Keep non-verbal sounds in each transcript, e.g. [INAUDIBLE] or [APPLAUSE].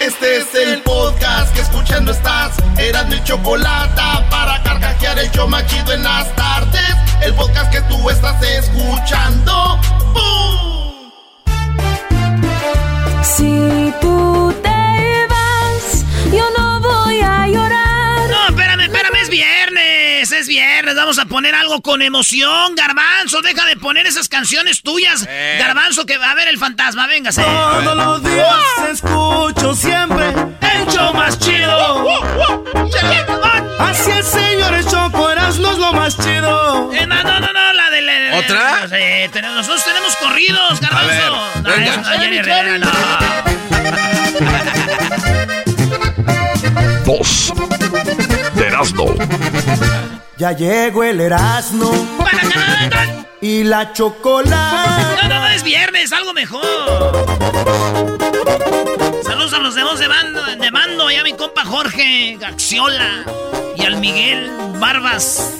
Este es el podcast que escuchando estás. Eran mi chocolate para carcajear el yo machido en las tardes. El podcast que tú estás escuchando. ¡Bum! Si tú te vas, yo no voy a llorar. Viernes, es viernes. Vamos a poner algo con emoción, Garbanzo. Deja de poner esas canciones tuyas. Eh. Garbanzo, que va a ver el fantasma, véngase. Todos los días escucho siempre el show más chido. Así es, señores, Choco, Erasmo es lo más chido. Eh, no, no, no, no, la de la... ¿Otra? Sí, tenemos- nosotros tenemos corridos, Garbanzo. ver, no, venga. eso no, Jenny Rivera, no. Voz de Erasmo. Ya llegó el Erasmo y la chocolate. No, no, no, es viernes, algo mejor. Saludos a los de voz de mando, de mando, y a mi compa Jorge Gaxiola y al Miguel Barbas,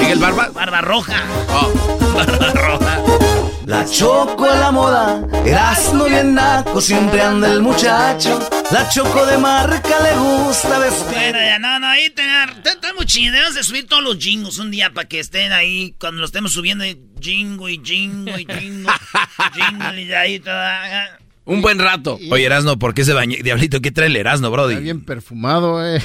Miguel Barba. Barba Roja. Oh. [LAUGHS] Barba Roja. La choco a la moda, Erasmo bien naco, siempre anda el muchacho. La choco de marca le gusta vestir. Bueno, ya, no, no, ahí tener, estamos chidos de subir todos los jingos un día para que estén ahí cuando lo estemos subiendo, y jingo y jingo y jingo, jingo y de ahí toda. Un buen rato. Oye, Erasno, ¿por qué se bañó? Diablito, ¿qué trae el Erasno, Brody? Está bien perfumado, eh.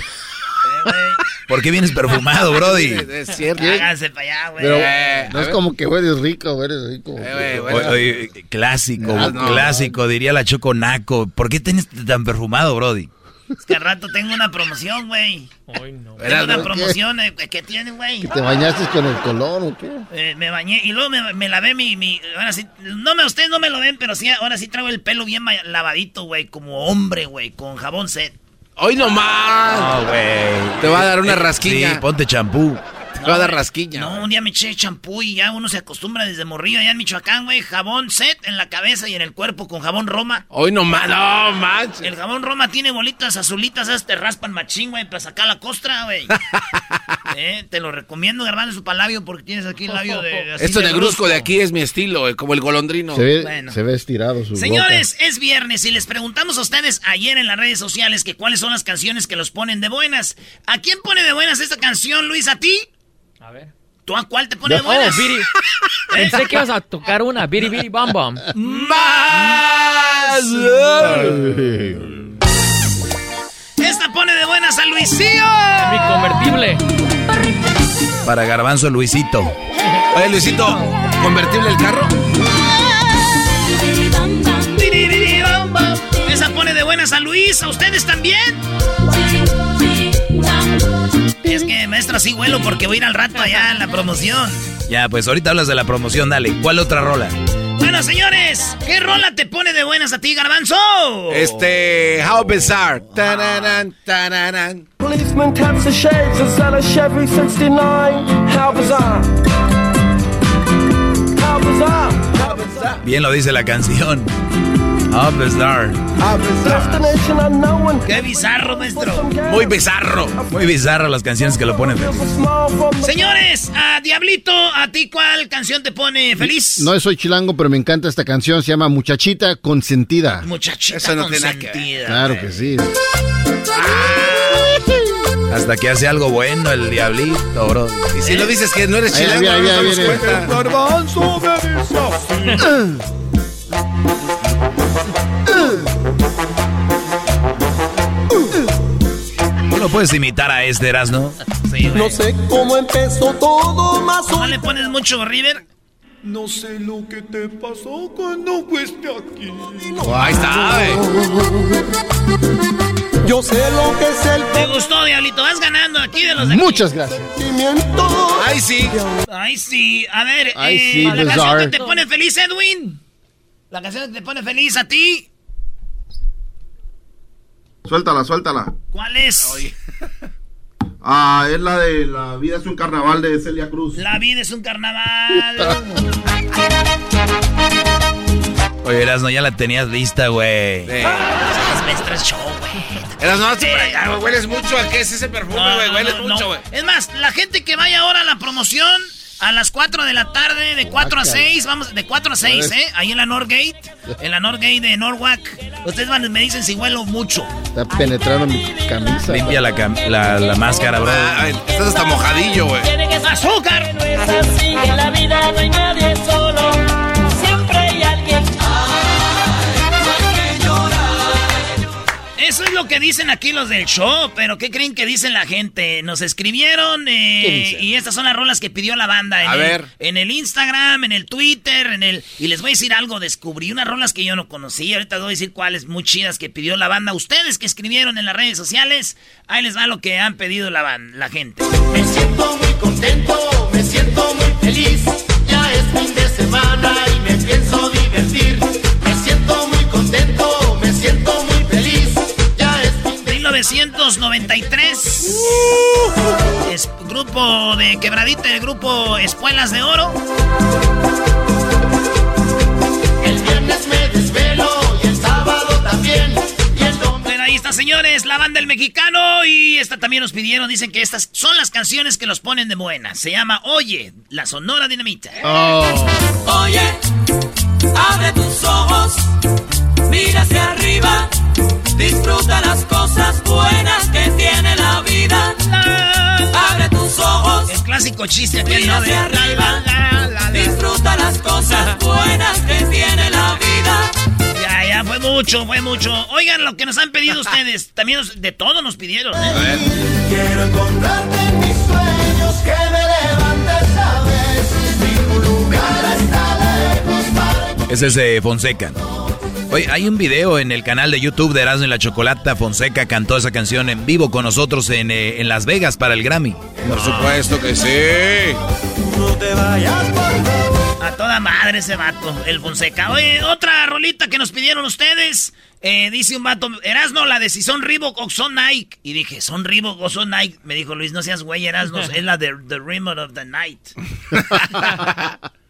¿Por qué vienes perfumado, Brody? [LAUGHS] Es cierto. Háganse para allá, güey. Pero Eh, no a es ver. como que eres rico, eres rico. Eh, güey, Oye, bueno. oye, clásico, Ah, no. clásico, diría la Choco Naco. ¿Por qué tienes tan perfumado, Brody? Es que al rato tengo una promoción, güey. Tengo una promoción, eh, ¿qué tiene, güey? ¿Te bañaste con el color o qué? Eh, me bañé y luego me, me lavé mi, mi... Ahora sí, no me, ustedes no me lo ven, pero sí, ahora sí traigo el pelo bien lavadito, güey, como hombre, güey, con jabón set. Hoy nomás. No, güey. Te va a dar una rasquiña. Sí, ponte champú. Te va a dar güey. rasquiña. No, un día me eché champú y ya uno se acostumbra desde morrillo allá en Michoacán, güey. Jabón set en la cabeza y en el cuerpo con jabón Roma. Hoy nomás. No, manches. El jabón Roma tiene bolitas azulitas, esas te raspan machín, güey, para sacar la costra, güey. [LAUGHS] eh, te lo recomiendo, Garbanzo, su palabio, porque tienes aquí el labio de... así Esto de negruzco de aquí es mi estilo, eh, como el golondrino. Se ve, Bueno. se ve estirado su Señores, es viernes y les preguntamos a ustedes ayer en las redes sociales que cuáles son las canciones que los ponen de buenas. ¿A quién pone de buenas esta canción, Luis? ¿A ti? A ver. ¿Tú a cuál te pone de Oh, buenas? Biri. [LAUGHS] Pensé que ibas a tocar una. Biri Biri Bam Bam. ¡Más! Esta pone de buenas a Luisillo. Mi convertible. Para Garbanzo Luisito. Oye, Luisito, ¿convertible el carro? Esa pone de buenas a Luis, a ustedes también. Es que, maestro, así vuelo porque voy a ir al rato allá en la promoción. Ya, pues ahorita hablas de la promoción, dale. ¿Cuál otra rola? Bueno, señores, ¿qué rola te pone de buenas a ti, Garbanzo? Este, How Bizarre. Policeman taps the shades and sell a Chevy 69. How bizarre. How bizarre. How bizarre. Bien lo dice la canción. Dark. Destination unknown. Qué bizarro, maestro. Muy bizarro. Muy bizarro las canciones que lo ponen. Señores, a Diablito, ¿a ti cuál canción te pone feliz? No soy chilango, pero me encanta esta canción. Se llama Muchachita Consentida. Muchachita Eso no tiene nada que consentida. Claro que sí. Hasta que hace algo bueno el diablito, bro. Y si no dices que no eres Ahí, chilango, ahí, no ahí, nos ahí damos cuenta. [LAUGHS] puedes imitar a este Erasno? Sí, güey. No sé cómo empezó todo, más ¿No le pones mucho River? No sé lo que te pasó cuando fuiste aquí. Oh, ahí está, eh. Yo sé lo que es el ¿Te gustó, Diablito? Vas ganando aquí de los de aquí. Muchas gracias. Ahí sí. Ay, sí. A ver, Ay, eh, sí, la canción que te pone feliz, Edwin. La canción que te pone feliz a ti. Suéltala, suéltala. ¿Cuál es? [LAUGHS] Ah, es la de La vida es un carnaval de Celia Cruz. La vida es un carnaval. [LAUGHS] Oye, Erasno, ya la tenías lista, güey. Eh, Las maestras show, güey. Eras no, sí, por allá, güey, hueles mucho. ¿A qué es ese perfume, güey? no, Hueles no, mucho, no. güey. Es más, la gente que vaya ahora a la promoción, A las 4 de la tarde, de 4 a Guácala. 6, vamos, de 4 a 6, ¿eh? Ahí en la Northgate, en la Northgate de Norwalk. Ustedes van, me dicen si huelo mucho. Está penetrando mi camisa. Limpia la, cam- la, la máscara, bro. Ah, estás hasta mojadillo, güey. ¡Azúcar! Así en la vida no hay nadie solo. Eso es lo que dicen aquí los del show, pero ¿qué creen que dicen la gente? Nos escribieron eh, y estas son las rolas que pidió la banda en, A el, ver. en el Instagram, en el Twitter, en el y les voy a decir algo, descubrí unas rolas que yo no conocía, ahorita les voy a decir cuáles muy chidas que pidió la banda. Ustedes que escribieron en las redes sociales, ahí les va lo que han pedido la la gente. Me siento muy contento, me siento muy feliz. Ya es fin de semana y me pienso divertir. Me siento muy contento, me siento muy 1993. Es grupo de quebradita, el grupo Espuelas de Oro. El viernes me desvelo y el sábado también. Y el domingo. Bueno, ahí está, señores, la banda El Mexicano. Y esta también nos pidieron, dicen que estas son las canciones que los ponen de buenas. Se llama Oye, la Sonora Dinamita. Oh, Oye, abre tus ojos, mira hacia arriba, disfruta las cosas buenas que tiene la vida. Abre tus ojos, El clásico chiste mira ¿no? De arriba, la, la, la, la. disfruta las cosas buenas que tiene la vida. Ya, ya, fue mucho, fue mucho. Oigan lo que nos han pedido [LAUGHS] ustedes. También nos- de todo nos pidieron, ¿eh? Quiero encontrarte en mis sueños, que me levantes, sabes. Mi lugar está lejos para Ese es de Fonseca. Oye, hay un video en el canal de YouTube de Erasmo y la Chocolata. Fonseca cantó esa canción en vivo con nosotros en, eh, en Las Vegas para el Grammy. Por supuesto que sí. no te vayas, por favor. A toda madre ese vato, el Fonseca. Oye, otra rolita que nos pidieron ustedes. Eh, dice un vato, Erasno, la de si son Reebok o son Nike. Y dije, ¿son Reebok o son Nike? Me dijo Luis, no seas güey, Erasno, [LAUGHS] es la de The Remote of the Night. [LAUGHS]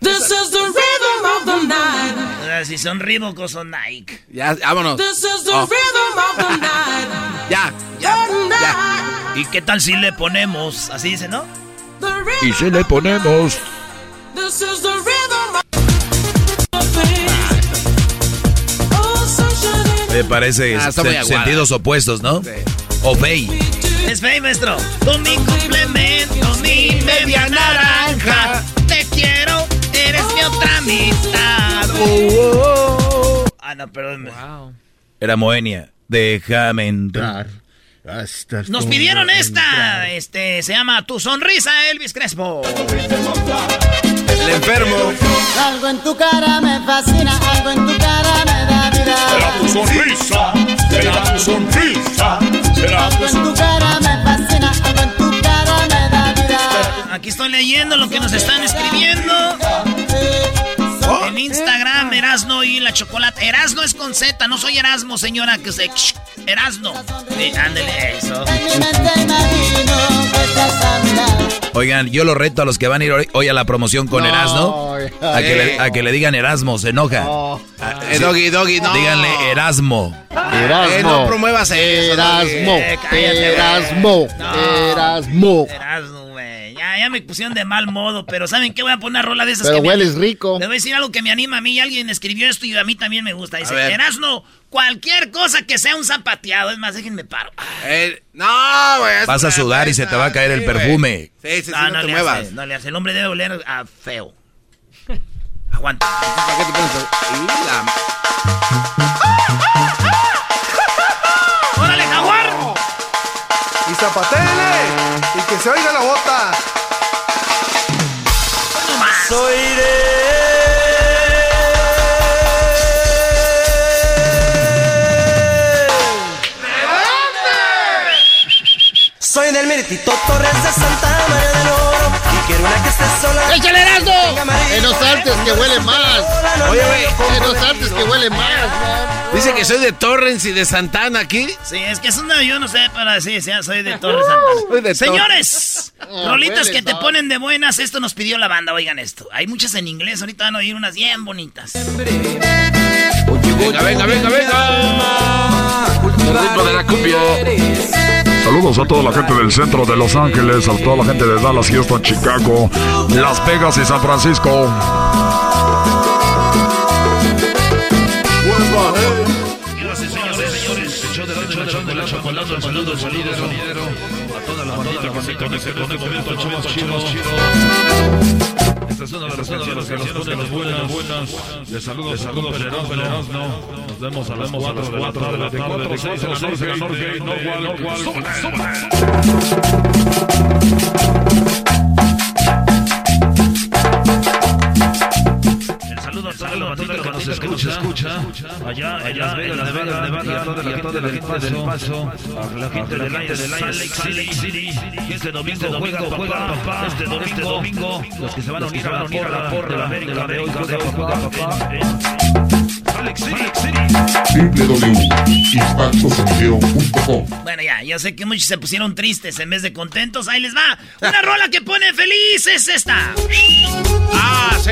This is the rhythm of the night. Si son Reebok o son Nike. Ya, vámonos. This is the Oh. rhythm of the night. Ya, ya, ya. ¿Y qué tal si le ponemos? Así dice, ¿no? Y si le ponemos... this is the rhythm of Oh, Me parece Ah, sentidos opuestos, ¿no? Sí. O fey. Es fey, maestro. Tú mi complemento, mi media naranja. Eres mi otra amistad. Ah, no, perdón. Wow. Era Moenia. Déjame entrar. hasta Nos pidieron esta. entrar. Este, se llama Tu Sonrisa, Elvis Crespo. El enfermo. Algo en tu cara me fascina, algo en tu cara me da vida. tu sonrisa, será tu sonrisa, será Algo en tu cara me fascina, algo en tu cara me da vida. Aquí estoy leyendo lo que nos están escribiendo. En Instagram, Erasno y la chocolate. Erasno es con Z, no soy Erasmo, señora, que se. Erasno. Sí, ándele eso. Oigan, yo lo reto a los que van a ir hoy, hoy a la promoción con No, Erasmo. A que, le, a que le digan Erasmo, se enoja. Oh, Ah, Eh, doggy, doggy, no. Díganle Erasmo. Erasmo. Eh, no promuevas eso, Erasmo. Eh, cállate, Erasmo. No. Erasmo. Ya, me pusieron de mal modo, pero ¿saben qué? Voy a poner una rola de esas Pero que me- hueles rico. Le voy a decir algo que me anima a mí. Alguien escribió esto y a mí también me gusta. Dice. Erasno, cualquier cosa que sea un zapateado. Es más, déjenme paro. Eh, no, güey. Vas a sudar y se te va a caer el sí, perfume. Sí, sí, sí, no, no, no, te le muevas. hace, no le hace. El hombre debe oler a feo. [LAUGHS] Aguanta. ¿Para qué te pones y la- ¡Órale, jaguar! Y zapatele y que se oiga la bota. Meritito Torres de Santa María del Oro y quiero una que esté sola. ¡Échale Erasmo! En los artes que huele más. Oye, güey, En los artes que huele más. man. dice que soy de Torrens y de Santana aquí. Sí, es que es una, yo no sé, pero sí, sí, soy de Torres [LAUGHS] Santana. Soy de Señores, [LAUGHS] Ah, rolitas huele, que te ponen de buenas, esto nos pidió la banda, oigan esto. Hay muchas en inglés, ahorita van a oír unas bien bonitas. Venga, venga, venga, venga. El ritmo de la cumbia. Saludos a toda la gente del centro de Los Ángeles, a toda la gente de Dallas, Houston, Chicago, Las Vegas y San Francisco. Esta es una de las canciones que nos ponen buenas, buenas. De saludos, saludos, Erasmo. Nos vemos a las 4 de la tarde, de 4 a 6 de la Norte, Norte, Norwal, El saludo a toda la bandita que nos escucha, escucha, allá, allá, en Las Vegas, Nevada, y a toda la gente del Paso, a la gente del aire, del aire, Salt Lake City, que este domingo juega papá, este domingo, los que se van a unir a la porra de la América de hoy, juega papá, www.impactosonidero.com Bueno, ya, yo sé que muchos se pusieron tristes en vez de contentos. Ahí les va. Una rola que pone feliz es esta. Ah, sí.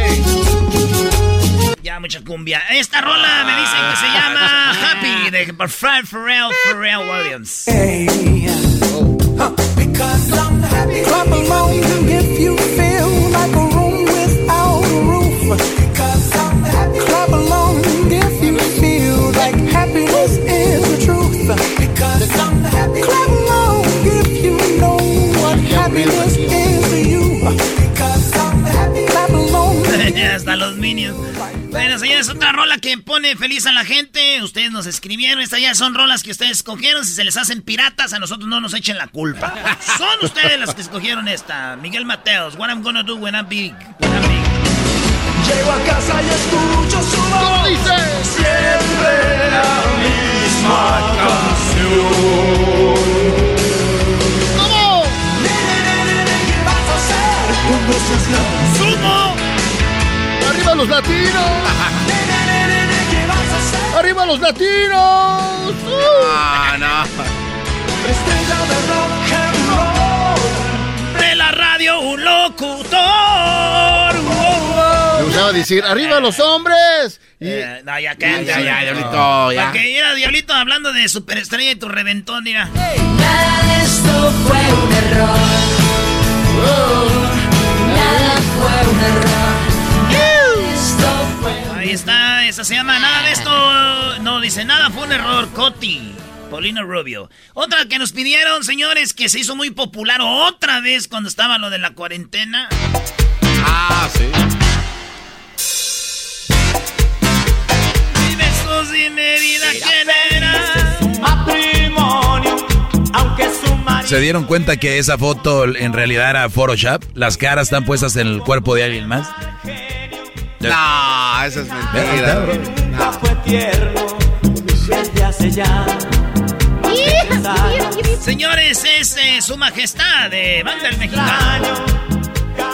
Ya, mucha cumbia. Esta rola me dicen que se llama Happy de Fred Pharrell, Pharrell Williams. Clap along if you feel like a room without a roof. Clap along if you feel like happiness is the truth. Clap along if you know what happiness is to you. Clap along. Hasta los minions. Bueno, señores, otra rola que pone feliz a la gente. Ustedes nos escribieron. Estas ya son rolas que ustedes escogieron. Si se les hacen piratas, a nosotros no nos echen la culpa. [LAUGHS] Son ustedes los que escogieron esta. Miguel Mateos, What I'm Gonna Do When I'm Big. When I'm big. Llego a casa y escucho su voz. ¿Cómo dice? Siempre la misma canción. ¿Cómo? ¿Qué vas a hacer cuando seas grande? ¡Sumo! ¡Arriba los latinos! [LAUGHS] ¡Arriba los latinos! Ah, no. Estrella de rock and roll. De la radio, un locutor. Le gustaba decir, arriba los hombres. Y Eh, no, ya cállate. Ya, ya, Diablito, ya. Porque era Diablito hablando de superestrella y tu reventón, mira. Nada de esto fue un error. Oh, esa se llama Nada de esto. No, dice nada, fue un error. Coti. Paulino Rubio. Otra que nos pidieron, señores, que se hizo muy popular otra vez cuando estaba lo de la cuarentena. Ah, sí. Dime tú, dime vida, ¿quién era? Matrimonio, aunque su marido. ¿Se dieron cuenta que esa foto en realidad era Photoshop? Las caras están puestas en el cuerpo de alguien más. No, eso es mentira. bro. Nunca fue tierno desde hace ya. Señores, es eh, Su Majestad de Banda el Mexicano.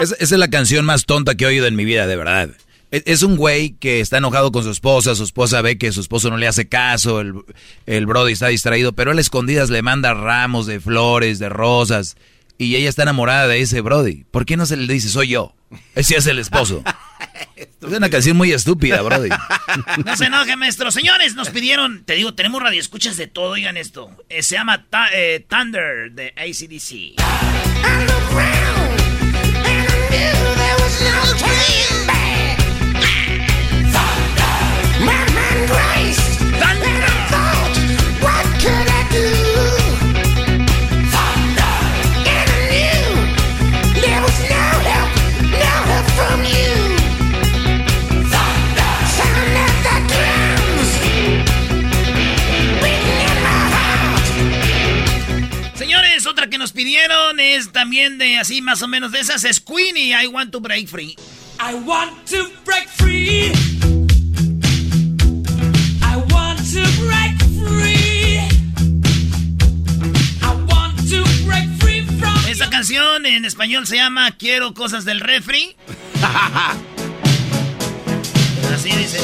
Es- esa es la canción más tonta que he oído en mi vida, de verdad. Es, es un güey que está enojado con su esposa, su esposa ve que su esposo no le hace caso, el, el brody está distraído, pero él a escondidas le manda ramos de flores, de rosas, y ella está enamorada de ese brody. ¿Por qué no se le dice soy yo? Ese es el esposo. Es una canción muy estúpida, brody. [LAUGHS] No se enoje, maestro. Señores, nos pidieron, te digo, tenemos radioescuchas de todo, oigan esto. Eh, se llama eh, Thunder de ACDC. Pidieron es también de así más o menos de esas, es Queen y I Want to Break Free. I want to break free. I want to break free. I want to break free from Esta canción en español se llama Quiero cosas del refri. [LAUGHS] Así dice.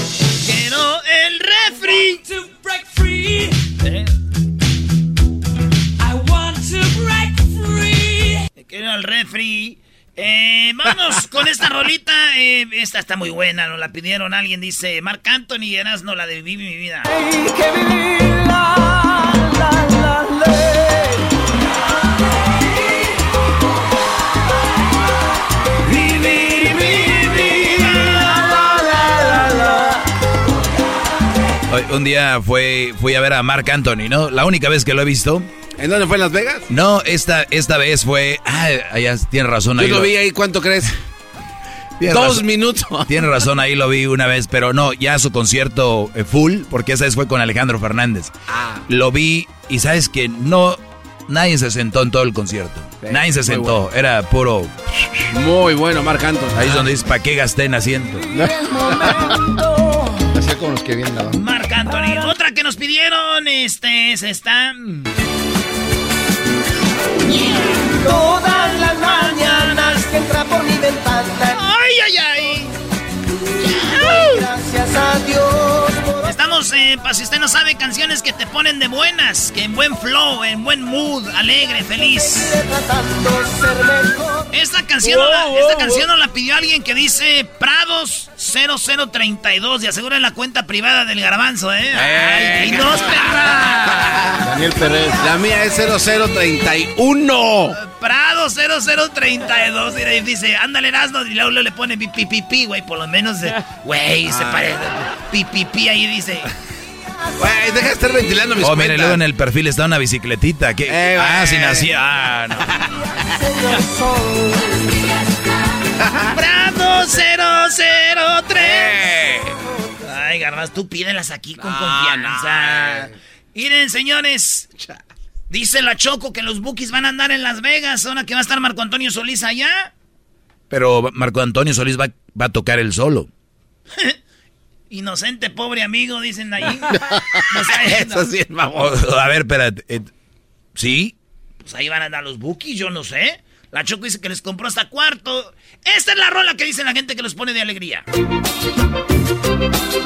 Quiero el refri. to break free. Eh, free. Quiero el refri. Eh, vámonos [LAUGHS] con esta rolita. eh, esta está muy buena, nos la pidieron. Alguien dice, Marc Anthony, eras no la de Viví mi vida. Hay que la, un día fue, fui a ver a Mark Anthony, ¿no? La única vez que lo he visto. ¿En dónde fue? ¿En Las Vegas? No, esta, esta vez fue. Ah, allá tiene razón Yo ahí. lo vi ahí, ¿cuánto crees? [LAUGHS] Dos razón. minutos. Tiene razón, ahí lo vi una vez, pero no, ya su concierto eh, full, porque esa vez fue con Alejandro Fernández. Ah. Lo vi y sabes que no, nadie se sentó en todo el concierto. Sí, nadie se sentó, bueno. era puro... Muy bueno, Marc Anthony. Ahí es donde dices, ¿para qué gasté en asiento? [LAUGHS] Así con los que vienen la Marc Otra que nos pidieron, este, se está... Todas las mañanas que entra por mi ventana. ¡Ay, ay, ay! Gracias a Dios por Estamos, eh, para si usted no sabe, canciones que te ponen de buenas, que en buen flow, en buen mood, alegre, feliz. Esta canción, no la, esta canción nos la pidió alguien que dice Prados 0032 y asegura la cuenta privada del garbanzo, ¿eh? ¡Ay, dinos, perra! Daniel Pérez. La mía es 0031. Prado 0032 y dice, ándale Erasmo y luego le pone pi, pi, pi, pi, güey, por lo menos, güey, se Ah. parece, pi, pi, pi, ahí dice. Güey, deja de estar ventilando mis Oh, mire, luego en el perfil está una bicicletita. que Eh, ah, güey. si nacía. Ah, no. Prado 003. Eh. Ay, Garbanzo, tú pídelas aquí con confianza. no. Miren, señores, dice la Choco que los Bookies van a andar en Las Vegas, ahora que va a estar Marco Antonio Solís allá. Pero Marco Antonio Solís va, va a tocar el solo. [LAUGHS] Inocente, pobre amigo, dicen ahí. [LAUGHS] No. Eso sí es a ver, espérate. eh, ¿Sí? Pues ahí van a andar los Bookies, yo no sé. La Choco dice que les compró hasta cuarto. Esta es la rola que dice la gente que los pone de alegría.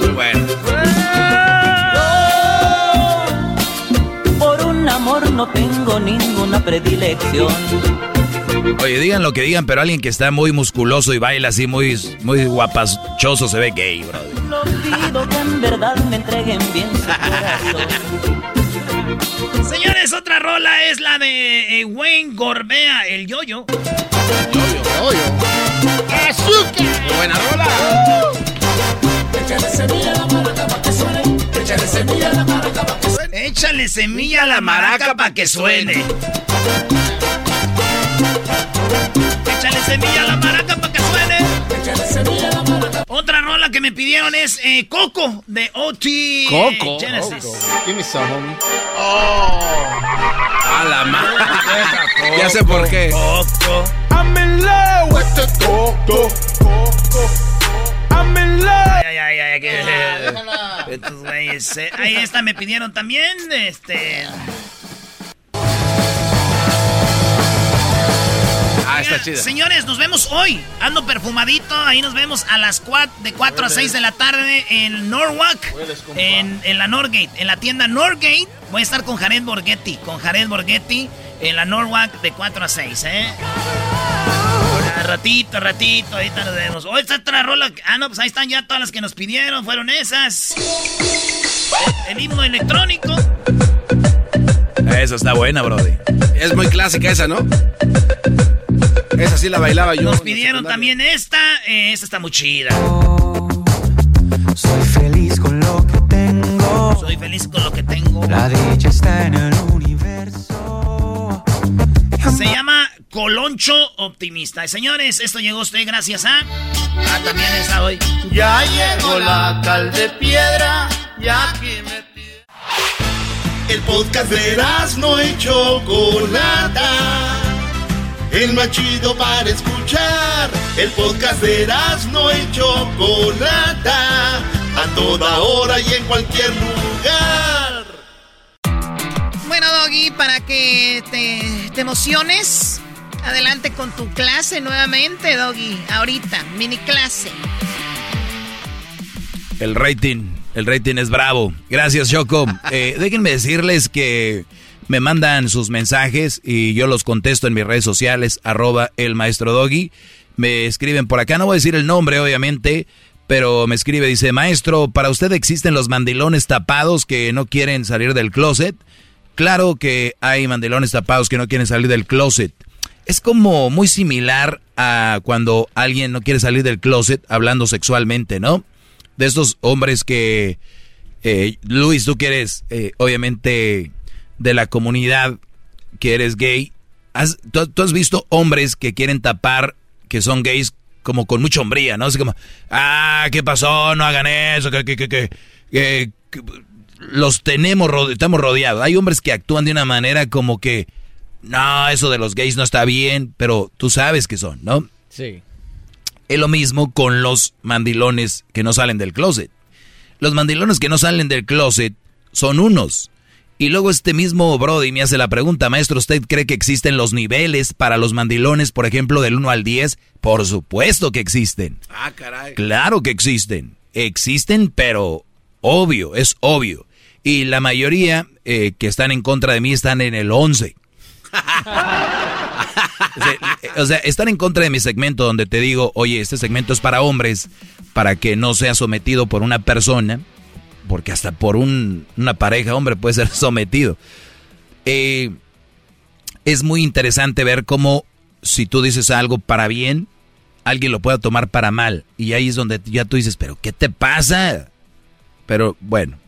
Muy bueno. Amor no tengo ninguna predilección. Oye, digan lo que digan, pero alguien que está muy musculoso y baila así muy, muy guapachoso se ve gay, bro. Lo pido que en verdad me entreguen bien su. Señores, otra rola es la de eh, Wayne Gorbea, el yoyo. Muy buena rola. Échale semilla a la maraca para que suene. Échale semilla a la maraca para que suene. Otra rola que me pidieron es eh, Coco de OT Coco. Genesis. Give me some, homie. A la madre. [LAUGHS] Ya sé por qué. Coco. I'm in love with the coco. I'm in love. Ay, ay, ay, que- Estos güeyes, eh, Ahí esta me pidieron también, este... Ah, está chida. Señores, nos vemos hoy. Ando perfumadito. Ahí nos vemos a las 4, de 4 a 6 de la tarde en Norwalk. En, en la Norgate. En la tienda Norgate. Voy a estar con Jared Borghetti. Con Jared Borghetti en la Norwalk de 4 a 6, ¿eh? Ah, Ratito, ratito, ahorita nos vemos. Hoy está otra rola. Ah, no, pues ahí están ya todas las que nos pidieron. Fueron esas. El, el himno electrónico. Esa está buena, brody. Es muy clásica esa, ¿no? Esa sí la bailaba yo. Nos pidieron también esta. Eh, esta está muy chida. Soy feliz con lo que tengo. Soy feliz con lo que tengo. La dicha está en el universo. Se llama Coloncho Optimista. Y señores, esto llegó a usted gracias a. Ah, también está hoy. Ya llegó la cal de piedra, ya aquí me. El podcast de no y Chocolata. El más chido para escuchar. El podcast de no y Chocolata. A toda hora y en cualquier lugar. Bueno, Doggy, para que te, te emociones, adelante con tu clase nuevamente, Doggy. Ahorita, mini clase. El rating, el rating es bravo. Gracias, Choco. [LAUGHS] Eh, déjenme decirles que me mandan sus mensajes y yo los contesto en mis redes sociales, arroba el maestro Doggy. Me escriben por acá, no voy a decir el nombre, obviamente, pero me escribe, dice, maestro, ¿para usted existen los mandilones tapados que no quieren salir del closet? Claro que hay mandilones tapados que no quieren salir del closet. Es como muy similar a cuando alguien no quiere salir del closet hablando sexualmente, ¿no? De estos hombres que Eh, Luis, tú que eres, eh, obviamente, de la comunidad que eres gay, has, tú, has visto hombres que quieren tapar que son gays como con mucha hombría, ¿no? Así como, ah, ¿qué pasó? No hagan eso, que, que, que, que, los tenemos, estamos rodeados. Hay hombres que actúan de una manera como que, no, eso de los gays no está bien, pero tú sabes que son, ¿no? Sí. Es lo mismo con los mandilones que no salen del closet. Los mandilones que no salen del closet son unos. Y luego este mismo Brody me hace la pregunta, maestro, ¿usted cree que existen los niveles para los mandilones, por ejemplo, del 1 al 10? Por supuesto que existen. Ah, caray. Claro que existen. Existen, pero obvio, es obvio. Y la mayoría eh, que están en contra de mí están en el 11. [LAUGHS] O sea, están en contra de mi segmento donde te digo, oye, este segmento es para hombres, para que no sea sometido por una persona, porque hasta por un- una pareja hombre puede ser [LAUGHS] sometido. Eh, es muy interesante ver cómo si tú dices algo para bien, alguien lo pueda tomar para mal. Y ahí es donde ya tú dices, pero ¿qué te pasa? Pero bueno,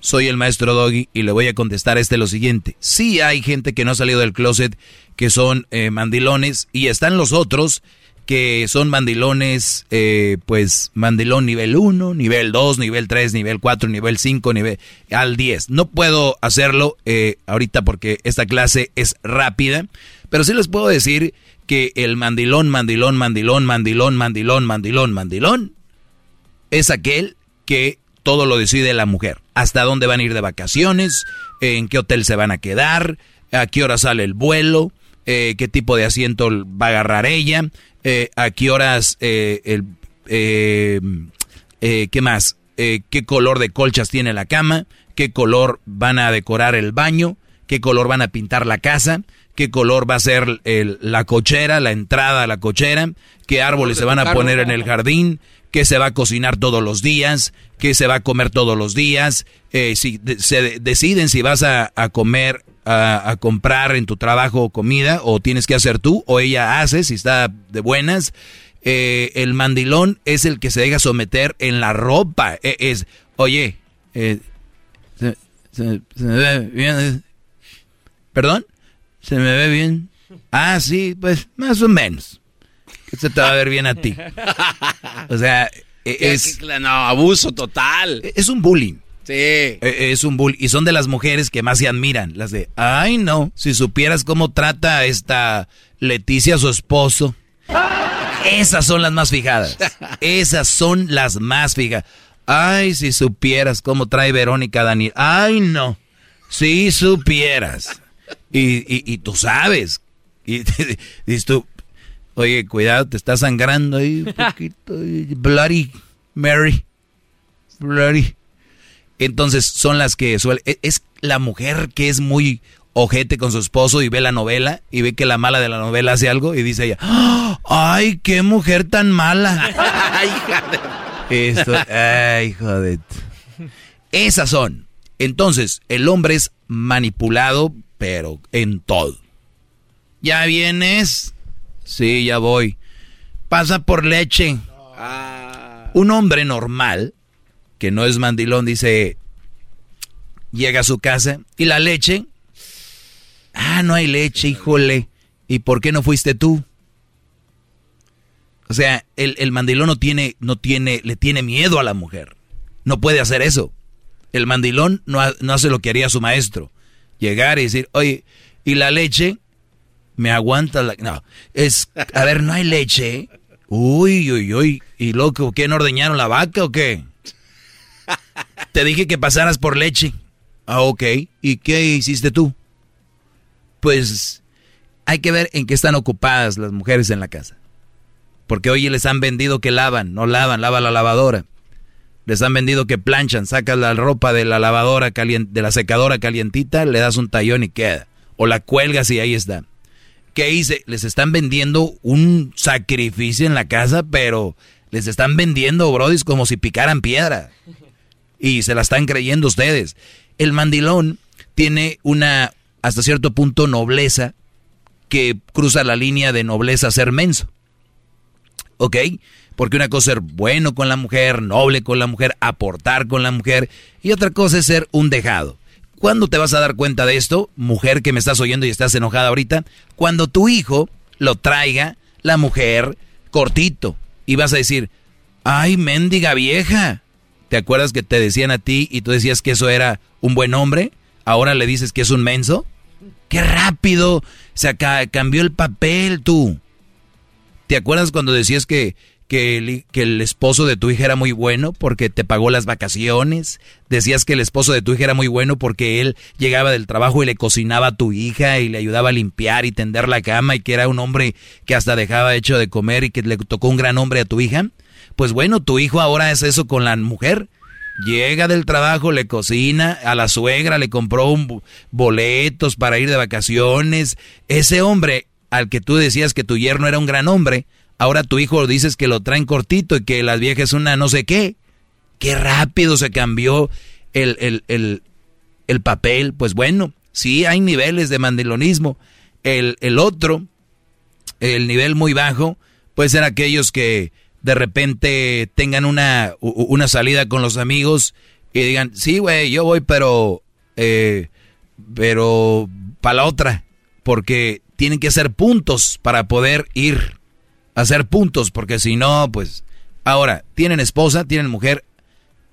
soy el maestro Doggy y le voy a contestar este lo siguiente. Sí hay gente que no ha salido del closet que son eh, mandilones y están los otros que son mandilones, eh, pues mandilón nivel 1, nivel 2, nivel 3, nivel 4, nivel 5, nivel al 10. No puedo hacerlo eh, ahorita porque esta clase es rápida, pero sí les puedo decir que el mandilón, mandilón, mandilón, mandilón, mandilón, mandilón, mandilón es aquel que todo lo decide la mujer. Hasta dónde van a ir de vacaciones, en qué hotel se van a quedar, a qué hora sale el vuelo, eh, qué tipo de asiento va a agarrar ella, eh, a qué horas, eh, el, eh, qué más, qué color de colchas tiene la cama, qué color van a decorar el baño, qué color van a pintar la casa, qué color va a ser el- la cochera, la entrada a la cochera, qué árboles se van a poner en el jardín, qué se va a cocinar todos los días, qué se va a comer todos los días, eh, si se de- deciden si vas a, comer, a, comprar en tu trabajo comida o tienes que hacer tú o ella hace si está de buenas. Eh, el mandilón es el que se deja someter en la ropa. Eh, es, oye, eh, se, se- se eh. ¿Perdón? ¿Se me ve bien? Ah, sí, pues más o menos. Se te va a ver bien a ti. O sea, e- ¿Qué- es, no, abuso total. es un bullying. Sí. E- Es un bull y son de las mujeres que más se admiran, las de, ay no, si supieras cómo trata esta Leticia a su esposo. Esas son las más fijadas. Esas son las más fijadas. Ay, si supieras cómo trae Verónica Daniel. Ay no, si supieras. Y, y, y tú sabes. Y [LAUGHS] dices tú, oye, cuidado, te está sangrando ahí un [LAUGHS] poquito. Bloody Mary. Bloody. Entonces son las que suelen... e- Es la mujer que es muy ojete con su esposo y ve la novela y ve que la mala de la novela hace algo y dice ella, "¡Ah! ¡ay, qué mujer tan mala! [LAUGHS] Esto, ay, joder. Esas son. Entonces, el hombre es manipulado, pero en todo. ¿Ya vienes? Sí, ya voy. Pasa por leche. Un hombre normal, que no es mandilón, dice, llega a su casa y la leche. Ah, no hay leche, híjole. ¿Y por qué no fuiste tú? O sea, el, el mandilón no tiene, no tiene, le tiene miedo a la mujer. No puede hacer eso. El mandilón no, ha- no hace lo que haría su maestro. Llegar y decir, oye, ¿y la leche? ¿Me aguanta la...? No, es, a ver, no hay leche. Uy, uy, uy. ¿Y loco, qué, no ordeñaron la vaca o qué? Te dije que pasaras por leche. Ah, ok. ¿Y qué hiciste tú? Pues hay que ver en qué están ocupadas las mujeres en la casa. Porque hoy les han vendido que lavan, no lavan, lava la lavadora. Les han vendido que planchan, sacas la ropa de la lavadora caliente, de la secadora calientita, le das un tallón y queda. O la cuelgas y ahí está. ¿Qué hice? Les están vendiendo un sacrificio en la casa, pero les están vendiendo, brodis, como si picaran piedra. [LAUGHS] Y se la están creyendo ustedes. El mandilón tiene una, hasta cierto punto, nobleza que cruza la línea de nobleza a ser menso. ¿Ok? Porque una cosa es ser bueno con la mujer, noble con la mujer, aportar con la mujer, y otra cosa es ser un dejado. ¿Cuándo te vas a dar cuenta de esto, mujer que me estás oyendo y estás enojada ahorita? Cuando tu hijo lo traiga la mujer cortito y vas a decir, ay, mendiga vieja. ¿Te acuerdas que te decían a ti y tú decías que eso era un buen hombre? Ahora le dices que es un menso. ¡Qué rápido! Se cambió el papel tú. ¿Te acuerdas cuando decías que que el, que el esposo de tu hija era muy bueno porque te pagó las vacaciones. Decías que el esposo de tu hija era muy bueno porque él llegaba del trabajo y le cocinaba a tu hija y le ayudaba a limpiar y tender la cama y que era un hombre que hasta dejaba hecho de comer y que le tocó un gran hombre a tu hija. Pues bueno, tu hijo ahora es eso con la mujer. Llega del trabajo, le cocina, a la suegra le compró un boletos para ir de vacaciones. Ese hombre al que tú decías que tu yerno era un gran hombre, Ahora tu hijo dices que lo traen cortito y que las viejas es una no sé qué. Qué rápido se cambió el, el, el, el papel. Pues bueno, sí hay niveles de mandilonismo. El, el otro, el nivel muy bajo, puede ser aquellos que de repente tengan una, una salida con los amigos y digan, sí, güey, yo voy, pero, eh, pero para la otra, porque tienen que hacer puntos para poder ir hacer puntos, porque si no, pues... Ahora, tienen esposa, tienen mujer,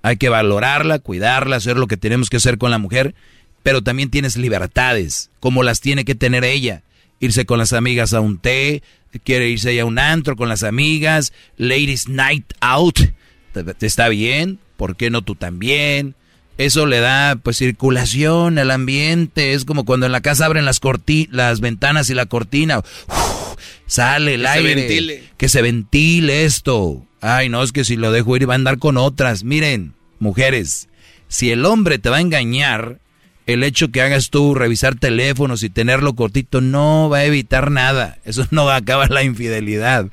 hay que valorarla, cuidarla, hacer lo que tenemos que hacer con la mujer, pero también tienes libertades, como las tiene que tener ella. Irse con las amigas a un té, quiere irse a un antro con las amigas, ladies night out, está bien, ¿por qué no tú también? Eso le da pues circulación al ambiente, es como cuando en la casa abren las, las ventanas y la cortina. Sale el aire. Que se ventile esto. Ay, no, es que si lo dejo ir va a andar con otras. Miren, mujeres, si el hombre te va a engañar, el hecho que hagas tú revisar teléfonos y tenerlo cortito no va a evitar nada. Eso no va a acabar la infidelidad.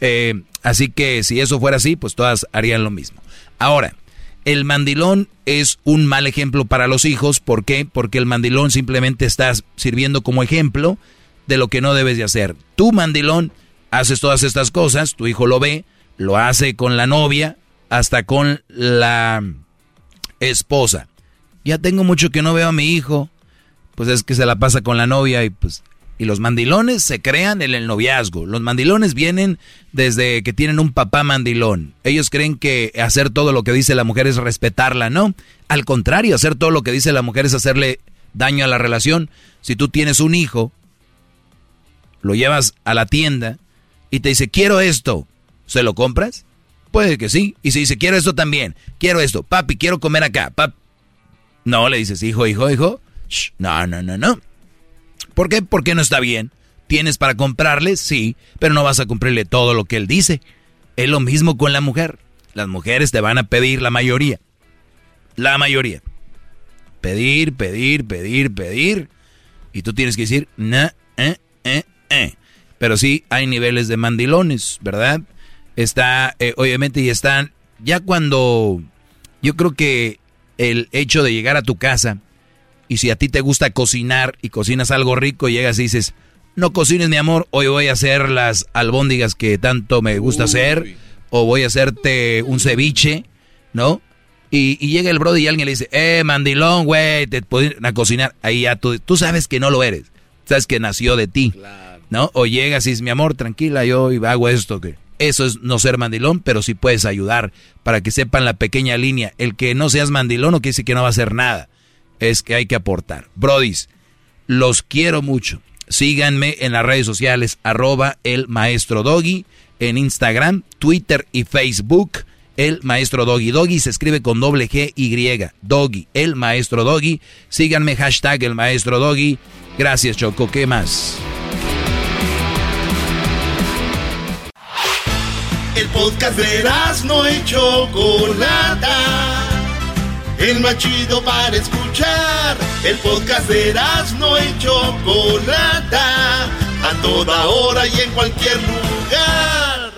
Eh, así que si eso fuera así, pues todas harían lo mismo. Ahora, el mandilón es un mal ejemplo para los hijos. ¿Por qué? Porque el mandilón simplemente está sirviendo como ejemplo de lo que no debes de hacer. Tú, mandilón, haces todas estas cosas, tu hijo lo ve, lo hace con la novia, hasta con la esposa. Ya tengo mucho que no veo a mi hijo, pues es que se la pasa con la novia y pues y los mandilones se crean en el noviazgo. Los mandilones vienen desde que tienen un papá mandilón. Ellos creen que hacer todo lo que dice la mujer es respetarla, ¿no? Al contrario, hacer todo lo que dice la mujer es hacerle daño a la relación. Si tú tienes un hijo lo llevas a la tienda y te dice, quiero esto, ¿se lo compras? Puede que sí. Y si dice, quiero esto también, quiero esto, papi, quiero comer acá, pap No, le dices, hijo, hijo, hijo. no, no, no, no. ¿Por qué? Porque no está bien. ¿Tienes para comprarle? Sí, pero no vas a cumplirle todo lo que él dice. Es lo mismo con la mujer. Las mujeres te van a pedir la mayoría. La mayoría. Pedir, pedir, pedir, pedir. Y tú tienes que decir, no, eh, eh, eh. Pero sí hay niveles de mandilones, ¿verdad? Está, eh, obviamente, y están, ya cuando yo creo que el hecho de llegar a tu casa y si a ti te gusta cocinar y cocinas algo rico, llegas y dices, no cocines mi amor, hoy voy a hacer las albóndigas que tanto me gusta hacer, o voy a hacerte un ceviche, ¿no? Y, llega el brody y alguien le dice, eh, mandilón, güey, te puedo a cocinar. Ahí ya tú, tú sabes que no lo eres, sabes que nació de ti. Claro. ¿No? O llegas y dices, mi amor, tranquila, yo hago esto. que Eso es no ser mandilón, pero sí puedes ayudar para que sepan la pequeña línea. El que no seas mandilón no quiere decir que no va a hacer nada. Es que hay que aportar. Brodis, los quiero mucho. Síganme en las redes sociales, arroba el maestro Doggy, en Instagram, Twitter y Facebook. El maestro Doggy. Doggy se escribe con doble G Y. Doggy, el maestro Doggy. Síganme, hashtag el maestro Doggy. Gracias, Choco. ¿Qué más? El podcast de no y Chocolata. El más chido para escuchar. El podcast de no y Chocolata. A toda hora y en cualquier lugar.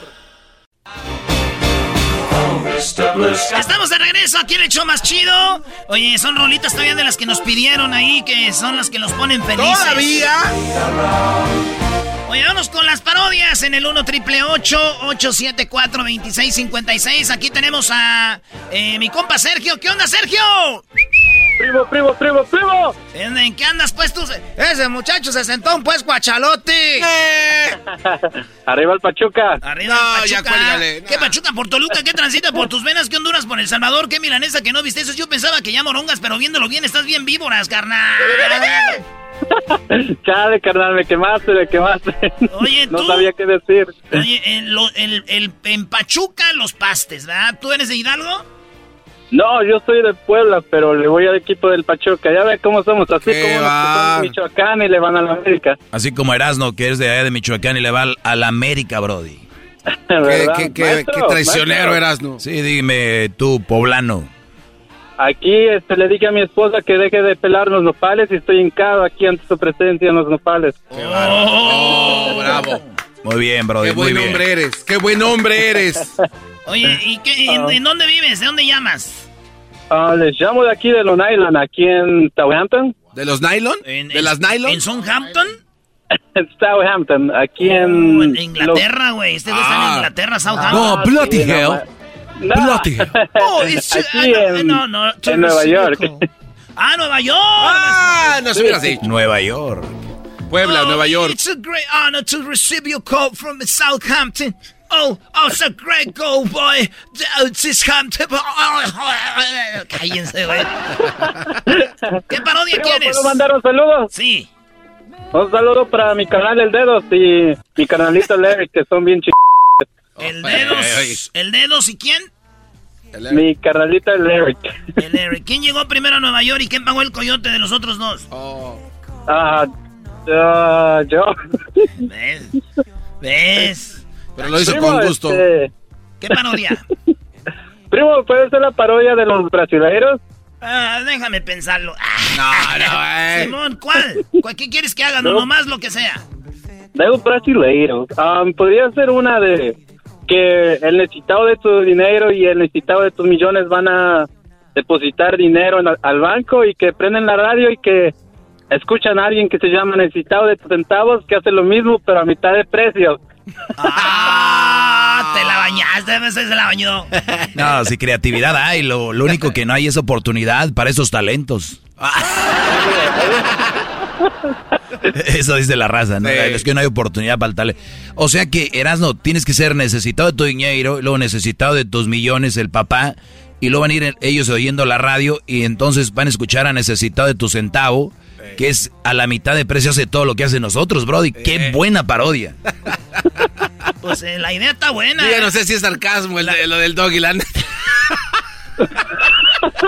Estamos de regreso aquí en el show más chido. Oye, son rolitas todavía de las que nos pidieron ahí, que son las que nos ponen felices. ¿Todavía? Oye, vamos con las parodias en el 1 triple 874 2656. Aquí tenemos a eh, mi compa Sergio. ¿Qué onda, Sergio? Primo, primo, primo, primo. ¿En, qué andas, pues tú? Ese muchacho se sentó un pues guachalote. [LAUGHS] Arriba el Pachuca. Arriba el Pachuca. ¿Qué Pachuca por Toluca? ¿Qué transita por tus venas? ¿Qué Honduras por El Salvador? ¿Qué milanesa que no viste eso? Yo pensaba que ya morongas, pero viéndolo bien estás bien víboras, carnal. [LAUGHS] Chale, carnal, me quemaste, me quemaste. Oye, [LAUGHS] no sabía qué decir. Oye, en, lo, en Pachuca los pastes, ¿verdad? ¿Tú eres de Hidalgo? No, yo soy de Puebla, pero le voy al equipo del Pachuca. Ya ve cómo somos, así como los de Michoacán y le van a la América. Así como Erasno, que es de allá de Michoacán y le va a la América, Brody. [LAUGHS] ¿Qué, qué, traicionero Erasno. Sí, dime tú, poblano. Aquí este, le dije a mi esposa que deje de pelar los nopales y estoy hincado aquí ante su presencia en los nopales. Oh, bravo. Muy bien, Brody. Qué buen hombre eres, qué buen hombre eres. [LAUGHS] Oye, ¿y qué, en, ah. dónde vives? ¿De dónde llamas? Uh, les llamo de aquí de los Nylon, aquí en Southampton. ¿De los Nylon? ¿De las Nylon? ¿En Southampton? en [LAUGHS] Southampton, aquí en... Oh, en Inglaterra, güey. Este está en ah. Inglaterra, Southampton. No, bloody hell. No, bloody hell. [LAUGHS] Oh, it's, aquí en, no, no, en Nueva York. ah, Nueva York. Ah, no se dicho. Nueva York. Puebla, oh, Nueva York. It's a great honor to receive your call from Southampton. Oh, oh, it's a great goal boy. This Hampton. [LAUGHS] Cállense, güey. ¿Qué parodia quieres? ¿Puedo mandar un saludo? Sí. Un saludo para mi canal El Dedos y mi canalito Larry, que son bien chicos. El Dedos. ¿El Dedos y quién? Mi carnalita el Eric. El Eric. ¿Quién llegó primero a Nueva York y quién pagó el coyote de los otros dos? Oh. Ah, uh, yo. ¿Ves? ¿Ves? Pero lo hizo con gusto. Este, ¿Qué parodia? [LAUGHS] Primo, ¿puede ser la parodia de los brasileiros? Ah, déjame pensarlo. no, no, eh. Simón, ¿cuál? ¿Qué quieres que haga? No, nomás lo que sea. De un brasileiro. Um, podría ser una de que el necesitado de tu dinero y el necesitado de tus millones van a depositar dinero al banco y que prenden la radio y que escuchan a alguien que se llama necesitado de tus centavos que hace lo mismo pero a mitad de precio. ¡Ah! Te la bañaste, se la bañó. [LAUGHS] No, si creatividad hay, lo, único que no hay es oportunidad para esos talentos. [LAUGHS] Eso dice la raza, ¿no? Es que no hay oportunidad para el talento. O sea que, Erasno, tienes que ser necesitado de tu dinero, luego necesitado de tus millones, el papá, y luego van a ir ellos oyendo la radio y entonces van a escuchar a necesitado de tu centavo que es a la mitad de precio hace todo lo que hacen nosotros, Brody. Qué eh. buena parodia. [LAUGHS] Pues eh, la idea está buena. Yo no sé si es sarcasmo el lo del doggy land. [LAUGHS]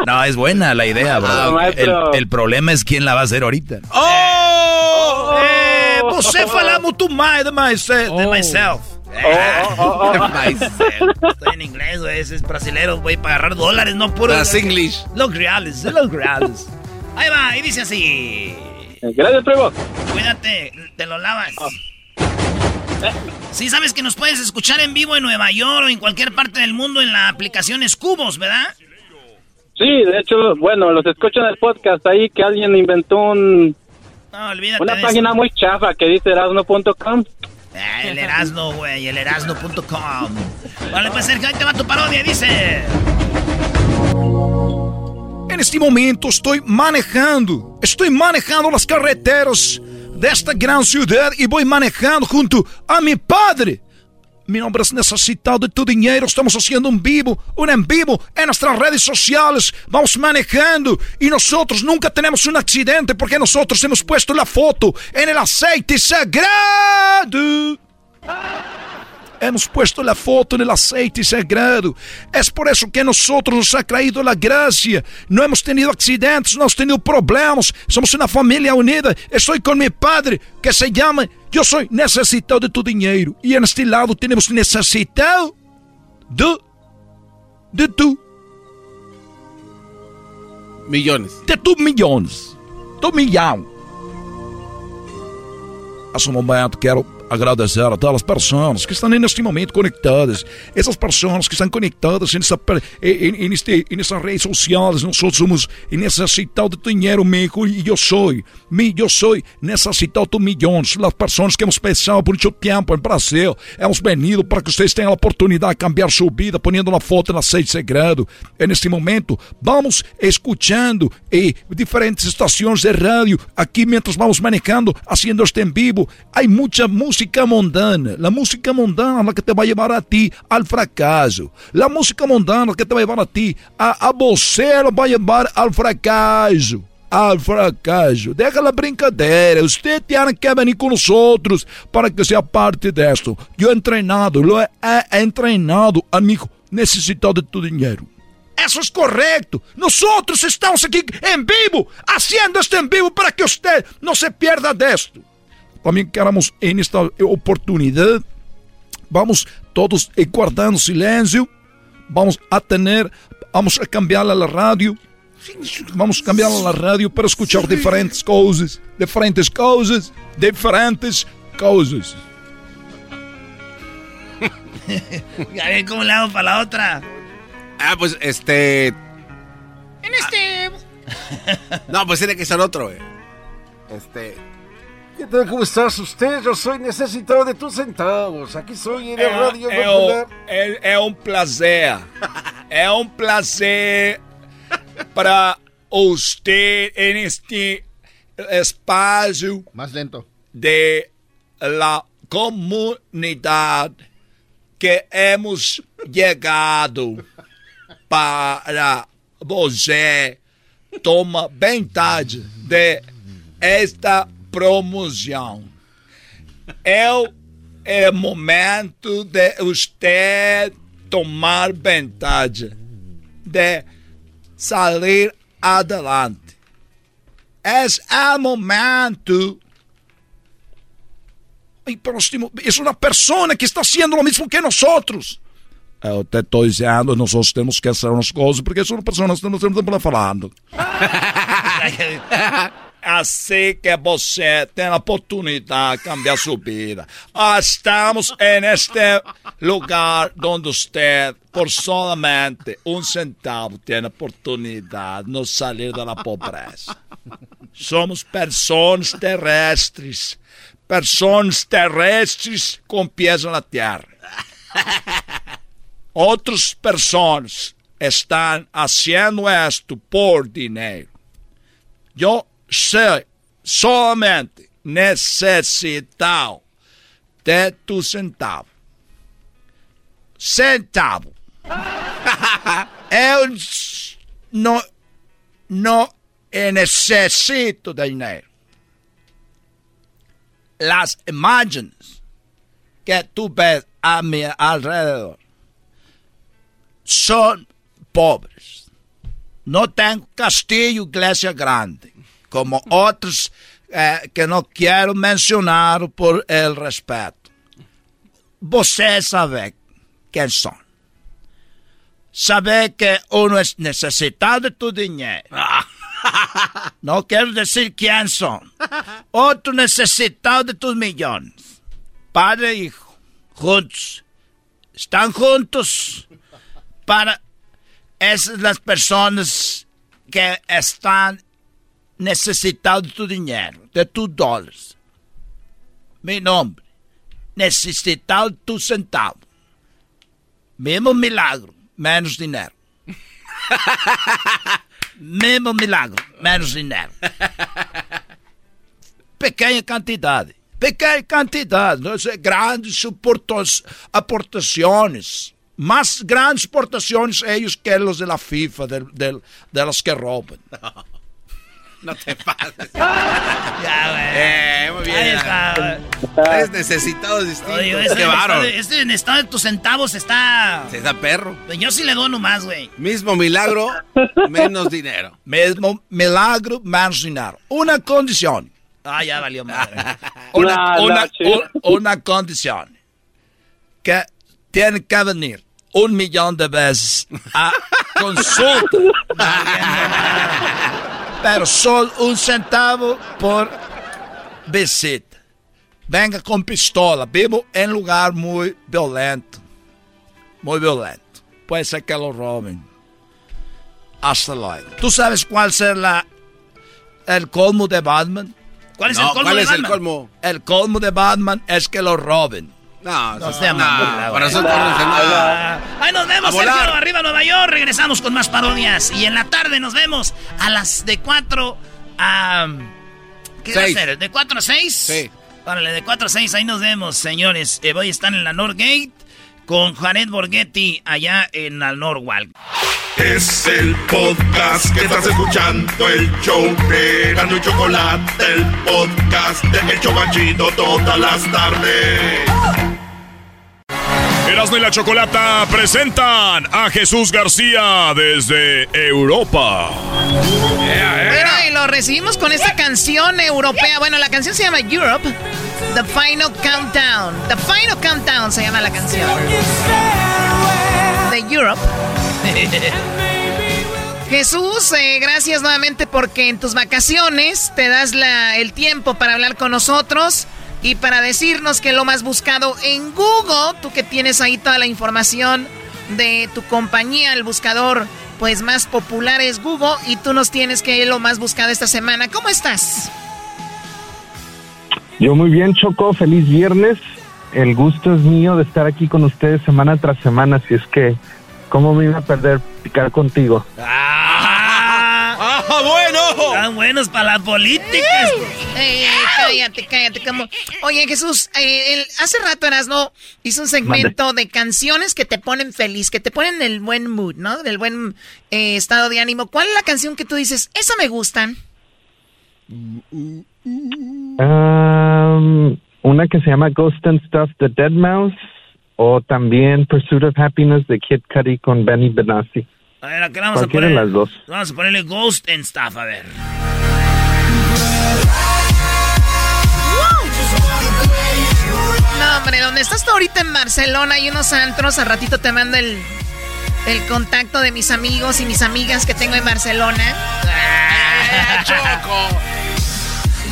No, es buena la idea, bro. Ah, el, problema es quién la va a hacer ahorita. ¡Oh! Eh, você fala muito mais de myself. De myself. Oh, Estoy en inglés, güey. Ese es brasilero, güey, para agarrar dólares, no puro. Las English. Los reales, los reales. Ahí va, y dice así. Gracias, primo. Cuídate, te lo lavas. Sí, sabes que nos puedes escuchar en vivo en Nueva York o en cualquier parte del mundo en la aplicación Escubos, ¿verdad? Sí, de hecho, bueno, los escucho en el podcast ahí que alguien inventó un... No, olvídate Una página muy chafa que dice erasno.com. Ah, el Erasno, güey, el erasno.com. Vale, pues Sergio, ahí te va tu parodia, dice... En este momento estoy manejando, estoy manejando las carreteras de esta gran ciudad y voy manejando junto a mi padre. Mi nombre es necesitado de tu dinero. Estamos haciendo un vivo, un en vivo en nuestras redes sociales. Vamos manejando y nosotros nunca tenemos un accidente porque nosotros hemos puesto la foto en el aceite sagrado. Hemos puesto la foto en el aceite sagrado. Es por eso que a nosotros nos ha traído la gracia. No hemos tenido accidentes, no hemos tenido problemas. Somos una familia unida. Estoy con mi padre que se llama Yo soy necesitado de tu dinero. Y en este lado tenemos necesitado de, de tu. Millones. De tu millones. Tu millón. Hace un momento quero agradecer a todas as pessoas que estão neste momento conectadas. Essas pessoas que estão conectadas nessa, em, neste, nessas redes sociais. Nós somos necessitados de dinheiro, amigo, e eu sou. Eu sou necessitado de milhões. As pessoas que hemos pensado por muito tempo em Brasil. Hemos venido para que vocês tenham a oportunidade de cambiar sua vida, ponendo uma foto na sede segredo. E neste momento, vamos escutando e diferentes estações de rádio aqui, mientras vamos manejando, haciendo este en vivo. Hay mucha música mundana. La música mundana es la que te va a llevar a ti al fracaso. La música mundana que te va a llevar a ti a, a você lo va a llevar al fracaso. Al fracaso. Deja la brincadeira. Usted tiene que venir con nosotros para que sea parte de esto. Yo he entrenado, lo he, he entrenado, amigo, necesitado de tu dinheiro. Isso é correto. Nós estamos aqui em vivo, haciendo este em vivo para que você não se pierda desto. Também queremos, em esta oportunidade, vamos todos guardando silêncio, vamos a tener, vamos a cambiar a rádio, vamos cambiar a rádio para escuchar diferentes coisas, diferentes coisas, diferentes coisas. [LAUGHS] a ver cómo le hago para la otra. Ah, pues este. En este. [LAUGHS] no, pues tiene que ser otro, güey. Este. ¿Qué tal? ¿Cómo estás usted? Yo soy necesitado de tus centavos. Aquí soy en el Radio é, Popular. É, é um prazer. [LAUGHS] é um prazer para usted en este espaço. Mais lento. De la comunidad que hemos llegado para você toma vantagem de esta promoção. É o é momento de você tomar vantagem de sair adelante. Esse é o momento. E próximo, é uma pessoa que está fazendo o mesmo que nós. Eu te estou dizendo, nós temos que fazer umas coisas, porque são pessoas que não temos tempo falando. [LAUGHS] assim que você tem a oportunidade de cambiar sua vida. Estamos neste lugar onde você, por solamente um centavo, tem a oportunidade de sair da pobreza. Somos pessoas terrestres. Pessoas terrestres com pés na terra. Outras pessoas estão fazendo isto por dinheiro. Eu sei somente necessitado de tu centavo. Centavo. Eu não, não necessito de dinheiro. Las imágenes que tu ves a mi alrededor son pobres. No tengo castillo, iglesia grande, como otros eh, que no quiero mencionar por el respeto. Você sabe quem são. Sabe que uno es necesitado de tu dinheiro. [LAUGHS] No quero dizer quem são. Outro necessitado de tus milhões. Padre e hijo, juntos. Estão juntos para essas las pessoas que estão necessitadas de tu dinheiro, de tu dólares. Meu nome, necessitado de tu centavo. Mesmo milagro, menos dinheiro. [LAUGHS] Mesmo milagro, menos dinheiro. Pequena quantidade. Pequena quantidade. Não sei, grandes aportações. Más grandes exportaciones ellos que los de la FIFA, de, de, de los que roban. [LAUGHS] No te pases. [LAUGHS] ya, güey. Eh, muy bien. Ahí está, Tres necesitados distintos. Oye, este, Qué bárbaro. este, este en estado de tus centavos está. Se da perro. Yo sí le dono más, güey. Mismo milagro, menos dinero. Mismo milagro, menos dinero. Una condición. Ah, ya valió madre. [LAUGHS] Una, una, un- una condición. Que tiene que venir un millón de veces a [LAUGHS] consulta. Pero solo un centavo por visita. venga con pistola. Vivo en lugar muy violento. Muy violento. Puede ser que lo roben. Hasta luego. ¿Tú sabes cuál será el colmo de Batman? ¿Cuál es el colmo ¿Cuál de es el Batman? colmo? El colmo de Batman es que lo roben. No, No sea no, para eso. Ahí nos vemos. Sergio, arriba Nueva York. Regresamos con más parodias. Y en la tarde nos vemos a las de 4 a... ¿Qué va a ser? ¿De 4 a 6? Sí. Órale, de 4 a 6, ahí nos vemos, señores. Eh, voy a estar en la Northgate con Jared Borghetti allá en la Norwalk. Es el podcast que estás escuchando, el show de Gano y Chocolate, el podcast de El Chobachito todas las tardes. Erasmo y la Chocolata presentan a Jesús García desde Europa. Bueno, y lo recibimos con esta canción europea. Bueno, la canción se llama Europe. The Final Countdown. The Final Countdown se llama la canción. De Europe. [LAUGHS] Jesús, eh, gracias nuevamente porque en tus vacaciones te das la- el tiempo para hablar con nosotros y para decirnos que lo más buscado en Google, tú que tienes ahí toda la información de tu compañía, el buscador pues más popular es Google y tú nos tienes que ir lo más buscado esta semana. ¿Cómo estás? Yo muy bien, Choco, feliz viernes. El gusto es mío de estar aquí con ustedes semana tras semana, así es que, ¿cómo me iba a perder picar contigo? ¡Ah, bueno! Están buenos para la política. Eh, cállate, cállate. Como... Oye, Jesús, eh, el- hace rato Erasno hizo un segmento de canciones que te ponen feliz, que te ponen el buen mood, ¿no? Del buen eh, estado de ánimo. ¿Cuál es la canción que tú dices, esa me gustan? Um, una que se llama Ghost and Stuff de Dead Mouse o también Pursuit of Happiness de Kid Cudi con Benny Benassi. A ver, aquí vamos a poner. las dos. Vamos a ponerle Ghost and Stuff, a ver. No, hombre, donde estás tú ahorita en Barcelona hay unos antros, a ratito te mando el, el contacto de mis amigos y mis amigas que tengo en Barcelona.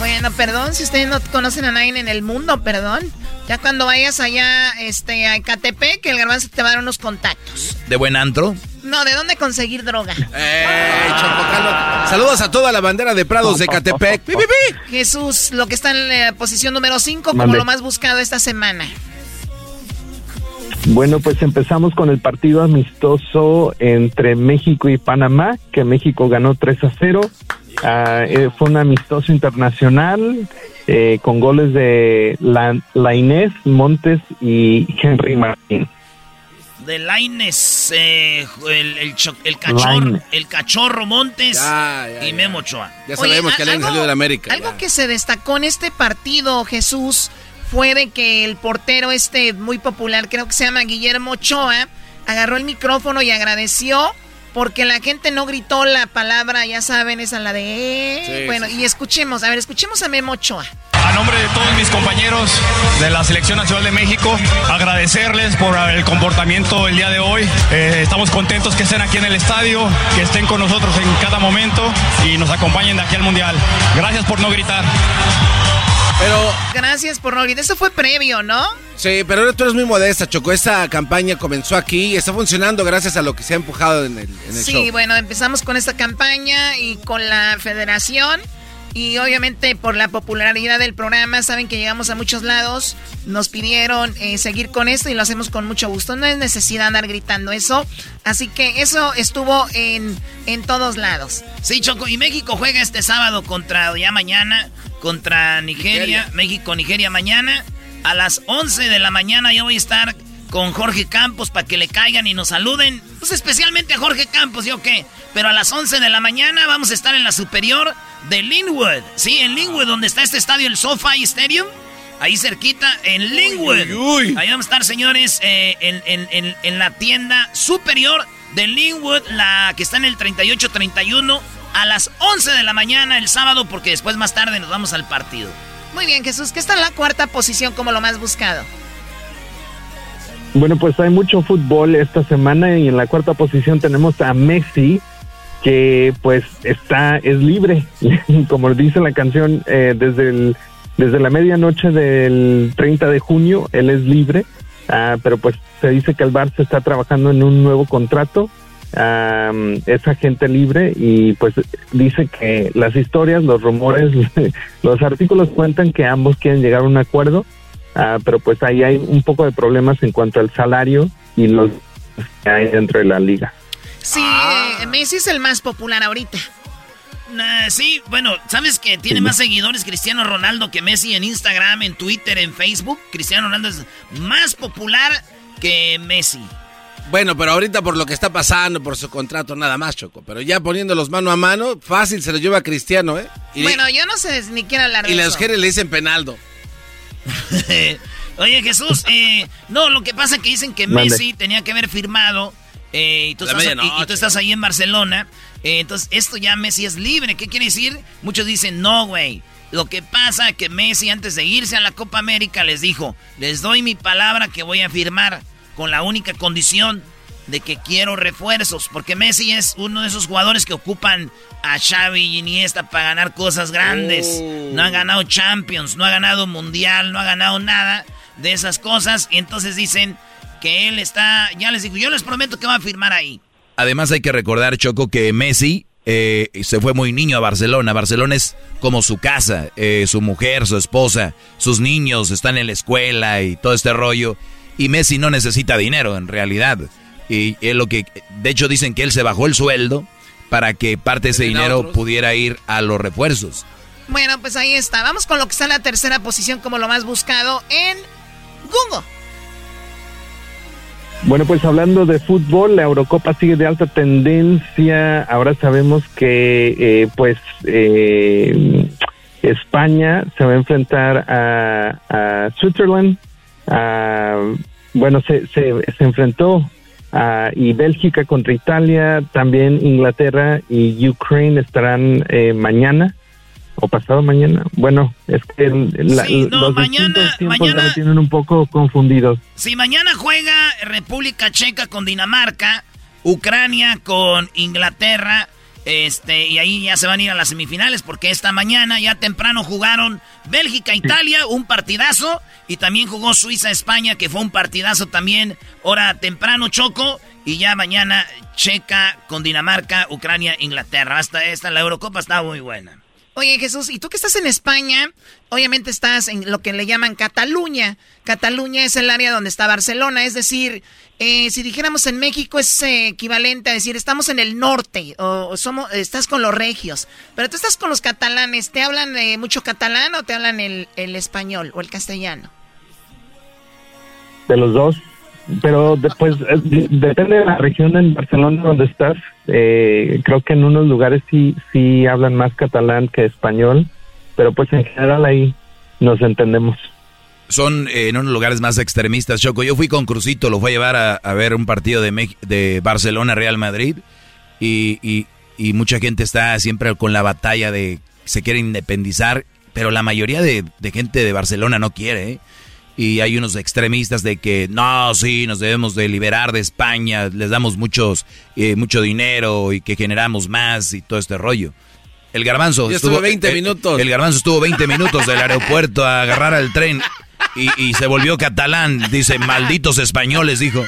Bueno, perdón, si ustedes no conocen a nadie en el mundo, perdón. Ya cuando vayas allá este, a Ecatepec, que el garbanzo te va a dar unos contactos. ¿De buen antro? No, ¿de dónde conseguir droga? ¡Ey, calma! Saludos a toda la bandera de Prados de Catepec. [LAUGHS] ¡Pi, pi, pi! Jesús, lo que está en la posición número 5 como lo más buscado esta semana. Bueno, pues empezamos con el partido amistoso entre México y Panamá, que México ganó 3 a 0. Ah, eh, fue un amistoso internacional eh, con goles de la, la Inés Montes y Henry Martín. De Laines, eh, el, el, cho- el cachorro, Lainez. el cachorro Montes Ya, ya, y ya. Memo Ochoa. Ya sabemos que alguien algo- salió de la América. Algo ya. que se destacó en este partido, Jesús, fue de que el portero este muy popular, creo que se llama Guillermo Ochoa, agarró el micrófono y agradeció porque la gente no gritó la palabra, ya saben, esa la de... eh. Sí, bueno, sí, y escuchemos, a ver, escuchemos a Memo Ochoa. A nombre de todos mis compañeros de la Selección Nacional de México, agradecerles por el comportamiento el día de hoy. Eh, estamos contentos que estén aquí en el estadio, que estén con nosotros en cada momento y nos acompañen de aquí al Mundial. Gracias por no gritar. Pero, Gracias por no. Eso fue previo, ¿no? sí, pero ahora tú eres muy modesta, Choco. Esta campaña comenzó aquí y está funcionando gracias a lo que se ha empujado en el, en el Sí, show. bueno, empezamos con esta campaña y con la federación. Y obviamente por la popularidad del programa, saben que llegamos a muchos lados, nos pidieron eh, seguir con esto y lo hacemos con mucho gusto. No es necesidad andar gritando eso. Así que eso estuvo en, en todos lados. Sí, Choco, y México juega este sábado contra, ya mañana, contra Nigeria. México, Nigeria mañana. A las 11 de la mañana yo voy a estar con Jorge Campos para que le caigan y nos saluden. Pues especialmente a Jorge Campos, ¿yo qué? Pero a las 11 de la mañana vamos a estar en la superior de Linwood. Sí, en Linwood, donde está este estadio, el SoFi Stadium. Ahí cerquita, en Linwood. Ahí vamos a estar, señores, eh, en, en- en- en la tienda superior de Linwood, la que está en el 3831, a las 11 de la mañana el sábado, porque después más tarde nos vamos al partido. Muy bien, Jesús, que está en la cuarta posición como lo más buscado. Bueno, pues hay mucho fútbol esta semana y en la cuarta posición tenemos a Messi, que pues está, es libre, [LAUGHS] como dice la canción, eh, desde el desde la medianoche del 30 de junio él es libre, ah, pero pues se dice que el Barça está trabajando en un nuevo contrato, ah, es agente libre y pues dice que las historias, los rumores, [LAUGHS] los artículos cuentan que ambos quieren llegar a un acuerdo, ah, pero pues ahí hay un poco de problemas en cuanto al salario y los que hay dentro de la liga. Sí, eh, Messi es el más popular ahorita. Nah, sí, bueno, ¿sabes que tiene más seguidores Cristiano Ronaldo que Messi en Instagram, en Twitter, en Facebook? Cristiano Ronaldo es más popular que Messi. Bueno, pero ahorita por lo que está pasando, por su contrato, nada más, Choco. Pero ya poniéndolos mano a mano, fácil se lo lleva a Cristiano, ¿eh? Y, bueno, yo no sé ni quiero hablar de y eso. los Jerez le dicen penaldo. [LAUGHS] Oye, Jesús, eh, no, lo que pasa es que dicen que Mande. Messi tenía que haber firmado eh, y, tú La estás, y- y medianoche. tú estás ahí en Barcelona. eh, entonces, esto ya Messi es libre. ¿Qué quiere decir? Muchos dicen, no, güey. Lo que pasa es que Messi, antes de irse a la Copa América, les dijo, les doy mi palabra que voy a firmar con la única condición de que quiero refuerzos. Porque Messi es uno de esos jugadores que ocupan a Xavi y Iniesta para ganar cosas grandes. No ha ganado Champions, no ha ganado Mundial, no ha ganado nada de esas cosas. Y entonces dicen que él está, ya les digo, yo les prometo que va a firmar ahí. Además hay que recordar, Choco, que Messi eh, se fue muy niño a Barcelona. Barcelona es como su casa, eh, su mujer, su esposa, sus niños están en la escuela y todo este rollo. Y Messi no necesita dinero, en realidad. Y es lo que, de hecho, dicen que él se bajó el sueldo para que parte de ese dinero otros. pudiera ir a los refuerzos. Bueno, pues ahí está. Vamos con lo que está en la tercera posición como lo más buscado en Google. Bueno, pues hablando de fútbol, la Eurocopa sigue de alta tendencia. Ahora sabemos que, eh, pues, eh, España se va a enfrentar a, a Switzerland. a- bueno, se, se, se enfrentó a, y Bélgica contra Italia. También Inglaterra y Ukraine estarán eh, mañana o pasado mañana. Bueno, es que la- Sí, no, los mañana- tiempos ya mañana- me tienen un poco confundidos. Si mañana juega República Checa con Dinamarca, Ucrania con Inglaterra, este, y ahí ya se van a ir a las semifinales porque esta mañana ya temprano jugaron Bélgica, Italia, un partidazo, y también jugó Suiza, España, que fue un partidazo también, hora temprano Choco, y ya mañana Checa con Dinamarca, Ucrania, Inglaterra. Hasta esta, la Eurocopa está muy buena. Oye, Jesús, y tú que estás en España, obviamente estás en lo que le llaman Cataluña. Cataluña es el área donde está Barcelona, es decir, eh, si dijéramos en México es eh, equivalente a decir estamos en el norte o, somos, estás con los regios, pero tú estás con los catalanes. ¿Te hablan eh, mucho catalán o te hablan el, el español o el castellano? De los dos. Pero después depende de la región en Barcelona donde estás. Eh, creo que en unos lugares sí sí hablan más catalán que español, pero pues en general ahí nos entendemos. Son eh, en unos lugares más extremistas, Choco. Yo fui con Crucito, lo fue a llevar a, ver un partido de, de Barcelona-Real Madrid y, y- y mucha gente está siempre con la batalla de se quiere independizar, pero la mayoría de, de gente de Barcelona no quiere. ¿eh? Y hay unos extremistas de que no, sí, nos debemos de liberar de España, les damos muchos, eh, mucho dinero y que generamos más y todo este rollo. El garbanzo Yo estuve 20 eh, minutos. El garbanzo estuvo 20 minutos del aeropuerto a agarrar al tren y, y se volvió catalán. Dice, malditos españoles, dijo.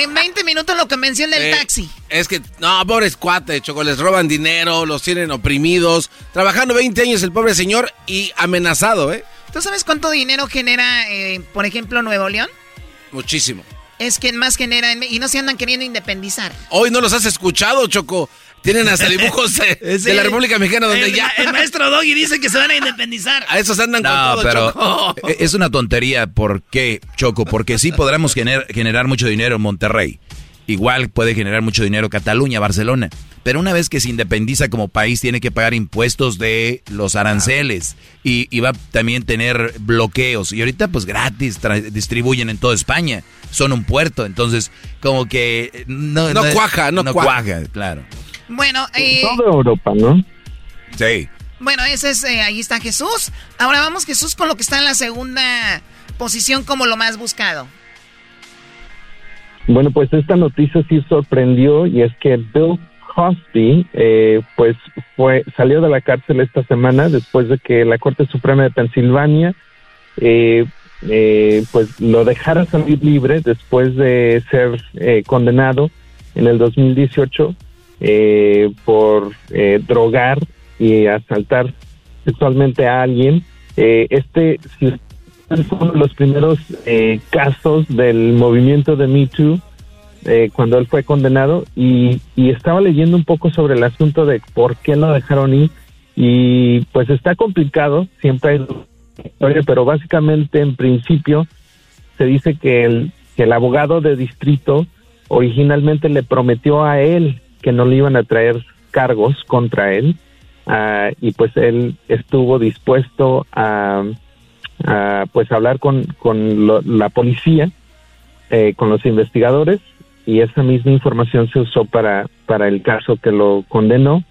En 20 minutos lo convenció el del Eh, taxi. Es que, no, pobres cuates, Choco, les roban dinero, los tienen oprimidos, trabajando 20 años el pobre señor y amenazado, ¿eh? ¿Tú sabes cuánto dinero genera, eh, por ejemplo, Nuevo León? Muchísimo. Es quien más genera en- y no se andan queriendo independizar. Hoy no los has escuchado, Choco. Tienen hasta [LAUGHS] dibujos de, de la República Mexicana donde el, ya... el maestro Doggy dice que se van a independizar. A esos andan No, con todo, pero Choco. e- es una tontería. ¿Por qué, Choco? Porque sí podremos gener- generar mucho dinero en Monterrey. Igual puede generar mucho dinero Cataluña, Barcelona. Pero una vez que se independiza como país, tiene que pagar impuestos de los aranceles. Y, y va a también tener bloqueos. Y ahorita, pues gratis, distribuyen en toda España. Son un puerto. Entonces, como que. eh, No, No cuaja, no cuaja. claro. Bueno, eh, Toda Europa, ¿no? Sí. bueno, ese es, eh, ahí está Jesús. Ahora vamos Jesús con lo que está en la segunda posición como lo más buscado. Bueno, pues esta noticia sí sorprendió y es que Bill Cosby, eh, pues fue salió de la cárcel esta semana después de que la Corte Suprema de Pensilvania eh, eh, pues lo dejara salir libre después de ser eh, condenado en el 2018 eh, por drogar y asaltar sexualmente a alguien. Este fue uno de los primeros casos del movimiento de Me Too eh, cuando él fue condenado y, y estaba leyendo un poco sobre el asunto de por qué lo dejaron ir y pues está complicado, siempre hay pero básicamente en principio se dice que el, que el abogado de distrito originalmente le prometió a él que no le iban a traer cargos contra él ah, y pues él estuvo dispuesto a, a, pues hablar con, con lo- la policía eh, con los investigadores y esa misma información se usó para, para el caso que lo condenó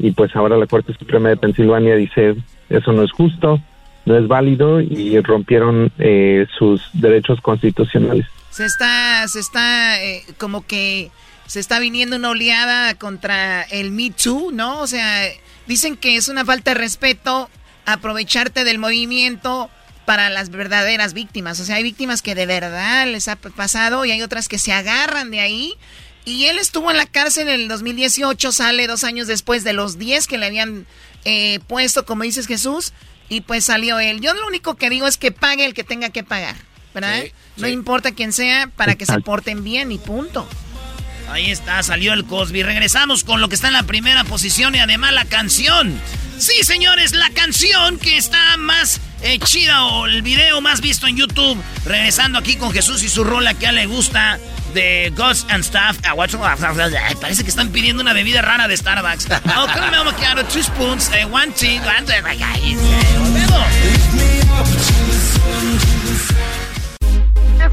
y pues ahora la Corte Suprema de Pensilvania dice eso no es justo, no es válido y rompieron eh, sus derechos constitucionales. Se está, se está eh, como que se está viniendo una oleada contra el Me Too, ¿no? O sea, dicen que es una falta de respeto aprovecharte del movimiento para las verdaderas víctimas. O sea, hay víctimas que de verdad les ha pasado y hay otras que se agarran de ahí. Y él estuvo en la cárcel en el 2018, sale dos años después de los 10 que le habían eh, puesto, como dices Jesús, y pues salió él. Yo lo único que digo es que pague el que tenga que pagar, ¿verdad? No importa quién sea, para que se porten bien y punto. Ahí está, salió el Cosby. Regresamos con lo que está en la primera posición y además la canción. Sí, señores, la canción que está más eh, chida o el video más visto en YouTube. Regresando aquí con Jesús y su rola que a le gusta de Ghost and Stuff. Ah, Ay, Parece que están pidiendo una bebida rara de Starbucks. Oh, come on, two spoons, eh, one tea, one tea. Ay, ay, eh, volvemos.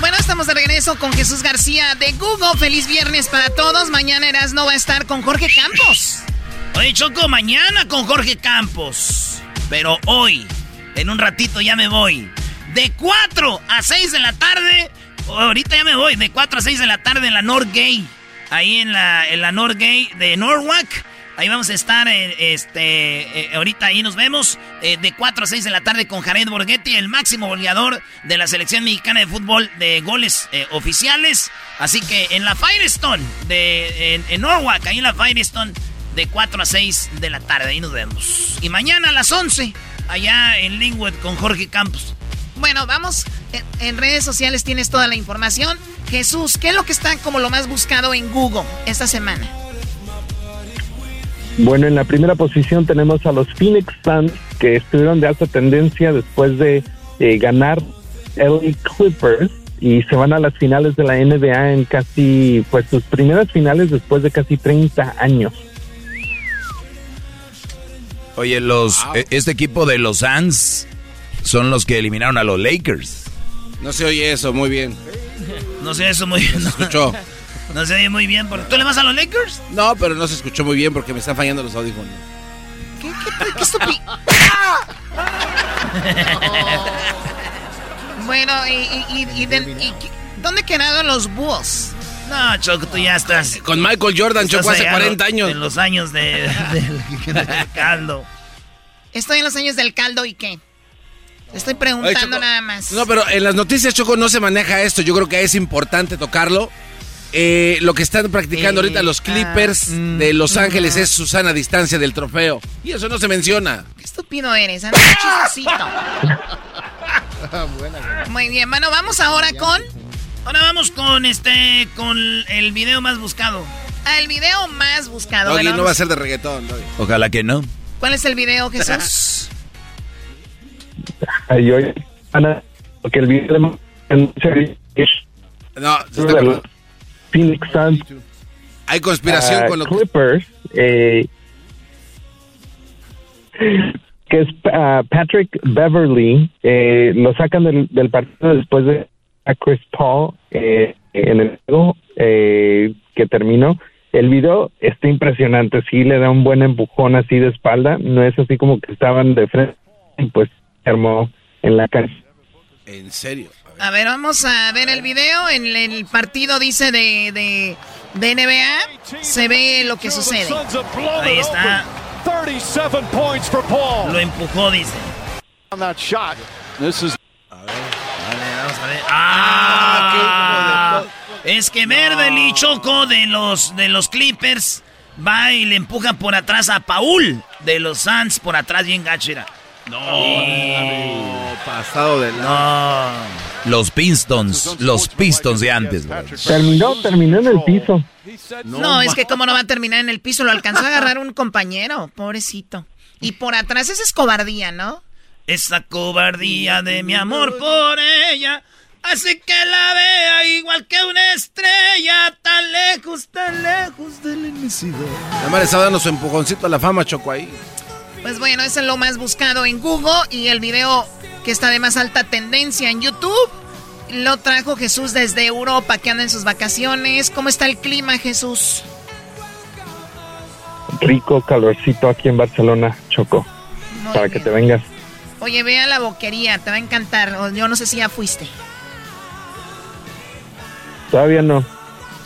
Bueno, estamos de regreso con Jesús García de Google. Feliz viernes para todos. Mañana Erasno va a estar con Jorge Campos. Oye, Choco, mañana con Jorge Campos. Pero hoy, en un ratito ya me voy. De 4 a 6 de la tarde. Ahorita ya me voy. De 4 a 6 de la tarde en la North Gay. Ahí en la, en la North Gay de Norwalk. Ahí vamos a estar, eh, este, eh, ahorita ahí nos vemos, eh, de 4 a 6 de la tarde con Jared Borghetti, el máximo goleador de la selección mexicana de fútbol de goles oficiales. Así que en la Firestone, de, en, Norwalk, ahí en la Firestone, de 4 a 6 de la tarde, ahí nos vemos. Y mañana a las 11, allá en Linwood con Jorge Campos. Bueno, vamos. En redes sociales tienes toda la información. Jesús, ¿qué es lo que está como lo más buscado en Google esta semana? Bueno, en la primera posición tenemos a los Phoenix Suns que estuvieron de alta tendencia después de eh, ganar LA Clippers y se van a las finales de la NBA en casi, pues sus primeras finales después de casi 30 años. Oye, los, eh, este equipo de los Suns son los que eliminaron a los Lakers. No se oye eso, muy bien. No sé eso muy bien. No, escuchó. [LAUGHS] no se oye muy bien. porque- ¿Tú le vas a los Lakers? No, pero no se escuchó muy bien porque me están fallando los audífonos. ¿Qué, qué, qué estupi- [LAUGHS] [LAUGHS] bueno, y, y- y- y del- y- ¿dónde quedaron los Bulls? No, Choco, tú ya estás. Con Michael Jordan, Choco, hace allá 40 años. En los años de, [LAUGHS] del- del caldo. Estoy en los años del caldo y qué. Estoy preguntando nada más. No, pero en las noticias, Choco, no se maneja esto. Yo creo que es importante tocarlo. Eh, lo que están practicando ahorita los Clippers de Los Ángeles es Susana a distancia del trofeo. Y eso no se menciona. Qué estúpido eres, anda chistosito. [LAUGHS] Muy bien, bueno, vamos ahora con. Ahora vamos con este, con el video más buscado. al video más buscado. Doggy Bueno, no va a ser de reggaetón, Doggy. Ojalá que no. ¿Cuál es el video, Jesús? [LAUGHS] Ay, oye, Ana, porque el video de No, se está Phoenix Suns Hay conspiración ah, con lo que... Clippers, eh, que es ah, Patrick Beverly, eh, lo sacan del, del partido después de a Chris Paul eh, en el juego eh, que terminó. El video está impresionante, sí le da un buen empujón así de espalda, no es así como que estaban de frente y pues se armó en la cancha. En serio. A ver, vamos a ver el video. En el partido dice de, de, de NBA. Se ve lo que sucede. Ahí está. 37 points for Paul. Lo empujó, dice. On that shot. This is Vale, vamos a ver. ¡Ah! Es que Beverly Choco de los, de los Clippers va y le empuja por atrás a Paul de los Suns por atrás bien gachera. No. pasado de No. Los Pistons, los Pistons de antes, güey. Terminó, terminó en el piso. No, es que como no va a terminar en el piso, lo alcanzó a agarrar un compañero, pobrecito. Y por atrás, esa es cobardía, ¿no? Esa cobardía de mi amor por ella hace que la vea igual que una estrella tan lejos, tan lejos de la inmensidad. Además le está dando su empujoncito a la fama, Choco, ahí. Pues bueno, eso es lo más buscado en Google y el video que está de más alta tendencia en YouTube lo trajo Jesús desde Europa, que anda en sus vacaciones. ¿Cómo está el clima, Jesús? Rico calorcito aquí en Barcelona, Choco, Muy para que te vengas. Oye, ve a la boquería, te va a encantar. Yo no sé si ya fuiste. Todavía no,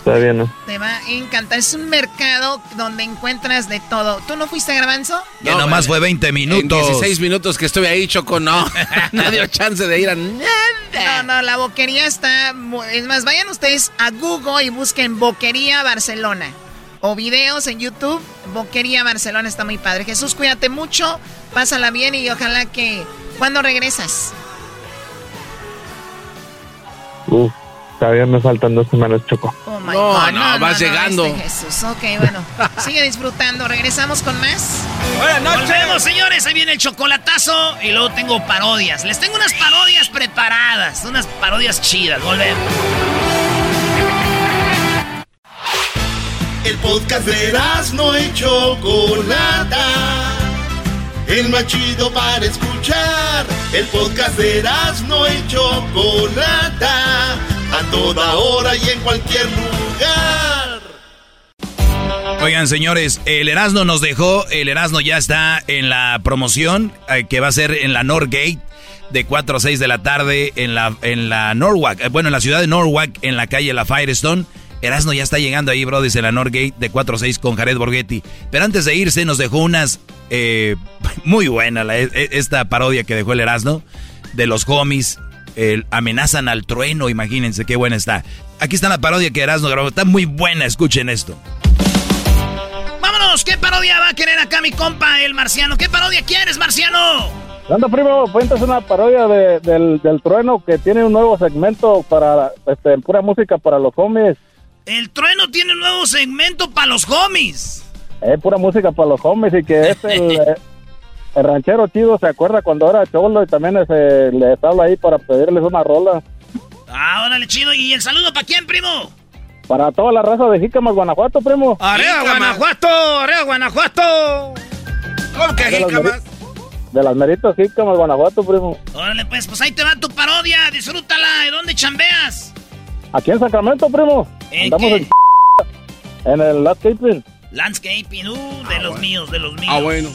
todavía no. Te va a encantar. Es un mercado donde encuentras de todo. ¿Tú no fuiste, Garbanzo? Que nomás fue 20 minutos. En 16 minutos que estuve ahí, Choco, no. [LAUGHS] [LAUGHS] no dio chance de ir a... No, no, la boquería está... Es más, vayan ustedes a Google y busquen Boquería Barcelona. O videos en YouTube. Boquería Barcelona está muy padre. Jesús, cuídate mucho. Pásala bien y ojalá que... ¿Cuándo regresas? Uf, todavía me faltan dos semanas, Choco. Oh my No, God, no, vas llegando. este Jesús. Ok, bueno. Sigue disfrutando. Regresamos con más. Buenas noches. Volvemos, señores. Ahí viene el chocolatazo y luego tengo parodias. Les tengo unas parodias preparadas, unas parodias chidas. Volvemos. El podcast de no y Chocolata. El más chido para escuchar. El podcast de no y Chocolata. A toda hora y en cualquier lugar. Oigan, señores, el Erasmo nos dejó. El Erasmo ya está en la promoción eh, que va a ser en la Norgate de 4 a 6 de la tarde en la, en la Norwalk. eh, bueno, en la ciudad de Norwalk, en la calle La Firestone. Erasmo ya está llegando ahí, bro, en la Norgate de 4 a 6 con Jared Borghetti. Pero antes de irse, nos dejó unas eh, [LAUGHS] muy buena la- e- esta parodia que dejó el Erasmo de los homies. El amenazan al trueno, imagínense qué buena está. Aquí está la parodia que Erasmo grabó. Está muy buena, escuchen esto. Vámonos. ¿Qué parodia va a querer acá mi compa, el marciano? ¿Qué parodia quieres, marciano? Anda, primo, cuentas una parodia de- del, del trueno que tiene un nuevo segmento para este, pura música para los homies. El trueno tiene un nuevo segmento para los homies. Eh, pura música para los homies y que es el, eh, [LAUGHS] el ranchero chido, ¿se acuerda cuando era cholo y también ese, les habla ahí para pedirles una rola? Ah, órale, chido. ¿Y el saludo para quién, primo? Para toda la raza de Jícamas, Guanajuato, primo. ¡Arriba, Guanajuato! ¡Arriba, Guanajuato! ¿Cómo que De las meri- De las meritas Jícamas, Guanajuato, primo. Órale, pues, pues ahí te va tu parodia. Disfrútala. ¿De dónde chambeas? Aquí en Sacramento, primo. ¿En Andamos qué? en, [LAUGHS] en el landscaping. Landscaping, uh, de los míos, de los míos. Ah, bueno.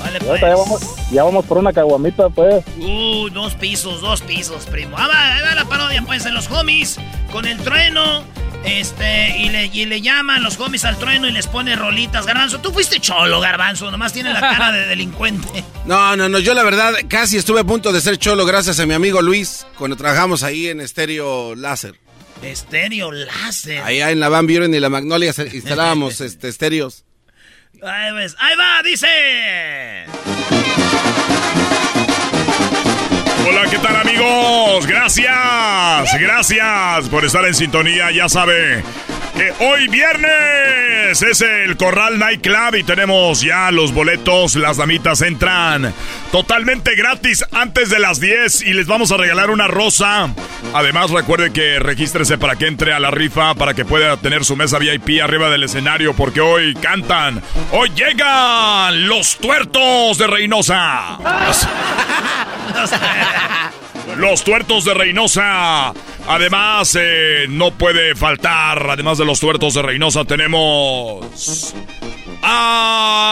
Vale, Ya, pues. ya vamos, ya vamos por una caguamita, pues. Uh, dos pisos, dos pisos, primo. Ah, va, ahí va la parodia, pues, de los homies con el trueno. Este, y le, y le llaman los homies al trueno y les pone rolitas. Garbanzo, tú fuiste cholo, Garbanzo. Nomás tiene la cara de delincuente. [LAUGHS] No, no, no, yo la verdad casi estuve a punto de ser cholo gracias a mi amigo Luis cuando trabajamos ahí en Estéreo Láser. Estéreo láser. Allá en la Van Buren y la Magnolia [LAUGHS] instalábamos este, estéreos. Ahí. Ahí va, dice. Hola, ¿qué tal amigos? Gracias, gracias por estar en sintonía. Ya sabe, que hoy viernes es el Corral Night Club y tenemos ya los boletos. Las damitas entran totalmente gratis antes de las 10 y les vamos a regalar una rosa. Además, recuerde que regístrese para que entre a la rifa, para que pueda tener su mesa VIP arriba del escenario, porque hoy cantan. Hoy llegan los tuertos de Reynosa. [LAUGHS] [LAUGHS] Los tuertos de Reynosa. Además, eh, no puede faltar, además de los tuertos de Reynosa, tenemos... ¡Ah!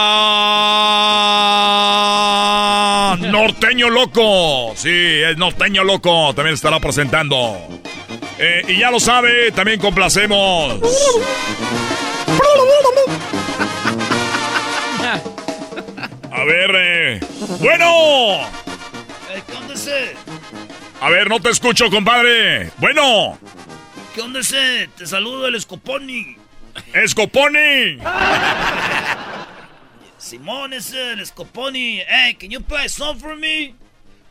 Norteño Loco. Sí, es Norteño Loco. También estará presentando. Eh, y ya lo sabe, también complacemos. A ver, eh. Bueno. ¿Qué onda ese? A ver, no te escucho, compadre. Bueno. ¿Qué onda ese? Te saludo el Scoponi. ¡Escoponi! [LAUGHS] Simón ese, el Scoponi. Hey, can you play a song for me?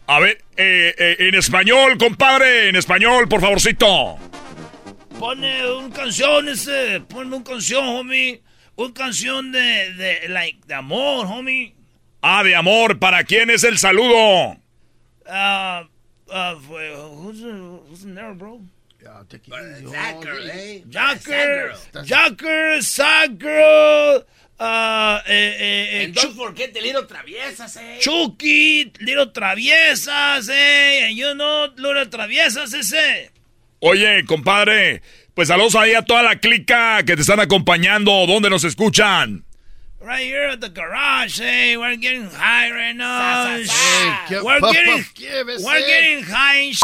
A ver, eh, eh, en español, compadre, en español, por favorcito. Pone un canción ese, ponme un canción, homie. Un canción de, de, like, de amor, homie. Ah, de amor, ¿para quién es el saludo? Ah, ah, fue- who's, who's in there, bro? Jacker, eh. Jacker, Jacker, sad girl, ah, eh, eh, eh, And don't forget the little traviesas, eh. Chucky, Little Traviesas, eh, and you know, Little Traviesas ese. Oye, compadre, pues saludos ahí a toda la clica que te están acompañando. ¿Dónde nos escuchan? Right here at the garage, hey, we're getting high right now. Sa, sa, sa. Hey, ¿qué we're puff, getting, puff, we're getting high and [LAUGHS]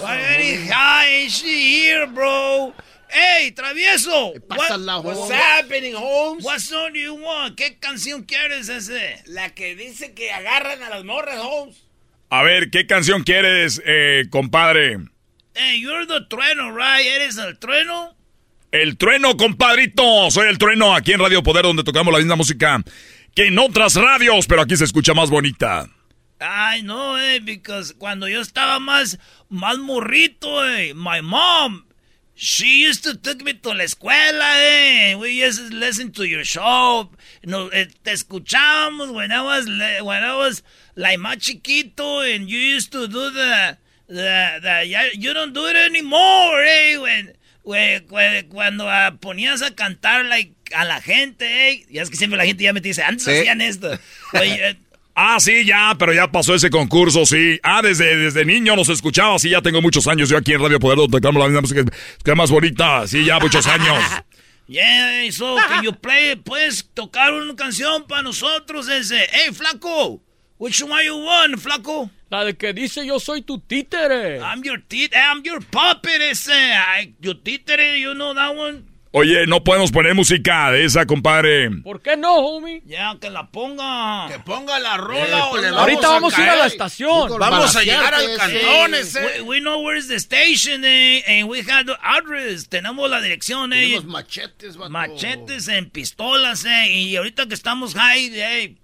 we're getting high and shit here, bro. Hey, travieso. pasa la what's happening, Holmes? What song do you want? ¿Qué canción quieres ese? La que dice que agarran a las morras, Holmes. A ver, ¿qué canción quieres, eh, compadre? Hey, you're the trueno, right? ¿Eres el trueno? El trueno, compadrito. Soy el trueno aquí en Radio Poder, donde tocamos la misma música que en otras radios, pero aquí se escucha más bonita. Ay, no, eh, because cuando yo estaba más, más morrito, eh, my mom, she used to take me to la escuela, eh. We used to listen to your show. No, eh, te escuchábamos when I was, when I was like más chiquito, and you used to do the, the, the, you don't do it anymore, eh, when- cuando ah, ponías a cantar, like, a la gente, eh. Ya es que siempre la gente ya me dice, antes Sí. hacían esto. Oye, eh, [LAUGHS] Ah, sí, ya, pero ya pasó ese concurso, sí. Ah, desde, desde niño nos escuchaba, sí, ya tengo muchos años. Yo aquí en Radio Poder, donde tocamos la misma música que más bonita, sí, ya muchos [LAUGHS] años. Yeah, so can you play? Puedes tocar una canción para nosotros ese. Hey, flaco, which one you want, flaco? La de que dice yo soy tu títere. I'm your tit, I'm your puppet ese. I, your títere, you know that one? Oye, no podemos poner música de esa, compadre. ¿Por qué no, homie? Ya, que la ponga. Que ponga la rola o le Ahorita vamos a ir a la estación. Vamos a llegar al cantón Hey, ese. we, we know where's the station, eh, and we have the address. Tenemos la dirección, eh. Tenemos machetes, vato. Machetes en pistolas, eh. Y ahorita que estamos high, eh,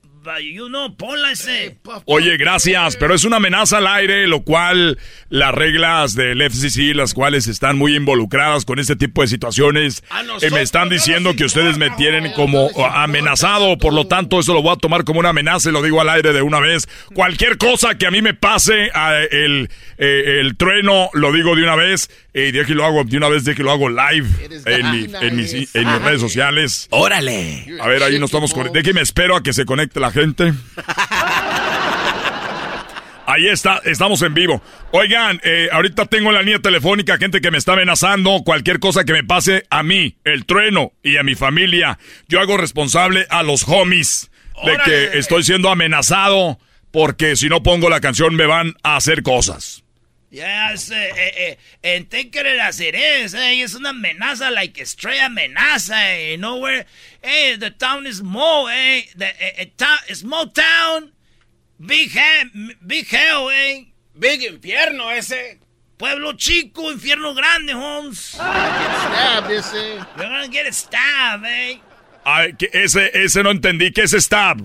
you know, ponla ese. Oye, gracias, pero es una amenaza al aire, lo cual las reglas del FCC, las cuales están muy involucradas con este tipo de situaciones, eh, me están diciendo que ustedes me tienen como amenazado, por lo tanto eso lo voy a tomar como una amenaza y lo digo al aire de una vez. Cualquier cosa que a mí me pase, a el, eh, el trueno, lo digo de una vez, y de que lo hago de una vez, de que lo hago live en, mi- en mis, en mis redes sociales. Órale. A ver, ahí nos estamos con... Déjeme espero a que se conecte la gente. [LAUGHS] Ahí está, estamos en vivo. Oigan, eh, ahorita tengo en la línea telefónica gente que me está amenazando. Cualquier cosa que me pase a mí, el trueno y a mi familia, yo hago responsable a los homies de que estoy siendo amenazado porque si no pongo la canción me van a hacer cosas. Ya, ese, eh, eh, en Taker las Cerez, eh, es una amenaza, like straight amenaza, eh, you know where, eh, the town is small, eh, the, eh, eh, town, small town, big, ha- big hell, eh. Big infierno ese. Pueblo chico, infierno grande, Holmes. Stabbed ese. You're gonna get stabbed, eh. Ay, ese, ese no entendí. ¿Qué es stab?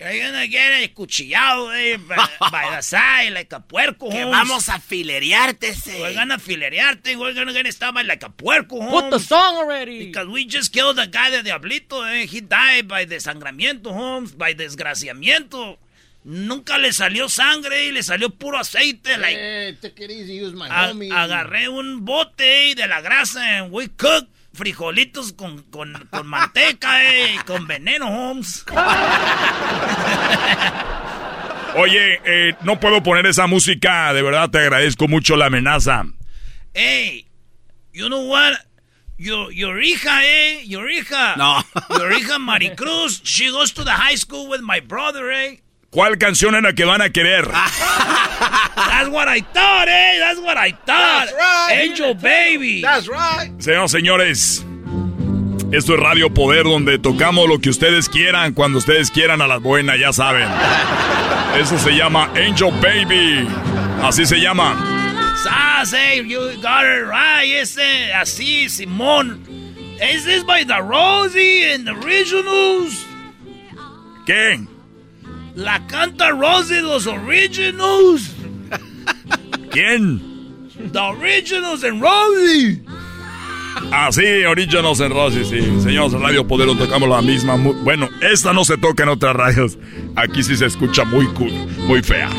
You're gonna get cuchillado, eh, by, the [LAUGHS] side, like a puerco, Que vamos a filerearte. We're gonna filerearte, we're gonna get stabbed by like a puerco, Holmes. Put the song already. Because we just killed the guy de Diablito, eh. He died by desangramiento, Holmes, by desgraciamiento. Nunca le salió sangre y le salió puro aceite, like... Eh, take it easy, use my A- homie. agarré un bote eh, de la grasa en We Cook, frijolitos con, con, con manteca eh, con veneno, Holmes. Oye, eh, no puedo poner esa música, de verdad te agradezco mucho la amenaza. Hey, you know what? Your, your hija, eh? Your hija. No. Your hija Maricruz, she goes to the high school with my brother, eh? ¿Cuál canción es la que van a querer? That's what I thought, eh? That's what I thought. That's right. Angel Baby. That's right. Señoras señores, esto es Radio Poder donde tocamos lo que ustedes quieran, cuando ustedes quieran a las buenas, ya saben. Eso se llama Angel Baby. Así se llama. Sas, eh? You got it right. Ese, así, Simón. Is this by the Rosie and the Originals? ¿Qué? La canta Rosie los Originals. ¿Quién? The Originals and Rosie. Ah, sí, Originals en Rosy, sí. Señores, en Radio Poder tocamos la misma. mu- bueno, esta no se toca en otras radios. Aquí sí se escucha muy cool, muy fea.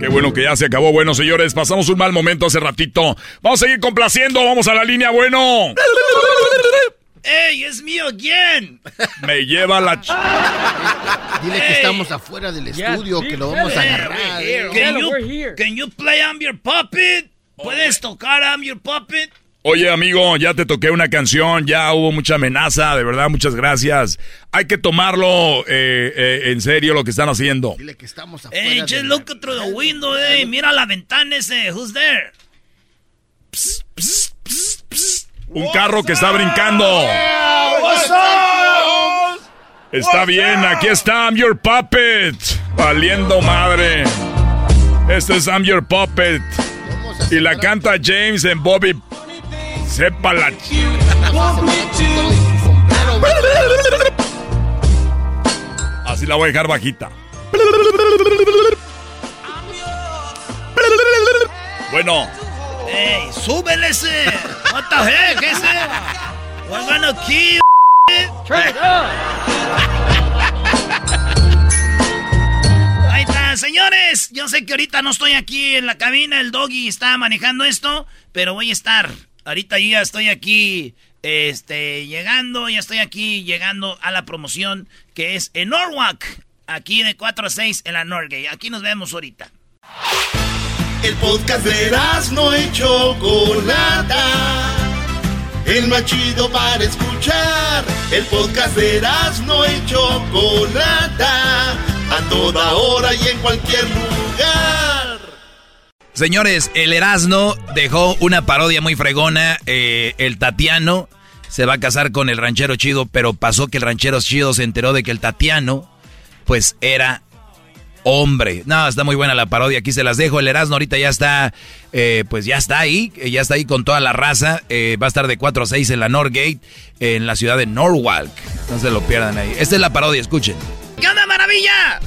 Qué bueno que ya se acabó. Bueno, señores, pasamos un mal momento hace ratito. Vamos a seguir complaciendo. Vamos a la línea, bueno. Hey, it's me again. Me lleva la... ch- Dile que estamos afuera del estudio, que lo vamos a agarrar. eh. Can you, can you play I'm Your Puppet? ¿Puedes tocar I'm Your Puppet? Oye, amigo, ya te toqué una canción, ya hubo mucha amenaza, de verdad, muchas gracias. Hay que tomarlo eh, eh, en serio lo que están haciendo. Dile que estamos afuera. Hey, just del- look through the window, hey. Mira la ventana ese. Who's there? Un carro que está brincando. Está bien, aquí está I'm Your Puppet. Valiendo madre. Este es I'm Your Puppet. Y la canta James en Bobby. Sepa la... ch- Así la voy a dejar bajita. Bueno, Hey, súbele ese. What the heck, ese? We're gonna kill. Turn it up. Ahí está, señores. Yo sé que ahorita no estoy aquí en la cabina, el doggy está manejando esto, pero voy a estar. Ahorita ya estoy aquí, este, llegando, ya estoy aquí llegando a la promoción que es en Norwalk, aquí de 4 a 6 en la Norgate. Aquí nos vemos ahorita. El podcast de no y Chocolata. El más chido para escuchar. El podcast de no y Chocolata. A toda hora y en cualquier lugar. Señores, el Erasno dejó una parodia muy fregona. eh, el Tatiano se va a casar con el ranchero chido, pero pasó que el ranchero chido se enteró de que el Tatiano, pues era hombre. No, está muy buena la parodia. Aquí se las dejo. El Erasmo ahorita ya está, eh, pues ya está ahí. eh, Ya está ahí con toda la raza. eh, va a estar de 4 a 6 en la Norgate, en la ciudad de Norwalk. No se lo pierdan ahí. Esta es la parodia, escuchen. ¿Qué onda, maravilla?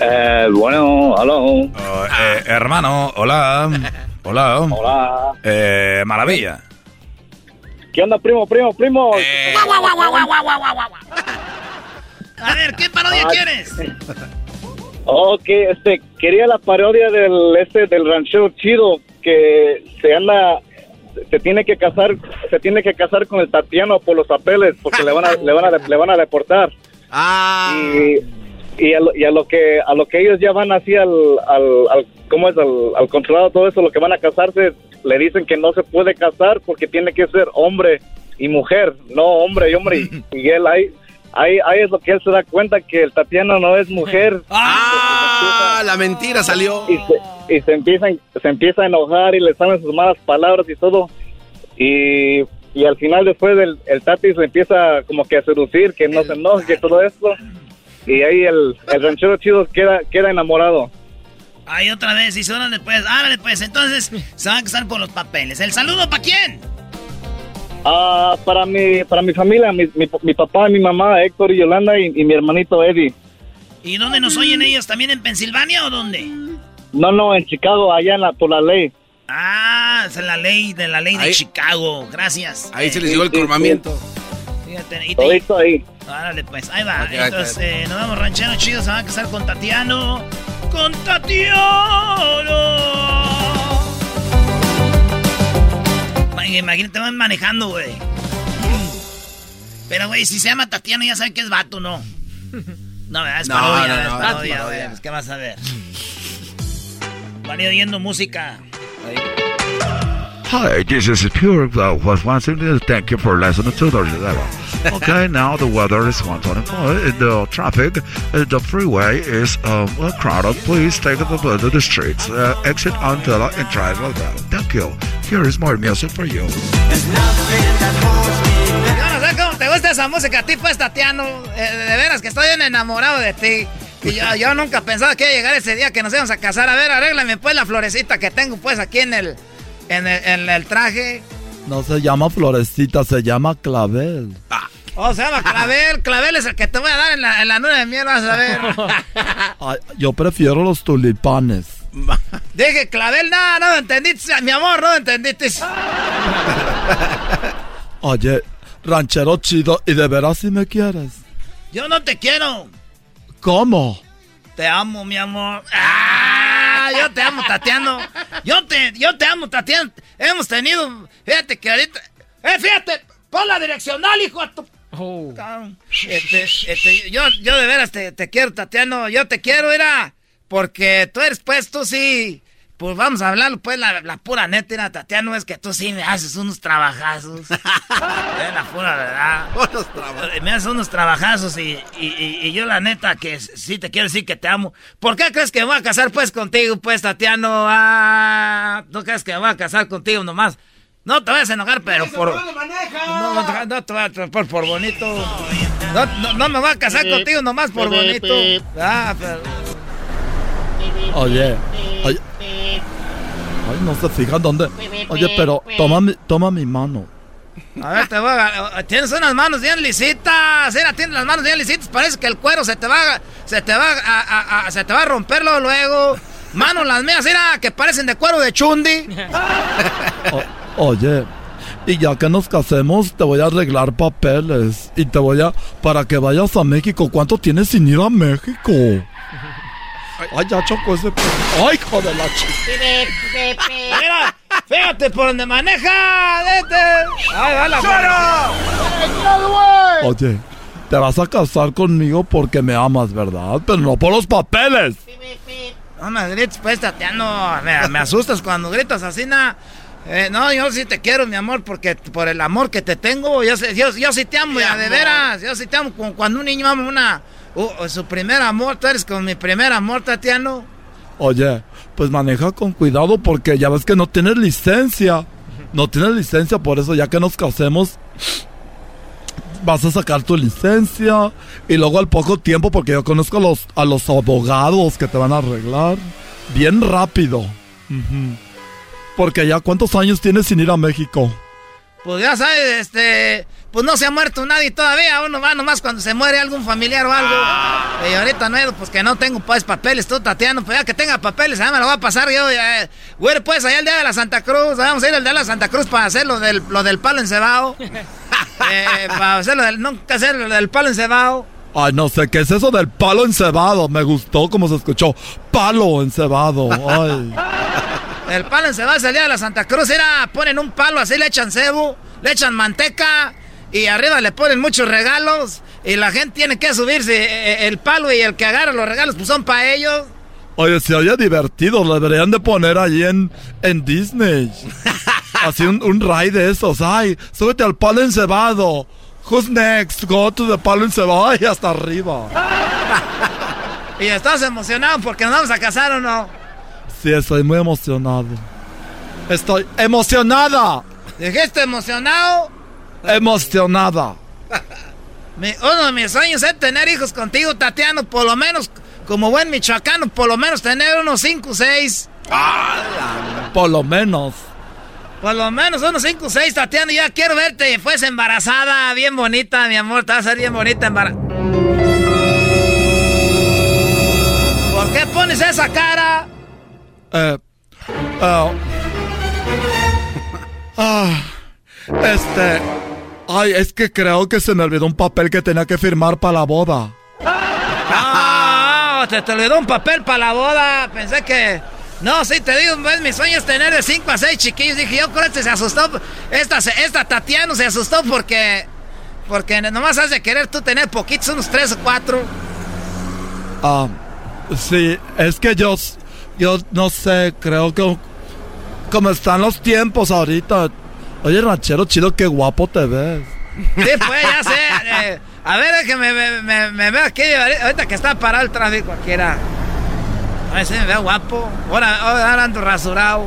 Eh, bueno, aló. eh, hermano, hola. [LAUGHS] Hola. Hola. Eh, maravilla. ¿Qué onda, primo, primo, primo? A ver, ¿qué parodia Ah, quieres? [LAUGHS] Ok, este, quería la parodia del, este, del ranchero chido que se anda, se tiene que casar, se tiene que casar con el Tatiano por los papeles porque le van a, le van a, le van a deportar. Ah. Y, y, a lo, y a lo que, a lo que ellos ya van así al, al, al ¿cómo es? Al, al controlado todo eso, lo que van a casarse, le dicen que no se puede casar porque tiene que ser hombre y mujer, no hombre y hombre. Y, y él ahí, ahí, ahí es lo que él se da cuenta que el Tatiano no es mujer. [LAUGHS] Ah, la mentira salió. y se, y se empieza se empieza a enojar y le salen sus malas palabras y todo y, y al final después el, el Tati se empieza como que a seducir que no se enoje que todo esto y ahí el, el ranchero chido queda queda enamorado Ahí otra vez, dice, órale pues, árale pues. Entonces, se van a casar por los papeles. ¿El saludo para quién? Ah, para mi, para mi familia, mi, mi, mi papá, mi mamá, Héctor y Yolanda y, y mi hermanito Eddie. ¿Y dónde nos oyen ellos? ¿También en Pensilvania o dónde? No, no, en Chicago, allá en la, por la ley. Ah, es la ley de la ley de Chicago. Gracias. Ahí se les llegó el y te- Todito ahí. Árale, pues, ahí va. Entonces, eh, nos vamos ranchero chido, se va a casar con Tatiano. ¡Con Tatiano! Ma- Imagínate, van manejando, güey. Pero, güey, si se llama Tatiano, ya sabe que es vato, ¿no? No, ¿verdad? es No, parodia, no, es no, parodia, es güey. parodia. Pues, ¿Qué vas a ver? Van oyendo música. Hi, this is Pure was once again. Thank you for listening to the level. Okay, now the weather is 124. In the traffic, uh, the freeway is um, uh, crowded. Please take the to the streets. Uh, exit until and drive well. Thank you. Here is more music for you. Yo no sé cómo te gusta esa música, a ti pues, Tatiano. Eh, de veras que estoy enamorado de ti. Y yo, yo nunca pensaba que iba a llegar ese día que nos íbamos a casar. A ver, arréglame pues la florecita que tengo pues aquí en el, en el, en el traje. No se llama florecita, se llama clavel. Oh, se llama Clavel. Clavel es el que te voy a dar en la, en la luna de miel, vas a ver. [LAUGHS] Ay, yo prefiero los tulipanes. [LAUGHS] Dije, Clavel, no, no lo entendiste, mi amor, no lo entendiste. [LAUGHS] Oye, ranchero chido, ¿y de veras si me quieres? Yo no te quiero. ¿Cómo? Te amo, mi amor. Ah, yo te amo, Tatiano. Yo te, yo te amo, Tatiano. Hemos tenido, fíjate que ahorita, eh, fíjate, pon la direccional, hijo de tu. Cabrón. Este, este, yo, yo de veras te, te quiero, Tatiano. Yo te quiero, era porque tú eres, pues, tú sí. Pues vamos a hablar, pues, la, la pura neta, era, Tatiano, es que tú sí me haces unos trabajazos. [LAUGHS] es la pura verdad. Me haces unos trabajazos y, y, y- y yo la neta que sí te quiero decir que te amo. ¿Por qué crees que me voy a casar pues contigo, pues, Tatiano? Ah, ¿tú crees que me voy a casar contigo nomás? No te vayas a enojar, pero por... No, no, te- no te voy a por, por bonito. No, no, no me voy a casar contigo nomás por bonito. Ah, pero... Oye, oye. Ay, no se fijan dónde. Oye, pero toma mi, toma mi mano. A ver, te voy a... Tienes unas manos bien lisitas. Mira, tienes las manos bien lisitas. Parece que el cuero se te va, se te va, a, a- a- se te va a romperlo luego. Manos las mías, mira, que parecen de cuero de chundi. O- oye, y ya que nos casemos, te voy a arreglar papeles. Y te voy a. Para que vayas a México. ¿Cuánto tienes sin ir a México? Ay, ya chocó ese. Ay, hijo de la chica. Mira, fíjate por donde maneja. Vete. Ay, va la Oye, te vas a casar conmigo porque me amas, ¿verdad? Pero no por los papeles. No me grites, pues, Tatiano. Me, me asustas cuando gritas así, na. Eh, no, yo sí te quiero, mi amor, porque por el amor que te tengo, yo, yo, yo sí te amo, ya, de veras. Yo sí te amo. Como cuando un niño ama una, uh, su primer amor, tú eres como mi primer amor, Tatiano. Oye, pues maneja con cuidado porque ya ves que no tienes licencia. No tienes licencia, por eso ya que nos casemos, vas a sacar tu licencia. Y luego al poco tiempo, porque yo conozco a los, a los abogados que te van a arreglar. Bien rápido. Porque ya cuántos años tienes sin ir a México. Pues ya sabes, este, pues no se ha muerto nadie todavía, uno va nomás cuando se muere algún familiar o algo. Y ahorita no, pues que no tengo pues papeles, tú Tatiano, pues ya que tenga papeles, ya me lo voy a pasar yo, ya, güey, pues allá el día de la Santa Cruz, vamos a ir al día de la Santa Cruz para hacer lo del, lo del palo encebado. [LAUGHS] eh, para hacer lo del, nunca hacer lo del palo encebado. Ay, no sé qué es eso del palo encebado. Me gustó como se escuchó. Palo encebado. Ay. [LAUGHS] El palo encebado es el día de la Santa Cruz, era, ponen un palo así, le echan cebo, le echan manteca y arriba le ponen muchos regalos y la gente tiene que subirse eh, el palo y el que agarra los regalos pues son para ellos. Oye, se oye divertido. Lo deberían de poner allí en, en Disney. [LAUGHS] Así un, un de esos. Ay, súbete al palo encebado. Who's next? Go to the palo encebado. Ay, hasta arriba. [LAUGHS] Y estás emocionado porque nos vamos a casar o no. Sí, estoy muy emocionado. Estoy emocionada. ¿Dijiste emocionado? Emocionada. Uno de mis sueños es tener hijos contigo, Tatiano, por lo menos, como buen michoacano, por lo menos tener unos 5 o 6. Por lo menos. Por lo menos unos 5 o 6, Tatiana. Ya quiero verte. Fues embarazada, bien bonita, mi amor. Te vas a ser bien bonita embarazada. ¿Por qué pones esa cara? Eh, ah, este. Ay, es que creo que se me olvidó un papel que tenía que firmar para la boda. Ah, te, te olvidó un papel para la boda. Pensé que. No, sí, te digo, pues, mi sueño es tener de 5 a 6 chiquillos. Dije, yo creo que este se asustó. Esta, se- esta Tatiana se asustó porque. Porque nomás has de querer tú tener poquitos, unos 3 o 4. Ah, sí, es que yo, yo no sé, creo que como están los tiempos ahorita. Oye, ranchero chido, qué guapo te ves. Sí, pues, ya sé. eh, a ver, es que me, me, me, me veo aquí. Ahorita que está parado el tráfico aquí era. A ver si me veo guapo. Ahora, ahora ando rasurado.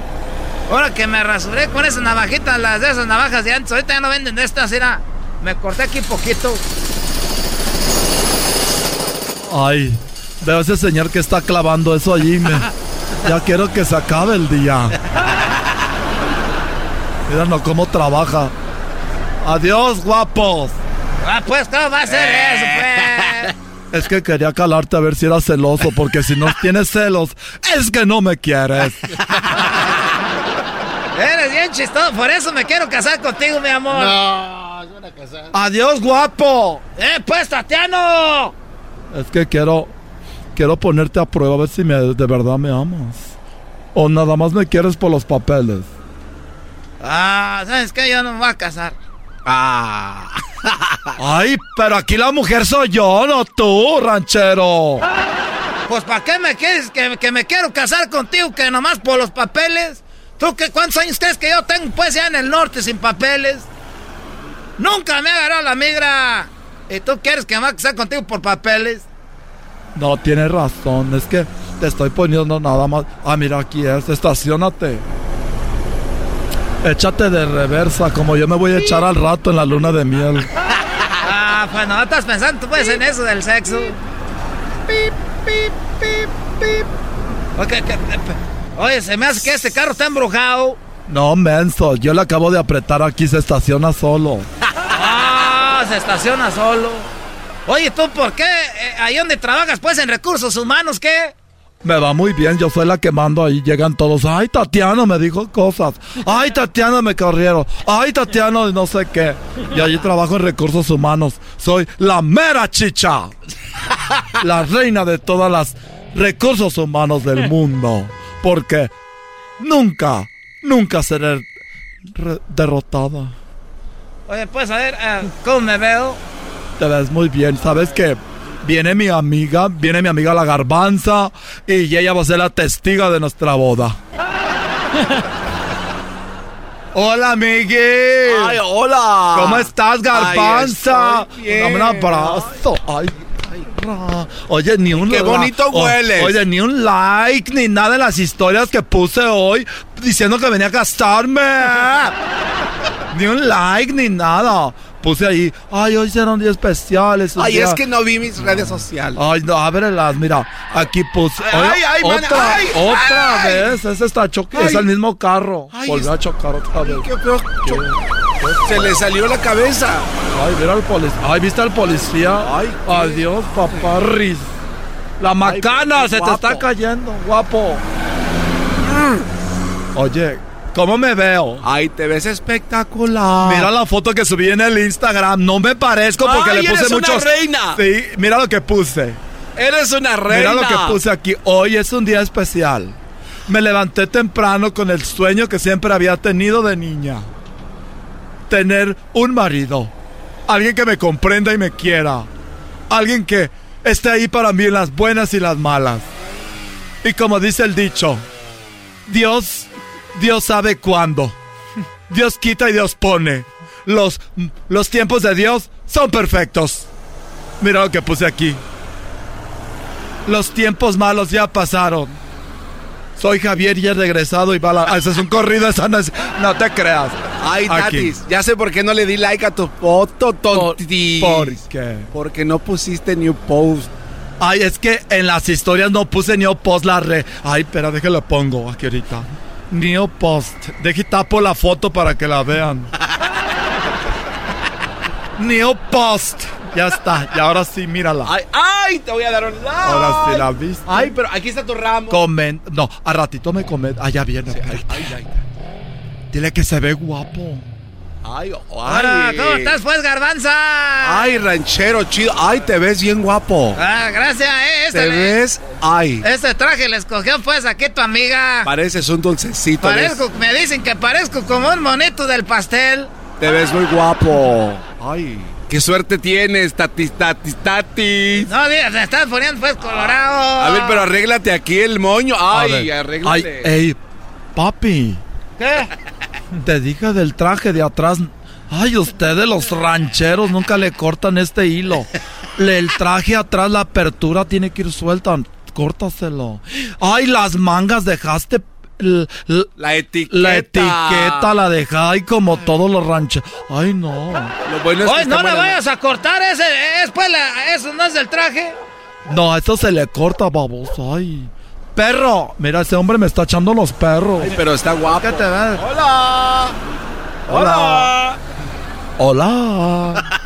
Ahora que me rasuré con esas navajitas, las de esas navajas de antes. Ahorita ya no venden de estas, era. Me corté aquí poquito. Ay, veo ese señor que está clavando eso allí. Me, [LAUGHS] ya quiero que se acabe el día. Mira no cómo trabaja. Adiós, guapos. Ah, pues, ¿cómo va a ser eso, pues? Es que quería calarte a ver si eras celoso, porque si no tienes celos, es que no me quieres. [LAUGHS] Eres bien chistoso, por eso me quiero casar contigo, mi amor. No, van a casar. Adiós, guapo. ¡Eh, pues, Tatiano! Es que quiero, quiero ponerte a prueba a ver si me, de verdad me amas. O nada más me quieres por los papeles. Ah, ¿sabes qué? Yo no me voy a casar. Ah. Ay, pero aquí la mujer soy yo, no tú, ranchero. Pues, ¿para qué me quieres que, que me quiero casar contigo que nomás por los papeles? ¿Tú qué, cuántos años crees que yo tengo, pues, ya en el norte sin papeles? Nunca me ha agarrado la migra. ¿Y tú quieres que me vaya a casar contigo por papeles? No, tienes razón, es que te estoy poniendo nada más. Ah, mira, aquí es, estacionate. Échate de reversa, como yo me voy a echar al rato en la luna de miel. Ah, pues no estás pensando tú pues en eso del sexo. Pip, pip, pip, pip. Oye, se me hace que este carro está embrujado. No, menso, yo le acabo de apretar aquí, se estaciona solo. Ah, se estaciona solo. Oye, ¿tú por qué? Eh, ahí donde trabajas, pues, en recursos humanos, ¿qué? Me va muy bien, yo soy la que mando ahí, llegan todos. Ay, Tatiana me dijo cosas. Ay, Tatiana me corrieron. Ay, Tatiana no sé qué. Y allí trabajo en recursos humanos. Soy la mera chicha. La reina de todas las recursos humanos del mundo. Porque nunca, nunca seré derrotada. Oye, pues, a ver, eh, ¿cómo me veo? Te ves muy bien. ¿Sabes que Viene mi amiga, viene mi amiga la garbanza y ella va a ser la testiga de nuestra boda. [LAUGHS] Hola, Miguel. Ay, hola. ¿Cómo estás, garbanza? Ay. Dame un abrazo. Ay, ra- Oye, ni un Qué la- bonito hueles. Oye, ni un like, ni nada en las historias que puse hoy diciendo que venía a gastarme. [LAUGHS] ni un like, ni nada. Puse ahí, ay, hoy será un día especial. es un Ay, es que no vi mis redes sociales. Ay, no, ábrelas, mira, aquí puse. Ay, ay, otra, ay, otra ay. vez, ese está choque, es el mismo carro. Ay, Volvió a chocar otra vez. qué feo Se le salió la cabeza. Ay, mira al policía. Ay, ¿viste al policía? Ay, adiós, paparris. La macana se te está cayendo, guapo. Oye, ¿cómo me veo? Ay, te ves espectacular. Mira la foto que subí en el Instagram. No me parezco porque Ay, le puse eres una reina. Sí, mira lo que puse. Eres una reina. Mira lo que puse aquí. Hoy es un día especial. Me levanté temprano con el sueño que siempre había tenido de niña. Tener un marido. Alguien que me comprenda y me quiera. Alguien que esté ahí para mí en las buenas y las malas. Y como dice el dicho, Dios, Dios sabe cuándo. Dios quita y Dios pone. Los, los tiempos de Dios son perfectos. Mira lo que puse aquí. Los tiempos malos ya pasaron. Soy Javier y he regresado y va la... Ah, ese es un corrido, esa no, es- no te creas. Ay, Aquí. Tatis, ya sé por qué no le di like a tu foto, tonti. ¿Por qué? Porque no pusiste new post. Ay, es que en las historias no puse ni post la re. Ay, pero déjalo pongo aquí ahorita. New Post. Deje tapo la foto para que la vean. New Post. Ya está. Y ahora sí, mírala. Ay, ay, te voy a dar un like. Ahora sí la viste. Ay, pero aquí está tu ramo. Comen. No, a ratito me comen. Ah, ya viene. ay, ay. Dile que se ve guapo. Ay, ay. Hola, ¿cómo estás pues, garbanza? Ay, ranchero chido. Ay, te ves bien guapo. Ah, gracias, eh. Este, Te ves, ay. este traje le escogió pues aquí tu amiga. Pareces un dulcecito. Parezco, me dicen que parezco como un monito del pastel. Te ves muy guapo. Ay. Qué suerte tienes, tatis, tatis, tatis. No, digas, te estás poniendo pues colorado. A ver, pero arréglate aquí el moño. Ay, arréglate. Ay, ey, papi. ¿Qué? Te dije del traje de atrás. Ay, ustedes los rancheros nunca le cortan este hilo. Le- El traje atrás, la apertura tiene que ir suelta. Córtaselo. Ay, las mangas dejaste. l- l- La etiqueta. La etiqueta la dejé ay, como todos los rancheros. Ay, no. Lo bueno es que Oye, está no le vayas a cortar ese, es pues la- eso no es del traje. No, eso se le corta, baboso. Ay. Perro. Mira, ese hombre me está echando los perros. Ay, pero está guapo. ¿Qué te ves? Hola. Hola. Hola. [LAUGHS]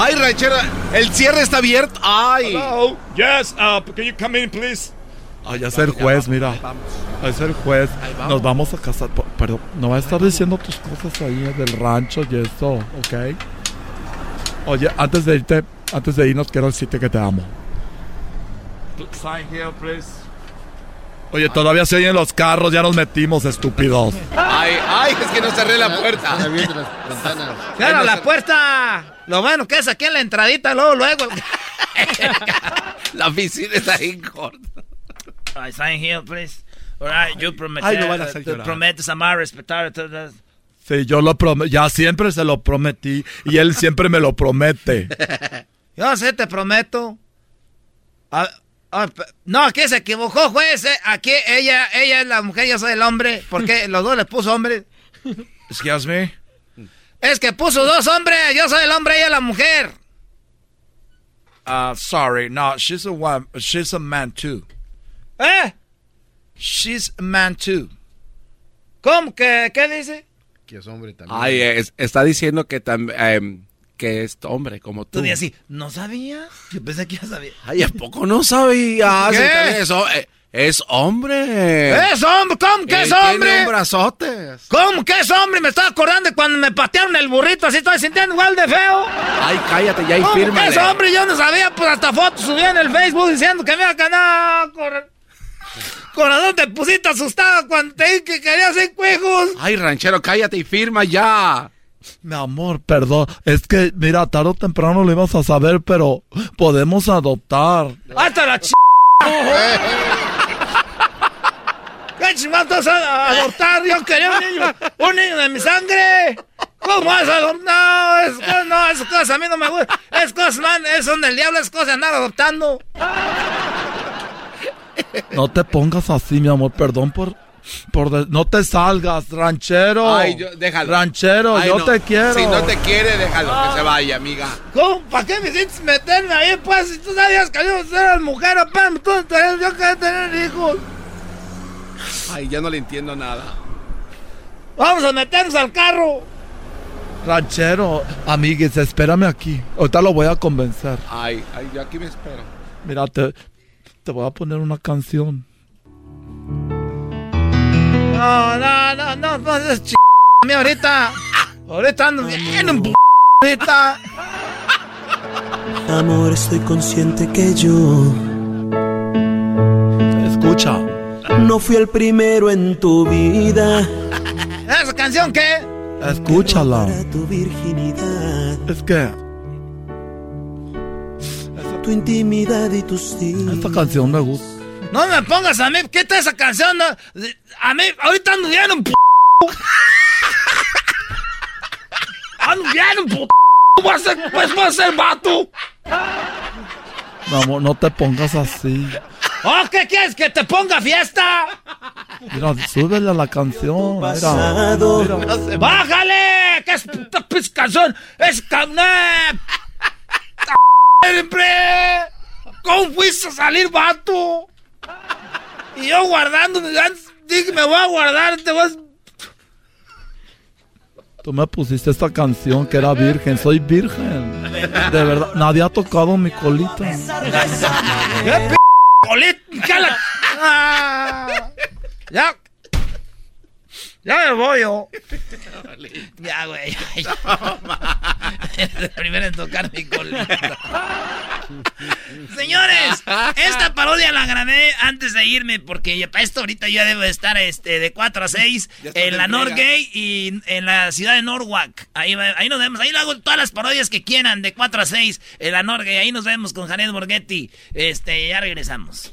Ay, ranchero, el cierre está abierto. Ay. Hello. Yes, uh, can you come in, please? Ay, ya es el juez, mira. Es el juez. Nos vamos a casar. Pero no va a estar diciendo tus cosas ahí del rancho y eso, ¿ok? Oye, antes de irte, antes de irnos, quiero decirte que te amo. Sign here, please. Oye, todavía se oyen los carros, ya nos metimos, estúpidos. Ay, ay, es que no cerré la puerta. Cierra la puerta. Lo bueno que es aquí en la entradita, luego, luego. [LAUGHS] La oficina está ahí corta. I sign here, please. All right, yo prometí. Ay, lo van a hacer llorar. prometes amar, respetar. todas- Sí, yo lo prometí, ya siempre se lo prometí y él siempre me lo promete. Yo sé, te prometo. Ah, ah, no, aquí se equivocó, juez. eh. Aquí ella, ella es la mujer, yo soy el hombre. Porque los dos le puso hombre. Excuse me. Es que puso dos hombres. Yo soy el hombre, ella es la mujer. Uh, sorry, no, she's a one, she's a man too. ¿Eh? She's a man too. ¿Cómo? ¿Qué, qué dice? Que es hombre también. Ay, es- está diciendo que también que es hombre como tú. Tú así, ¿no sabías? Yo pensé que ya sabía. Ay, ¿a poco no sabías? ¿Qué? Eso, eh, es hombre. ¿Es hombre? ¿Cómo que es hombre? brazotes. ¿Cómo que es hombre? Me estaba acordando de cuando me patearon el burrito. Así estoy sintiendo igual de feo. Ay, cállate ya y ¿Cómo que es hombre? Yo no sabía. Pues hasta fotos subí en el Facebook diciendo que me iba a ganar. Cor- Corazón, te pusiste asustado cuando te dije que querías ser cuejos. Ay, ranchero, cállate y firma ya. Mi amor, perdón, es que, mira, tarde o temprano lo ibas a saber, pero podemos adoptar. Hasta la ch... [LAUGHS] ¿Qué chingados vas a adoptar? Yo quería un niño, un niño de mi sangre. ¿Cómo vas a adoptar? No, es, no, esas cosas a mí no me gustan. Es cosas, man, es son del diablo, es cosas de andar adoptando. No te pongas así, mi amor, perdón por... por de- no te salgas, ranchero. Ay, yo- déjalo. Ranchero, Ay, yo no. te quiero. Si no te quiere, déjalo que se vaya, amiga. ¿Cómo? ¿Para qué me hiciste meterme ahí, pues? Si tú sabías que yo era mujer, apenas tú tenías- yo quería tener hijos. Ay, ya no le entiendo nada. Vamos a meternos al carro. Ranchero, amigues, espérame aquí. Ahorita lo voy a convencer. Ay, ay, yo aquí me espero. Mira, te, te voy a poner una canción. No, no, no, no, no, es ch... ahorita. Ahorita ando bien en p- ahorita. Amor, estoy consciente que yo Escucha. no fui el primero en tu vida. ¿Esa canción qué? Escúchala. Tu virginidad, Es que tu intimidad y tus días. esta canción me gusta. No me pongas a mí, ¿qué está esa canción? No, a mí, ahorita ando bien en p... Ando bien en p... Voy a ser, pues voy a ser vato. Amor, no te pongas así. ¿Oh, qué quieres? ¿Que te ponga fiesta? Mira, súbele a la canción. Mira, Pasado. mira. ¡Bájale! ¿Qué es puta canción? ¡Es canep! ¡Hombre! ¿Cómo fuiste a salir, vato? Y yo guardando, dije, me voy a guardar, te vas... Tú me pusiste esta canción que era virgen, soy virgen. De verdad, nadie ha tocado mi colita. ¿Qué p colita? Ah. Ya. Ya me voy yo. Ya, güey. [LAUGHS] Primero en tocar mi colita. [LAUGHS] Señores, esta parodia la grabé antes de irme porque para esto ahorita ya debo estar este, de 4 a 6 en la Norgate y en la ciudad de Norwalk. Ahí, va- ahí nos vemos. Ahí le hago todas las parodias que quieran de 4 a 6 en la Norgate. Ahí nos vemos con Janet Borghetti. Este, ya regresamos.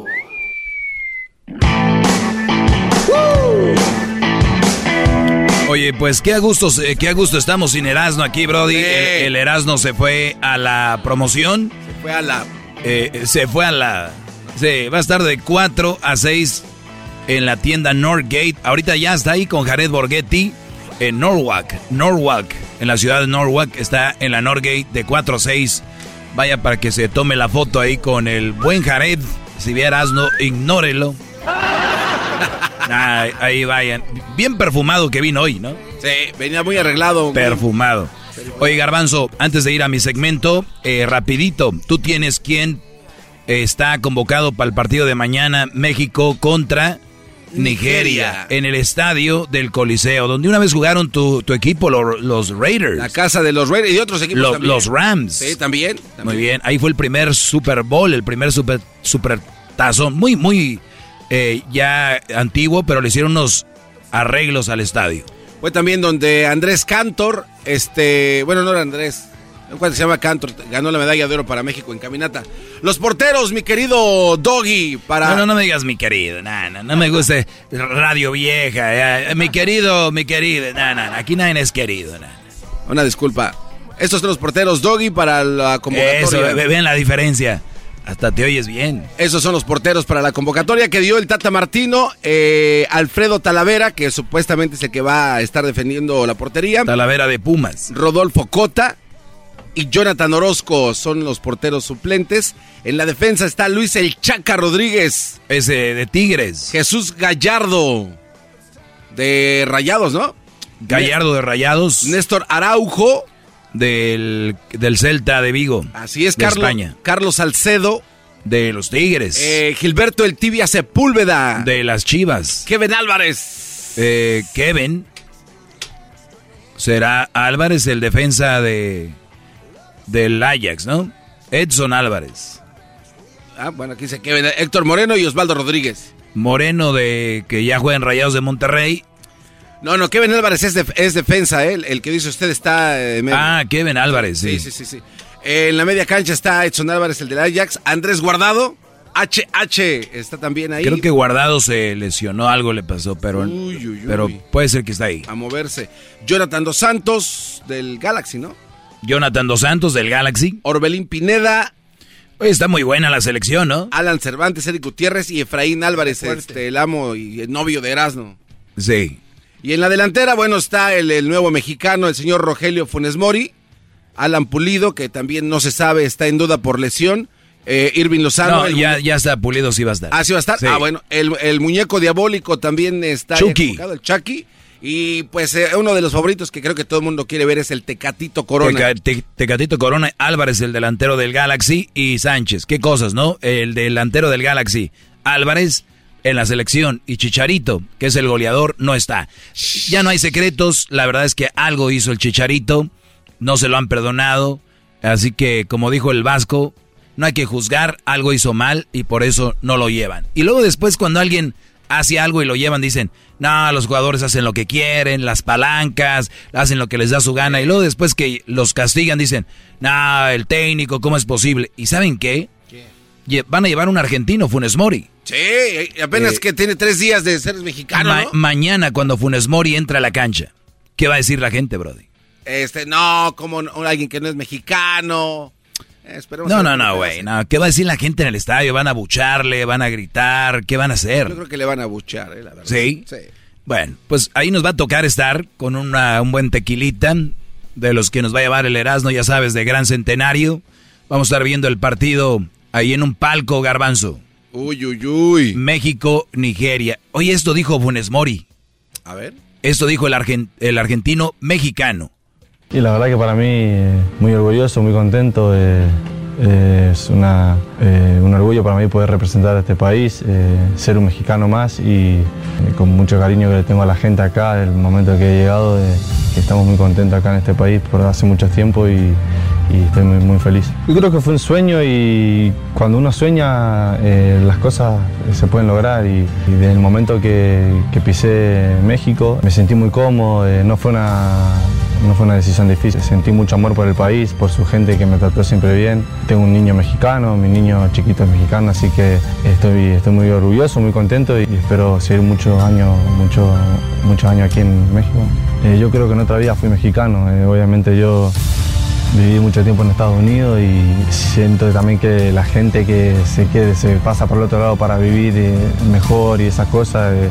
Oye, pues qué a gusto, eh, qué a gusto estamos sin Erasmo aquí, Brody. El, el Erasmo se fue a la promoción. Se fue a la. se fue a la. Se va a estar de 4 a 6 en la tienda Northgate. Ahorita ya está ahí con Jared Borghetti en Norwalk. Norwalk, en la ciudad de Norwalk. Está en la Northgate de 4 a 6. Vaya para que se tome la foto ahí con el buen Jared. Si vieras, no, ignórelo. [LAUGHS] Ah, ahí vayan. Bien perfumado que vino hoy, ¿no? Sí, venía muy arreglado. Perfumado. Oye, Garbanzo, antes de ir a mi segmento, eh, rapidito, tú tienes quién está convocado para el partido de mañana, México contra Nigeria, Nigeria. en el estadio del Coliseo, donde una vez jugaron tu, tu equipo, lo- los Raiders. La casa de los Raiders y otros equipos Lo- también. los Rams. Sí, también. Muy bien, ahí fue el primer Super Bowl, el primer Super, super Tazón, muy, muy eh, ya antiguo, pero le hicieron unos arreglos al estadio. Fue también donde Andrés Cantor, este, bueno, no era Andrés, ¿cuál se llama Cantor? Ganó la medalla de oro para México en caminata. Los porteros, mi querido Doggy, para... No, no, no me digas mi querido, no, no, no me gusta radio vieja, ya, mi querido, mi querido, no, aquí nadie es querido, no. Una disculpa. Estos son los porteros Doggy para la convocatoria. Eso, ve- vean la diferencia, hasta te oyes bien. Esos son los porteros para la convocatoria que dio el Tata Martino, eh, Alfredo Talavera, que supuestamente es el que va a estar defendiendo la portería. Talavera de Pumas. Rodolfo Cota y Jonathan Orozco son los porteros suplentes. En la defensa está Luis El Chaca Rodríguez. Ese de Tigres. Jesús Gallardo de Rayados, ¿no? Gallardo de Rayados. Néstor Araujo. Del, del Celta de Vigo. Así es, Carlos, España. Carlos Salcedo. De los Tigres. Eh, Gilberto El Tibia Sepúlveda. de las Chivas. Kevin Álvarez. Eh, Kevin. Será Álvarez el defensa de del Ajax, ¿no? Edson Álvarez. Ah, bueno, aquí dice Kevin. Héctor Moreno y Osvaldo Rodríguez. Moreno de que ya juega en Rayados de Monterrey. No, no, Kevin Álvarez es, def- es defensa, ¿eh? el, el que dice usted está... eh, medio. Ah, Kevin Álvarez, sí. Sí, sí, sí, sí. En la media cancha está Edson Álvarez, el del Ajax. Andrés Guardado, HH, está también ahí. Creo que Guardado se lesionó, algo le pasó, pero, Uy, uy, uy. pero puede ser que está ahí. A moverse. Jonathan Dos Santos, del Galaxy, ¿no? Jonathan Dos Santos del Galaxy. Orbelín Pineda. Oye, está muy buena la selección, ¿no? Alan Cervantes, Eric Gutiérrez y Efraín Álvarez, este, el amo y el novio de Erasmo. Sí. Y en la delantera, bueno, está el, el nuevo mexicano, el señor Rogelio Funes Mori. Alan Pulido, que también no se sabe, está en duda por lesión. Eh, Irving Lozano. No, el ya, ya está Pulido, sí va a estar. Ah, sí va a estar. Sí. Ah, bueno, el, el muñeco diabólico también está Chucky. el Chucky. Y pues eh, uno de los favoritos que creo que todo el mundo quiere ver es el Tecatito Corona. Teca- Te- Tecatito Corona, Álvarez, el delantero del Galaxy, y Sánchez. Qué cosas, ¿no? El delantero del Galaxy, Álvarez, en la selección, y Chicharito, que es el goleador, no está. Ya no hay secretos, la verdad es que algo hizo el Chicharito, no se lo han perdonado, así que, como dijo el Vasco, no hay que juzgar, algo hizo mal y por eso no lo llevan. Y luego después cuando alguien hace algo y lo llevan, dicen, no, los jugadores hacen lo que quieren, las palancas, hacen lo que les da su gana. Y luego después que los castigan, dicen, no, el técnico, ¿cómo es posible? ¿Y saben qué? Van a llevar un argentino, Funes Mori. Sí, apenas Eh, que tiene tres días de ser mexicano, Ma- ¿no? Mañana cuando Funes Mori entra a la cancha, ¿qué va a decir la gente, Brody? Este, no, como no- alguien que no es mexicano. Eh, esperemos No, no, no, güey. No. ¿Qué va a decir la gente en el estadio? ¿Van a bucharle? ¿Van a gritar? ¿Qué van a hacer? Yo creo que le van a buchar, eh, la verdad. ¿Sí? Sí. Bueno, pues ahí nos va a tocar estar con una- un buen tequilita de los que nos va a llevar el Erasmo, ya sabes, de Gran Centenario. Vamos a estar viendo el partido ahí en un palco, Garbanzo. Uy, uy, uy. México, Nigeria. Oye, esto dijo Funes Mori. A ver. Esto dijo el, argen- el argentino mexicano. Y la verdad que para mí eh, muy orgulloso, muy contento. eh, eh, es una, eh, un orgullo para mí poder representar a este país, eh, ser un mexicano más y eh, con mucho cariño que le tengo a la gente acá, el momento que he llegado, eh, que estamos muy contentos acá en este país por hace mucho tiempo y, y estoy muy, muy feliz. Yo creo que fue un sueño y cuando uno sueña eh, las cosas eh, se pueden lograr y, desde el momento que, pisé México me sentí muy cómodo, eh, no fue una no fue una decisión difícil, sentí mucho amor por el país, por su gente que me trató siempre bien. Tengo un niño mexicano, mi niño chiquito es mexicano, así que estoy, estoy muy orgulloso, muy contento y espero seguir muchos años, mucho- muchos años aquí en México. Yo creo que en otra vida fui mexicano, obviamente yo viví mucho tiempo en Estados Unidos y siento también que la gente que se quede, se pasa por el otro lado para vivir eh, mejor y esas cosas, eh,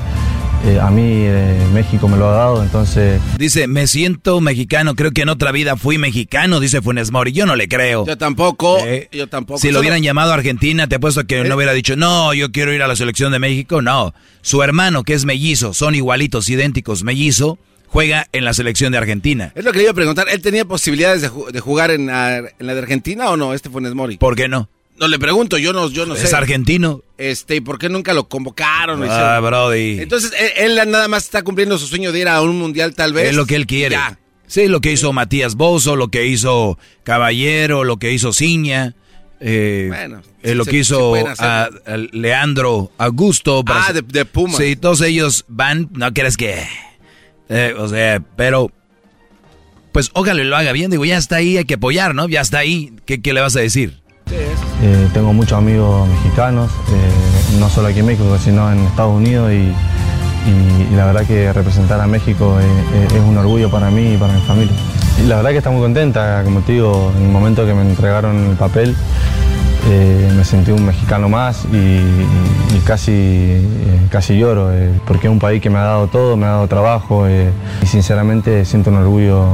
eh, a mí eh, México me lo ha dado, entonces Dice, me siento mexicano, creo que en otra vida fui mexicano, dice Funes Mori. Yo no le creo. Yo tampoco, Eh, yo tampoco. Si lo hubieran llamado a Argentina, te apuesto que no hubiera dicho, no, yo quiero ir a la selección de México. No, su hermano, que es mellizo, son igualitos, idénticos, mellizo, juega en la selección de Argentina. Es lo que le iba a preguntar. ¿Él tenía posibilidades de, ju- de jugar en la, en la de Argentina o no, este Funes Mori? ¿Por qué no? No le pregunto, yo no, yo no sé. Es argentino. Este, ¿y por qué nunca lo convocaron? Ah? Brody. Entonces, él, él nada más está cumpliendo su sueño de ir a un mundial, tal vez. Es lo que él quiere. Ya. Sí, lo que hizo Matías Bozo, lo que hizo Caballero, lo que hizo Ciña. eh, Bueno, eh, lo se- que hizo a- a Leandro Augusto. Ah, de, de Pumas. Sí, todos ellos van, no crees que... eh, o sea, pero... Pues ojalá lo haga bien, digo, ya está ahí, hay que apoyar, ¿no? Ya está ahí, ¿qué, qué le vas a decir? Eh, tengo muchos amigos mexicanos, eh, no solo aquí en México, sino en Estados Unidos y, la verdad que representar a México eh, eh, es un orgullo para mí y para mi familia. Y la verdad que está muy contenta, como te digo, en el momento que me entregaron el papel eh, me sentí un mexicano más y, casi, eh, casi lloro, eh, porque es un país que me ha dado todo, me ha dado trabajo eh, y sinceramente siento un orgullo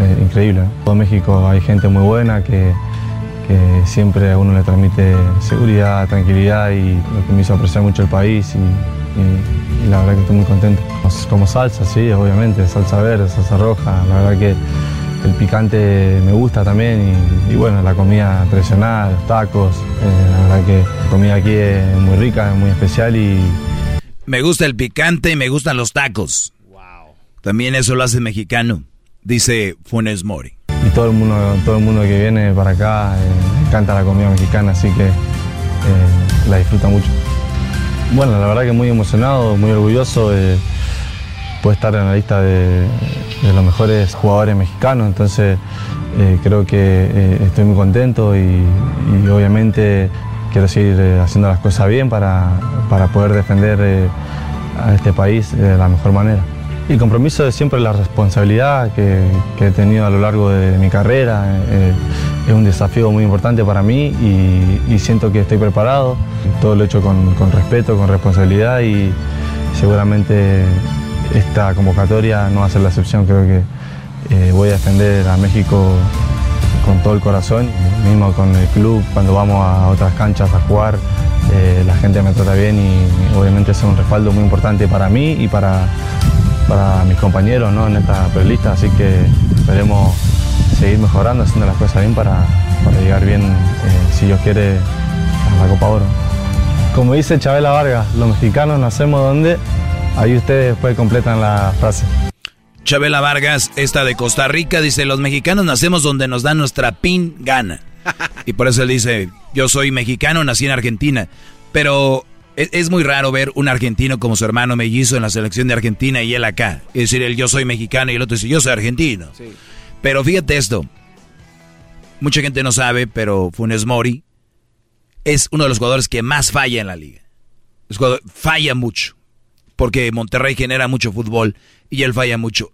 eh, increíble. En todo México hay gente muy buena que que siempre a uno le transmite seguridad, tranquilidad y lo que me hizo apreciar mucho el país y, y- y la verdad que estoy muy contento. Como salsa, sí, obviamente, salsa verde, salsa roja, la verdad que el picante me gusta también y, y bueno, la comida tradicional, los tacos, eh, la verdad que la comida aquí es muy rica, es muy especial y Me gusta el picante y me gustan los tacos. También eso lo hace mexicano, dice Funes Mori. y todo el mundo, todo el mundo que viene para acá eh, encanta la comida mexicana, así que eh, la disfruta mucho. Bueno, la verdad que muy emocionado, muy orgulloso de poder estar en la lista de, los mejores jugadores mexicanos, entonces eh, creo que eh, estoy muy contento y, obviamente quiero seguir eh, haciendo las cosas bien para, para poder defender eh, a este país de la mejor manera. El compromiso es siempre la responsabilidad que, he tenido a lo largo de mi carrera. eh, es un desafío muy importante para mí y, y siento que estoy preparado. Todo lo he hecho con, con respeto, con responsabilidad y seguramente esta convocatoria no va a ser la excepción. Creo que eh, voy a defender a México con todo el corazón, mismo con el club, cuando vamos a otras canchas a jugar, eh, la gente me trata bien y obviamente es un respaldo muy importante para mí y para, para mis compañeros ¿no? en esta prelista, así que esperemos seguir mejorando, haciendo las cosas bien para, para llegar bien, eh, si Dios quiere, a la Copa Oro. Como dice Chabela Vargas, los mexicanos nacemos donde, ahí ustedes después completan la frase. Chabela Vargas, esta de Costa Rica, dice, los mexicanos nacemos donde nos dan nuestra pin gana. [LAUGHS] Y por eso él dice, yo soy mexicano, nací en Argentina. Pero es, es muy raro ver un argentino como su hermano mellizo en la selección de Argentina y él acá. Es decir, él yo soy mexicano y el otro dice, yo soy argentino. Pero fíjate esto, mucha gente no sabe, pero Funes Mori es uno de los jugadores que más falla en la liga. Es jugador- falla mucho, porque Monterrey genera mucho fútbol y él falla mucho.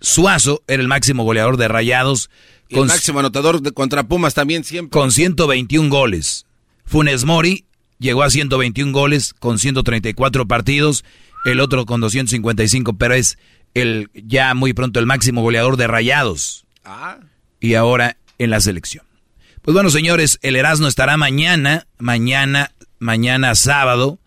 Suazo era el máximo goleador de Rayados Y el máximo anotador de contra Pumas también siempre. con 121 goles. Funes Mori llegó a 121 goles con 134 partidos, el otro con 255, pero es el ya muy pronto el máximo goleador de Rayados. Ah. Y ahora en la selección. Pues bueno, señores, el Erasmo estará mañana, mañana, mañana sábado,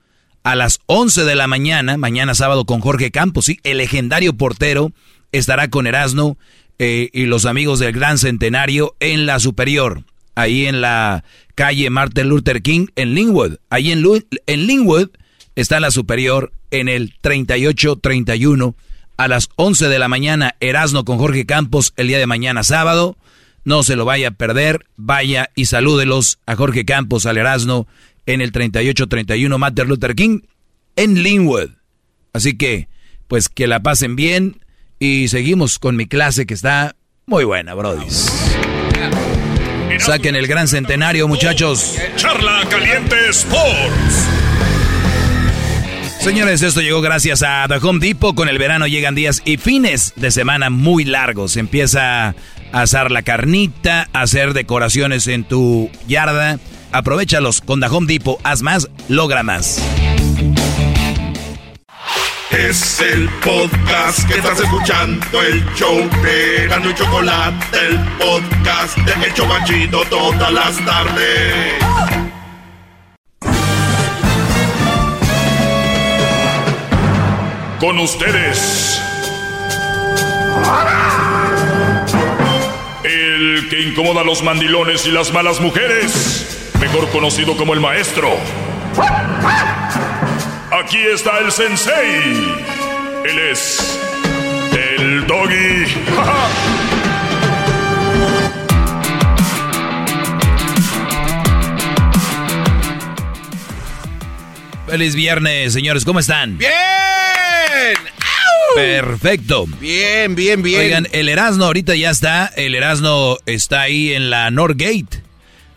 a las 11 de la mañana, mañana sábado con Jorge Campos, sí, el legendario portero estará con Erasmo eh, y los amigos del Gran Centenario en la Superior, ahí en la calle Martin Luther King en Linwood. Ahí en, Linwood está la Superior en el 3831 a las 11 de la mañana, Erasmo con Jorge Campos el día de mañana sábado. No se lo vaya a perder, vaya y salúdelos a Jorge Campos, al Erasmo, en el 3831 Martin Luther King en Linwood. Así que, pues que la pasen bien y seguimos con mi clase que está muy buena, brodis. Saquen el gran centenario, muchachos. Charla Caliente Sports. Señores, esto llegó gracias a The Home Depot. Con el verano llegan días y fines de semana muy largos. Empieza a asar la carnita, a hacer decoraciones en tu yarda. Aprovechalos con The Home Depot. Haz más, logra más. Es el podcast que estás escuchando, el show de Gano y Chocolate, el podcast de El Chobachito todas las tardes. Con ustedes. El que incomoda a los mandilones y las malas mujeres. Mejor conocido como el maestro. Aquí está el sensei. Él es el doggy. [LAUGHS] Feliz viernes, señores. ¿Cómo están? ¡Bien! Perfecto. Bien, bien, bien. Oigan, el Erasmo ahorita ya está. El Erasmo está ahí en la Northgate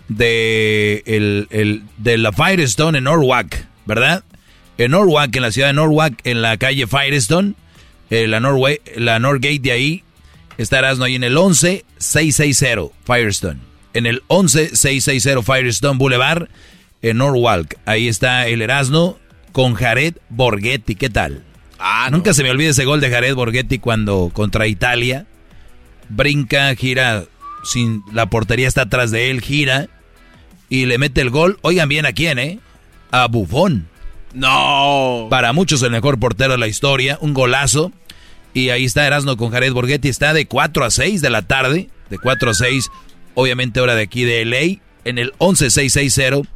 de, el, el- de la Firestone en Norwalk, ¿verdad? En Norwalk, en la ciudad de Norwalk, en la calle Firestone, eh, la, Norway, la Northgate de ahí, está Erasmo ahí en el 11660 Firestone. En el 11660 Firestone Boulevard, en Norwalk. Ahí está el Erasmo con Jared Borghetti. ¿Qué tal? Ah, Nunca se me olvida ese gol de Jared Borghetti cuando contra Italia. Brinca, gira, sin la portería está atrás de él, gira y le mete el gol. Oigan bien a quién, ¿eh? A Buffon. No. Para muchos el mejor portero de la historia, un golazo. Y ahí está Erasmo con Jared Borghetti, está de 4 a 6 de la tarde, de 4 a 6, obviamente hora de aquí de LA, en el 11660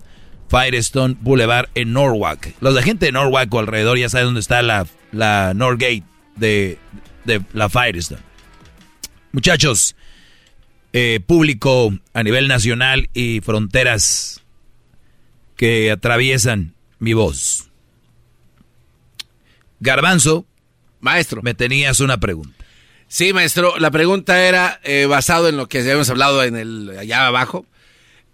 Firestone Boulevard en Norwalk. Los de gente de Norwalk o alrededor ya saben dónde está la, la Northgate de, de la Firestone. Muchachos, eh, público a nivel nacional y fronteras que atraviesan mi voz. Garbanzo, maestro, me tenías una pregunta. Sí, maestro, la pregunta era eh, basado en lo que habíamos hablado en el allá abajo,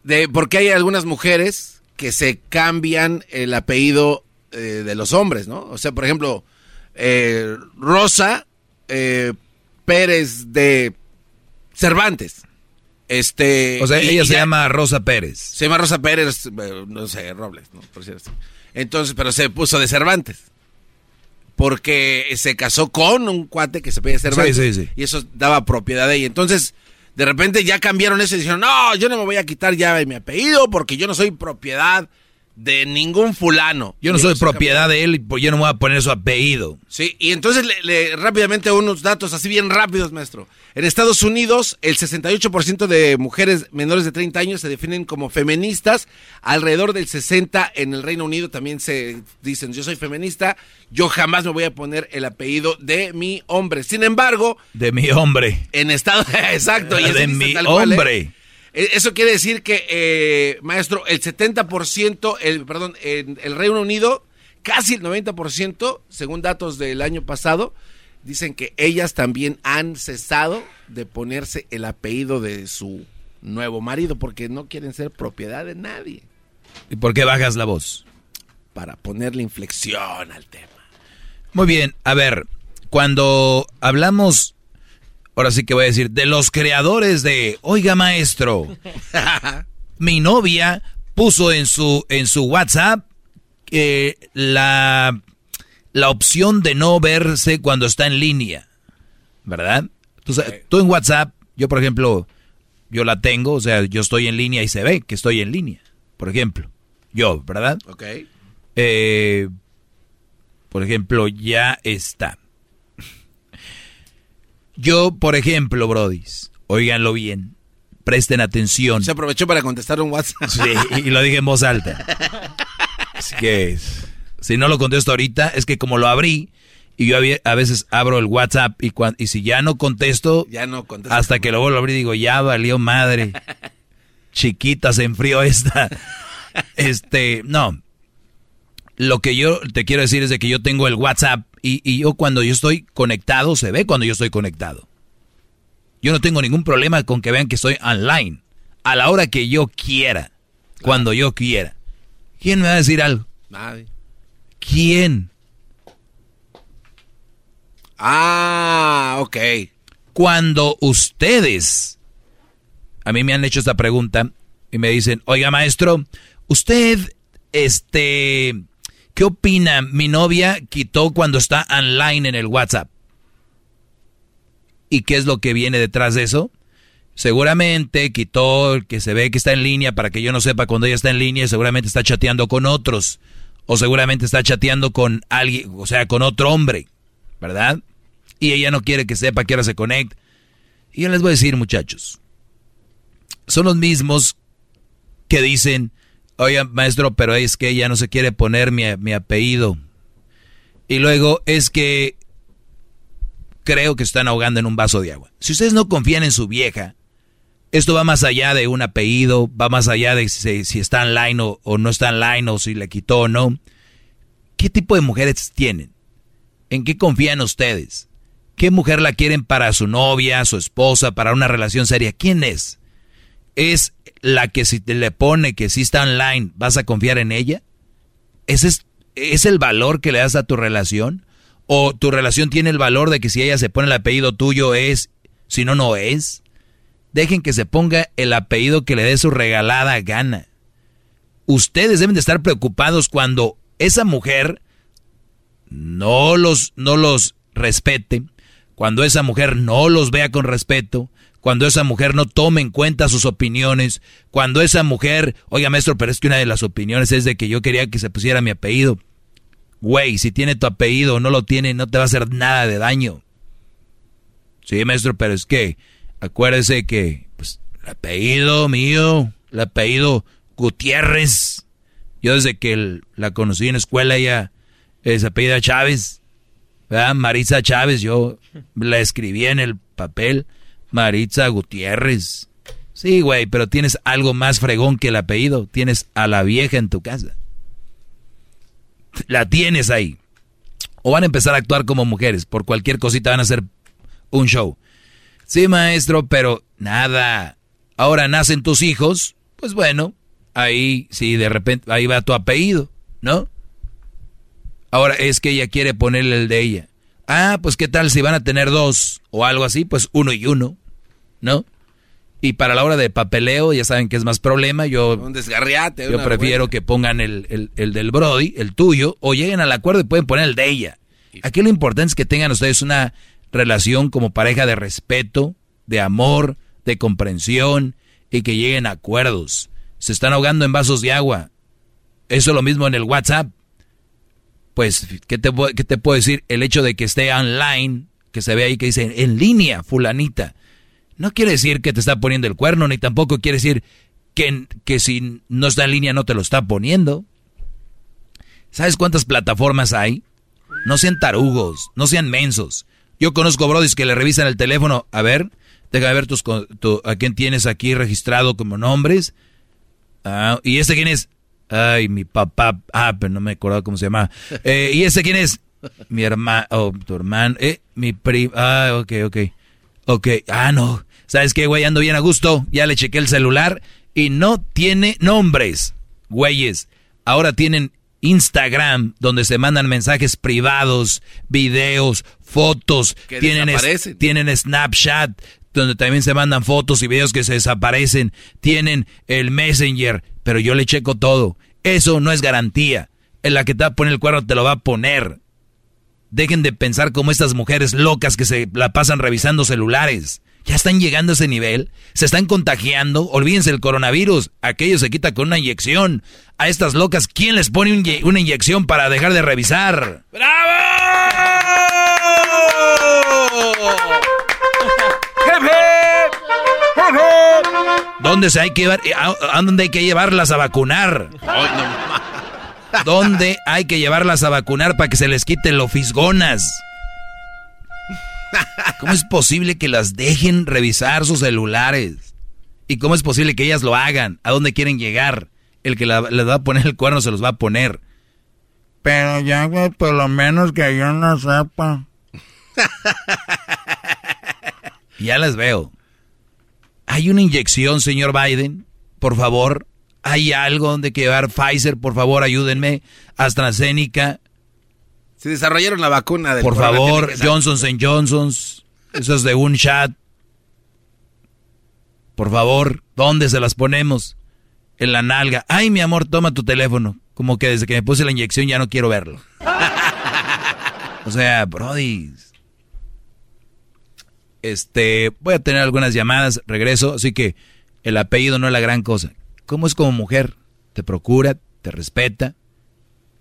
de por qué hay algunas mujeres que se cambian el apellido eh, de los hombres, ¿no? O sea, por ejemplo, eh, Rosa eh, Pérez de Cervantes. Este, O sea, ella se ya- llama Rosa Pérez. Se llama Rosa Pérez, eh, no sé, Robles, ¿no? Por cierto. Entonces, pero se puso de Cervantes. Porque se casó con un cuate que se pedía Cervantes. Sí, sí, sí. Y eso daba propiedad de ella. Entonces, de repente ya cambiaron eso y dijeron, no, yo no me voy a quitar ya mi apellido porque yo no soy propiedad de ningún fulano. Yo no soy eso propiedad de él y pues yo no me voy a poner su apellido. Sí, y entonces le, le- rápidamente unos datos así bien rápidos, maestro. En Estados Unidos, el 68% de mujeres menores de 30 años se definen como feministas, alrededor del 60 en el Reino Unido también se dicen, yo soy feminista, yo jamás me voy a poner el apellido de mi hombre. Sin embargo, De mi hombre. en Estados [LAUGHS] exacto, y de mi cual, ¿eh? Eh, Eso quiere decir que, eh, maestro, el 70%, el, perdón, en el Reino Unido, casi el 90%, según datos del año pasado, dicen que ellas también han cesado de ponerse el apellido de su nuevo marido porque no quieren ser propiedad de nadie. ¿Y por qué bajas la voz? Para ponerle inflexión al tema. Muy bien, a ver, cuando hablamos, ahora sí que voy a decir, de los creadores de, oiga maestro, [LAUGHS] mi novia puso en su, en su WhatsApp eh, la, la opción de no verse cuando está en línea, ¿verdad? Tú, en WhatsApp, yo por ejemplo, yo la tengo, o sea, yo estoy en línea y se ve que estoy en línea, por ejemplo, yo, ¿verdad? Ok. Eh, por ejemplo, ya está. Yo, por ejemplo, Brodis, óiganlo bien, presten atención. Se aprovechó para contestar un WhatsApp. Sí, y lo dije en voz alta. Así que, si no lo contesto ahorita, es que como lo abrí, y yo a veces abro el WhatsApp, y, si ya no contesto, Ya no contesta. hasta que lo vuelvo a abrir, digo, ya valió madre. Chiquita, se enfrió esta. Este, no. Lo que yo te quiero decir es de que yo tengo el WhatsApp y, y yo cuando yo estoy conectado, se ve cuando yo estoy conectado. Yo no tengo ningún problema con que vean que estoy online. A la hora que yo quiera. Cuando yo quiera. ¿Quién me va a decir algo? Nadie. ¿Quién? Ah, ok. Cuando ustedes, a mí me han hecho esta pregunta y me dicen, oiga maestro, usted, este, ¿qué opina? Mi novia quitó cuando está online en el WhatsApp. ¿Y qué es lo que viene detrás de eso? Seguramente quitó el que se ve que está en línea para que yo no sepa cuando ella está en línea y seguramente está chateando con otros. O seguramente está chateando con alguien, o sea, con otro hombre, ¿verdad? Y ella no quiere que sepa que ahora se conecta. Y yo les voy a decir, muchachos, son los mismos que dicen, oiga, maestro, pero es que ella no se quiere poner mi, mi apellido. Y luego es que creo que están ahogando en un vaso de agua. Si ustedes no confían en su vieja, esto va más allá de un apellido, va más allá de si, está online o, o no está online o si le quitó o no. ¿Qué tipo de mujeres tienen? ¿En qué confían ustedes? ¿Qué mujer la quieren para su novia, su esposa, para una relación seria? ¿Quién es? ¿Es la que si te le pone que si está online, vas a confiar en ella? ¿Ese es, es el valor que le das a tu relación? ¿O tu relación tiene el valor de que si ella se pone el apellido tuyo es, si no, no es? Dejen que se ponga el apellido que le dé su regalada gana. Ustedes deben de estar preocupados cuando esa mujer no los, no los respete, cuando esa mujer no los vea con respeto, cuando esa mujer no tome en cuenta sus opiniones, cuando esa mujer, oiga maestro, pero es que una de las opiniones es de que yo quería que se pusiera mi apellido. Güey, si tiene tu apellido o no lo tiene, no te va a hacer nada de daño. Sí, maestro, pero es que acuérdese que pues, el apellido mío, el apellido Gutiérrez, yo desde que la conocí en escuela ella se apellida Chávez, ¿verdad? Maritza Chávez, yo la escribí en el papel, Maritza Gutiérrez. Sí, güey, pero tienes algo más fregón que el apellido, tienes a la vieja en tu casa. La tienes ahí. O van a empezar a actuar como mujeres, por cualquier cosita van a hacer un show. Sí, maestro, pero nada. Ahora nacen tus hijos, pues bueno, ahí sí, de repente, ahí va tu apellido, ¿no? Ahora es que ella quiere ponerle el de ella. Ah, pues qué tal si van a tener dos o algo así, pues uno y uno, ¿no? Y para la hora de papeleo, ya saben que es más problema, yo, Un desgarriate. yo prefiero que pongan el, el- el del Brody, el tuyo, o lleguen al acuerdo y pueden poner el de ella. Aquí lo importante es que tengan ustedes una relación como pareja de respeto, de amor, de comprensión y que lleguen a acuerdos. Se están ahogando en vasos de agua. Eso es lo mismo en el WhatsApp. Pues, ¿qué te, qué te puedo decir? El hecho de que esté online, que se ve ahí que dice en línea, fulanita, no quiere decir que te está poniendo el cuerno, ni tampoco quiere decir que, que si no está en línea no te lo está poniendo. ¿Sabes cuántas plataformas hay? No sean tarugos, no sean mensos. Yo conozco brodis que le revisan el teléfono. A ver, déjame ver tus, tu- a quién tienes aquí registrado como nombres. Ah, ¿Y este quién es? Ay, mi papá. Ah, pero no me acordaba cómo se llama. [LAUGHS] Eh, ¿Y este quién es? Mi hermano, oh, tu hermano. Eh, mi primo. Ah, ok, ok. Ok, ah, no. ¿Sabes qué, güey? Ando bien a gusto. Ya le chequé el celular y no tiene nombres. güeyes, ahora tienen Instagram, donde se mandan mensajes privados, videos, fotos, Que tienen, es- tienen Snapchat, donde también se mandan fotos y videos que se desaparecen, tienen el Messenger, pero yo le checo todo. Eso no es garantía. En la que te va a poner el cuerno te lo va a poner. Dejen de pensar como estas mujeres locas que se la pasan revisando celulares. Ya están llegando a ese nivel, se están contagiando, olvídense el coronavirus, aquello se quita con una inyección. A estas locas, ¿quién les pone un una inyección para dejar de revisar? ¿Dónde se hay que llevar, a, a dónde hay que llevarlas a vacunar? ¿Dónde hay que llevarlas a vacunar para que se les quite lo fisgonas? ¿Cómo es posible que las dejen revisar sus celulares? ¿Y cómo es posible que ellas lo hagan? ¿A dónde quieren llegar? El que la- les va a poner el cuerno se los va a poner. Pero ya, güey, por lo menos que yo no sepa. [LAUGHS] Ya las veo. ¿Hay una inyección, señor Biden? Por favor. ¿Hay algo donde llevar Pfizer? Por favor, ayúdenme. AstraZeneca. Se desarrollaron la vacuna del Por favor. Johnson Johnson's. Esos de un chat. Por favor, ¿dónde se las ponemos? En la nalga. Ay, mi amor, toma tu teléfono. Como que desde que me puse la inyección ya no quiero verlo. O sea, Brody. Este, voy a tener algunas llamadas, regreso, así que el apellido no es la gran cosa. ¿Cómo es como mujer? Te procura, te respeta,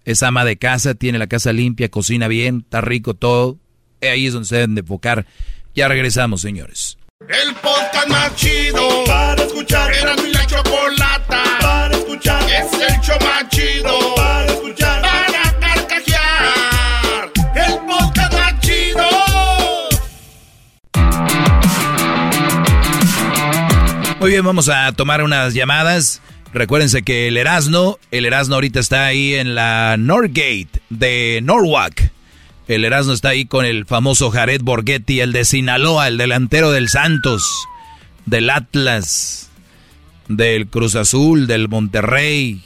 es ama de casa, tiene la casa limpia, cocina bien, está rico todo. Ahí es donde se deben de enfocar. Ya regresamos, señores. El podcast más chido para escuchar. Era mi la chocolata para escuchar. Es el show más chido para escuchar. Para carcajear. El podcast más chido. Muy bien, vamos a tomar unas llamadas. Recuérdense que el Erasno, el Erasno ahorita está ahí en la Norgate de Norwalk. El Erasno está ahí con el famoso Jared Borghetti, el de Sinaloa, el delantero del Santos, del Atlas, del Cruz Azul, del Monterrey.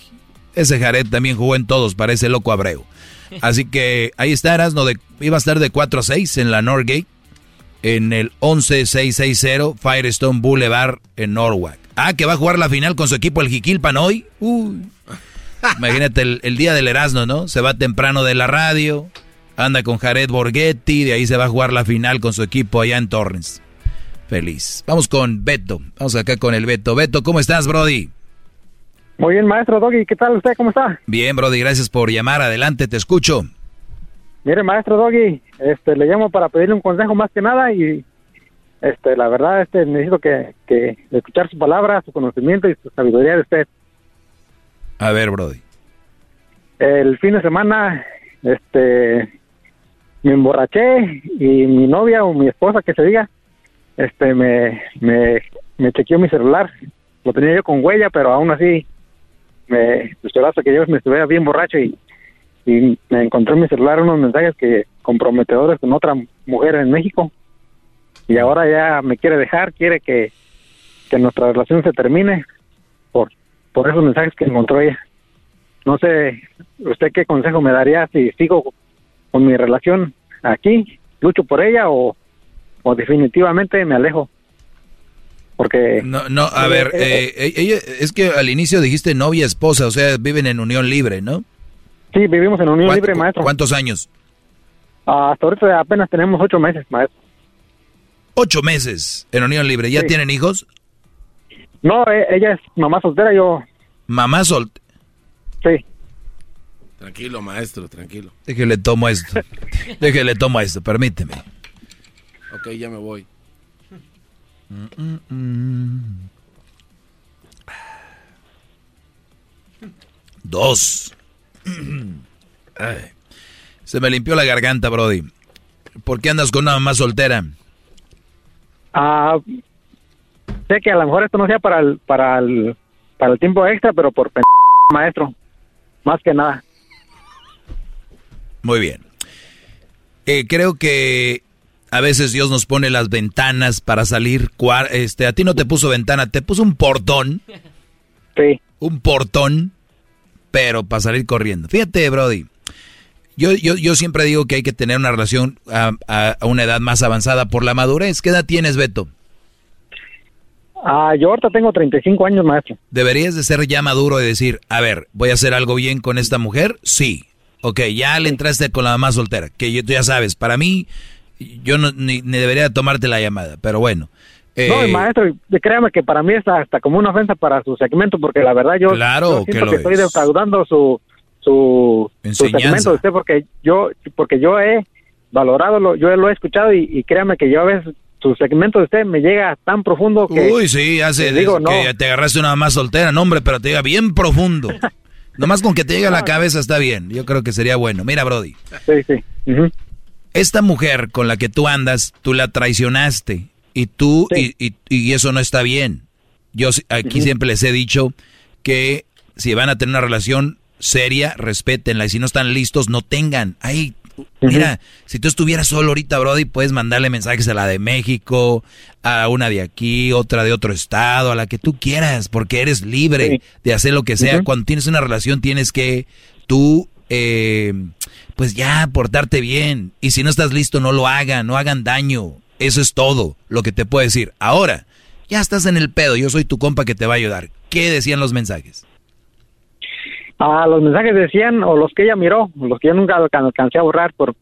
Ese Jared también jugó en todos, parece loco Abreu. Así que ahí está Erasno, de, iba a estar de 4 a 6 en la Norgate en el 11660 Firestone Boulevard en Norwalk. Ah, que va a jugar la final con su equipo el Jiquilpan hoy. Uy. Imagínate el, el día del Erasmo, ¿no? Se va temprano de la radio, anda con Jared Borghetti, de ahí se va a jugar la final con su equipo allá en Torrens. Feliz. Vamos con Beto. Vamos acá con el Beto. Beto, ¿cómo estás, Brody? Muy bien, maestro Doggy, ¿qué tal usted? ¿Cómo está? Bien, Brody, gracias por llamar. Adelante, te escucho. Mire, maestro Doggy, este, le llamo para pedirle un consejo más que nada y, este, la verdad, este, necesito que, que escuchar su palabra, su conocimiento y su sabiduría de usted. A ver, Brody. El fin de semana, este, me emborraché y mi novia o mi esposa, que se diga, este, me, me, me chequeó mi celular. Lo tenía yo con huella, pero aún así, me, esperaste que yo me estuviera bien borracho y, y me encontré en mi celular unos mensajes que comprometedores con otra mujer en México. Y ahora ya me quiere dejar, quiere que, que nuestra relación se termine por, por esos mensajes que encontró ella. No sé, ¿usted qué consejo me daría si sigo con mi relación aquí? ¿Lucho por ella o, o definitivamente me alejo? Porque... No, no, a ver, eh, eh, ella, es que al inicio dijiste novia, esposa, o sea, viven en unión libre, ¿no? Sí, vivimos en unión ¿Cuánto- libre, maestro. ¿Cuántos años? Ah, hasta ahorita apenas tenemos ocho meses, maestro. Ocho meses en unión libre. ¿Ya Sí. tienen hijos? No, e- ella es mamá soltera, yo... Mamá sol... Sí. Tranquilo, maestro, tranquilo. Déjele tomo esto. [LAUGHS] Déjele tomo esto, permíteme. Ok, ya me voy. Dos. Ay. Se me limpió la garganta, Brody. ¿Por qué andas con una mamá soltera? Ah, sé que a lo mejor esto no sea para el, para el, para el tiempo extra, pero por pen- maestro, más que nada. Muy bien. Eh, creo que a veces Dios nos pone las ventanas para salir. Este, a ti no te puso ventana, te puso un portón. Sí. Un portón pero para salir corriendo. Fíjate, Brody. Yo, yo, yo siempre digo que hay que tener una relación a, a- a una edad más avanzada por la madurez. ¿Qué edad tienes, Beto? Ah, yo ahorita tengo 35 años, maestro. Deberías de ser ya maduro y decir, a ver, ¿voy a hacer algo bien con esta mujer? Sí. Ok, ya le entraste con la mamá soltera, que tú ya sabes, para mí, yo no, ni, ni debería tomarte la llamada, pero bueno. No, Eh, y maestro, créame que para mí es hasta como una ofensa para su segmento, porque la verdad yo, Claro yo que siento lo que estoy es. defraudando su, su, segmento de usted, porque yo, porque yo he valorado, lo, yo lo he escuchado y, y créame que yo a veces su segmento de usted me llega tan profundo que... Uy, sí, hace que digo, no. que te agarraste una mamá soltera, no, hombre, pero te llega bien profundo. [LAUGHS] Nomás con que te llegue a la cabeza está bien, yo creo que sería bueno. Mira, Brody. Sí, sí. Esta mujer con la que tú andas, tú la traicionaste y tú, y, y- y eso no está bien. Yo aquí siempre les he dicho que si van a tener una relación seria, respétenla y si no están listos, no tengan. Ay, mira, si tú estuvieras solo ahorita, Brody, puedes mandarle mensajes a la de México, a una de aquí, otra de otro estado, a la que tú quieras, porque eres libre de hacer lo que sea. Cuando tienes una relación tienes que tú, eh, pues ya, portarte bien. Y si no estás listo, no lo hagan, no hagan daño. Eso es todo lo que te puedo decir. Ahora, ya estás en el pedo, yo soy tu compa que te va a ayudar. ¿Qué decían los mensajes? Ah, los mensajes decían, o los que ella miró, los que yo nunca alcan- alcancé a borrar por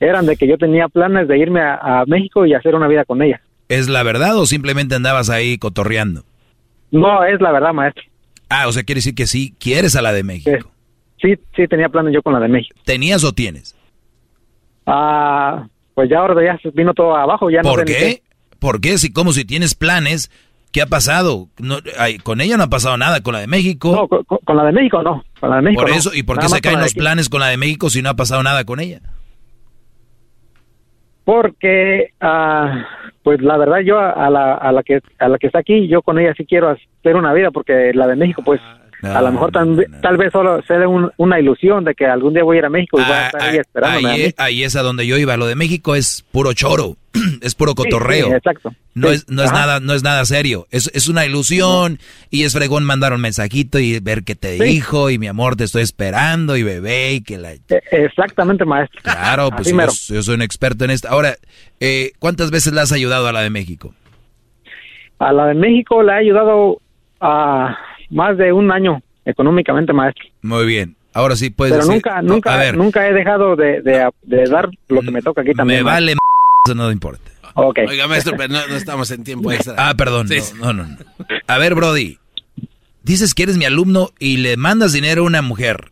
eran de que yo tenía planes de irme a, a México y hacer una vida con ella. ¿Es la verdad o simplemente andabas ahí cotorreando? No, es la verdad, maestro. Ah, o sea, quiere decir que sí, quieres a la de México. Sí, sí tenía planes yo con la de México. ¿Tenías o tienes? Ah, pues ya ahora ya se vino todo abajo, ya no ¿Por sé ni qué? ¿Por qué? Si como si tienes planes, ¿qué ha pasado? No, ay, con ella no ha pasado nada, con la de México. No, con, con la de México no, con la de México por no. eso, ¿y por qué Nada se caen los planes con la de México si no ha pasado nada con ella? Porque, ah, pues la verdad yo a, a la, a la que a la que está aquí, yo con ella sí quiero hacer una vida, porque la de México, pues, a lo mejor tal, tal vez solo sea un- una ilusión de que algún día voy a ir a México y voy a estar ahí esperándome a Ahí, ahí es a donde yo iba. Lo de México es puro choro, [CLEARS THROAT] es puro cotorreo. sí, exacto. No Sí, es, no es nada, no es nada serio. Es, es una ilusión y es fregón mandar un mensajito y ver qué te dijo y mi amor te estoy esperando y bebé y que la E- Exactamente, maestro. claro pues yo, soy un experto en esto. Ahora eh, ¿cuántas veces le has ayudado a la de México? A la de México le ha ayudado a más de un año económicamente, maestro. Muy bien. Ahora sí puedes Pero decir- nunca, no, nunca, a ver, nunca he dejado de, de, de dar lo que me toca aquí también. me maestro. vale m- eso no importa. Ok. Oiga, maestro, pero no, no estamos en tiempo extra. Ah, perdón. Sí, no, no, no. A ver, Brody. Dices que eres mi alumno y le mandas dinero a una mujer.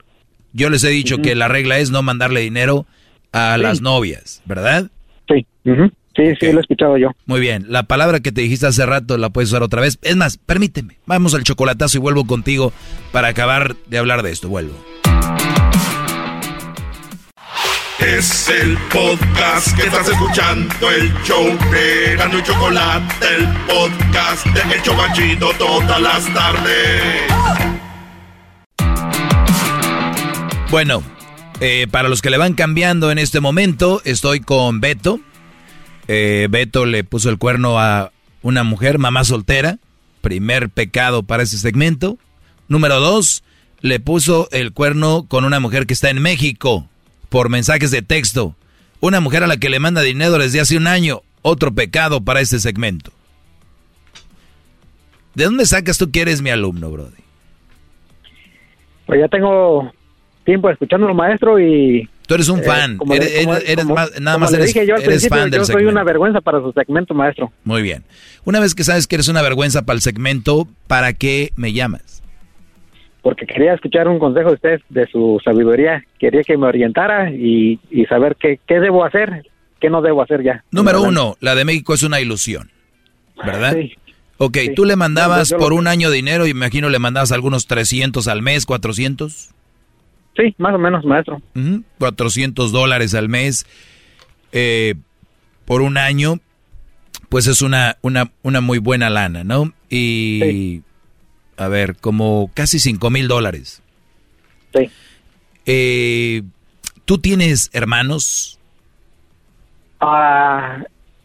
Yo les he dicho que la regla es no mandarle dinero a Sí. las novias, ¿verdad? Sí, sí, sí, lo he escuchado yo. Muy bien. La palabra que te dijiste hace rato la puedes usar otra vez. Es más, permíteme. Vamos al chocolatazo y vuelvo contigo para acabar de hablar de esto. Vuelvo. Es el podcast que estás escuchando, el show de Gano y Chocolate, el podcast de El Chocachito todas las tardes. Bueno, eh, para los que le van cambiando en este momento, estoy con Beto. Eh, Beto le puso el cuerno a una mujer, mamá soltera. Primer pecado para ese segmento. Número dos, le puso el cuerno con una mujer que está en México por mensajes de texto. Una mujer a la que le manda dinero desde hace un año. Otro pecado para este segmento. ¿De dónde sacas tú que eres mi alumno, Brody? Pues ya tengo tiempo escuchándolo, maestro, y... Tú eres un eh, fan. como eres como- eres como- más, nada más eres, dije yo al eres principio, fan del Yo soy segmento. una vergüenza para su segmento, maestro. Muy bien. Una vez que sabes que eres una vergüenza para el segmento, ¿para qué me llamas? Porque quería escuchar un consejo de usted, de su sabiduría. Quería que me orientara y, y saber qué, qué debo hacer, qué no debo hacer ya. Número uno, la de México es una ilusión, ¿verdad? Sí. Ok, Sí. tú le mandabas lo por un año dinero, imagino le mandabas algunos 300 al mes, 400. Sí, más o menos, maestro. Ujú, 400 dólares al mes eh, por un año, pues es una, una, una muy buena lana, ¿no? Y, a ver, como casi 5 mil dólares. Sí. Eh, ¿Tú tienes hermanos? Ah,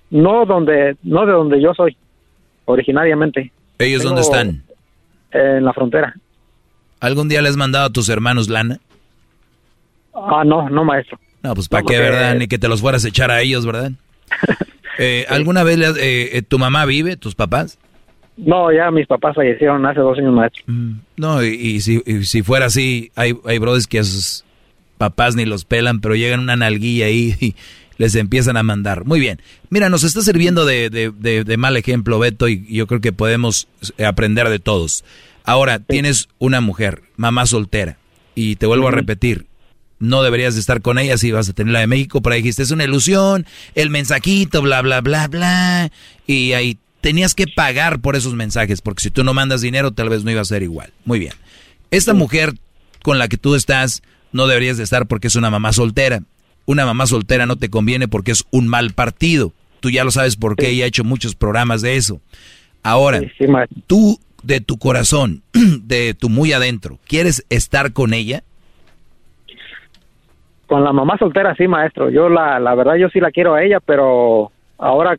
no donde, no de donde yo soy, originariamente. ¿Ellos Tengo- dónde están? En la frontera. ¿Algún día le has mandado a tus hermanos lana? Ah, no, no, maestro. No, pues para No, qué, ¿verdad? Ni que te los fueras a echar a ellos, ¿verdad? [LAUGHS] Eh, ¿Alguna vez eh, eh, tu mamá vive, tus papás? No, ya mis papás fallecieron hace dos años, maestro. No, y, y si, y si fuera así, hay, hay brothers que a sus papás ni los pelan, pero llegan una nalguilla ahí y les empiezan a mandar. Muy bien. Mira, nos está sirviendo de, de- de- de mal ejemplo, Beto, y yo creo que podemos eh, aprender de todos. Ahora, tienes una mujer, mamá soltera, y te vuelvo a repetir, no deberías de estar con ella si vas a tener la de México, pero dijiste, es una ilusión, el mensajito, bla, bla, bla, bla, y ahí tenías que pagar por esos mensajes, porque si tú no mandas dinero, tal vez no iba a ser igual. Muy bien. Esta mujer con la que tú estás, no deberías de estar porque es una mamá soltera. Una mamá soltera no te conviene porque es un mal partido. Tú ya lo sabes porque ella ha hecho muchos programas de eso. Ahora, tú de tu corazón, [CLEARS THROAT] de tu muy adentro, ¿quieres estar con ella? Con la mamá soltera, sí, maestro. Yo, la, la verdad, yo sí la quiero a ella, pero ahora,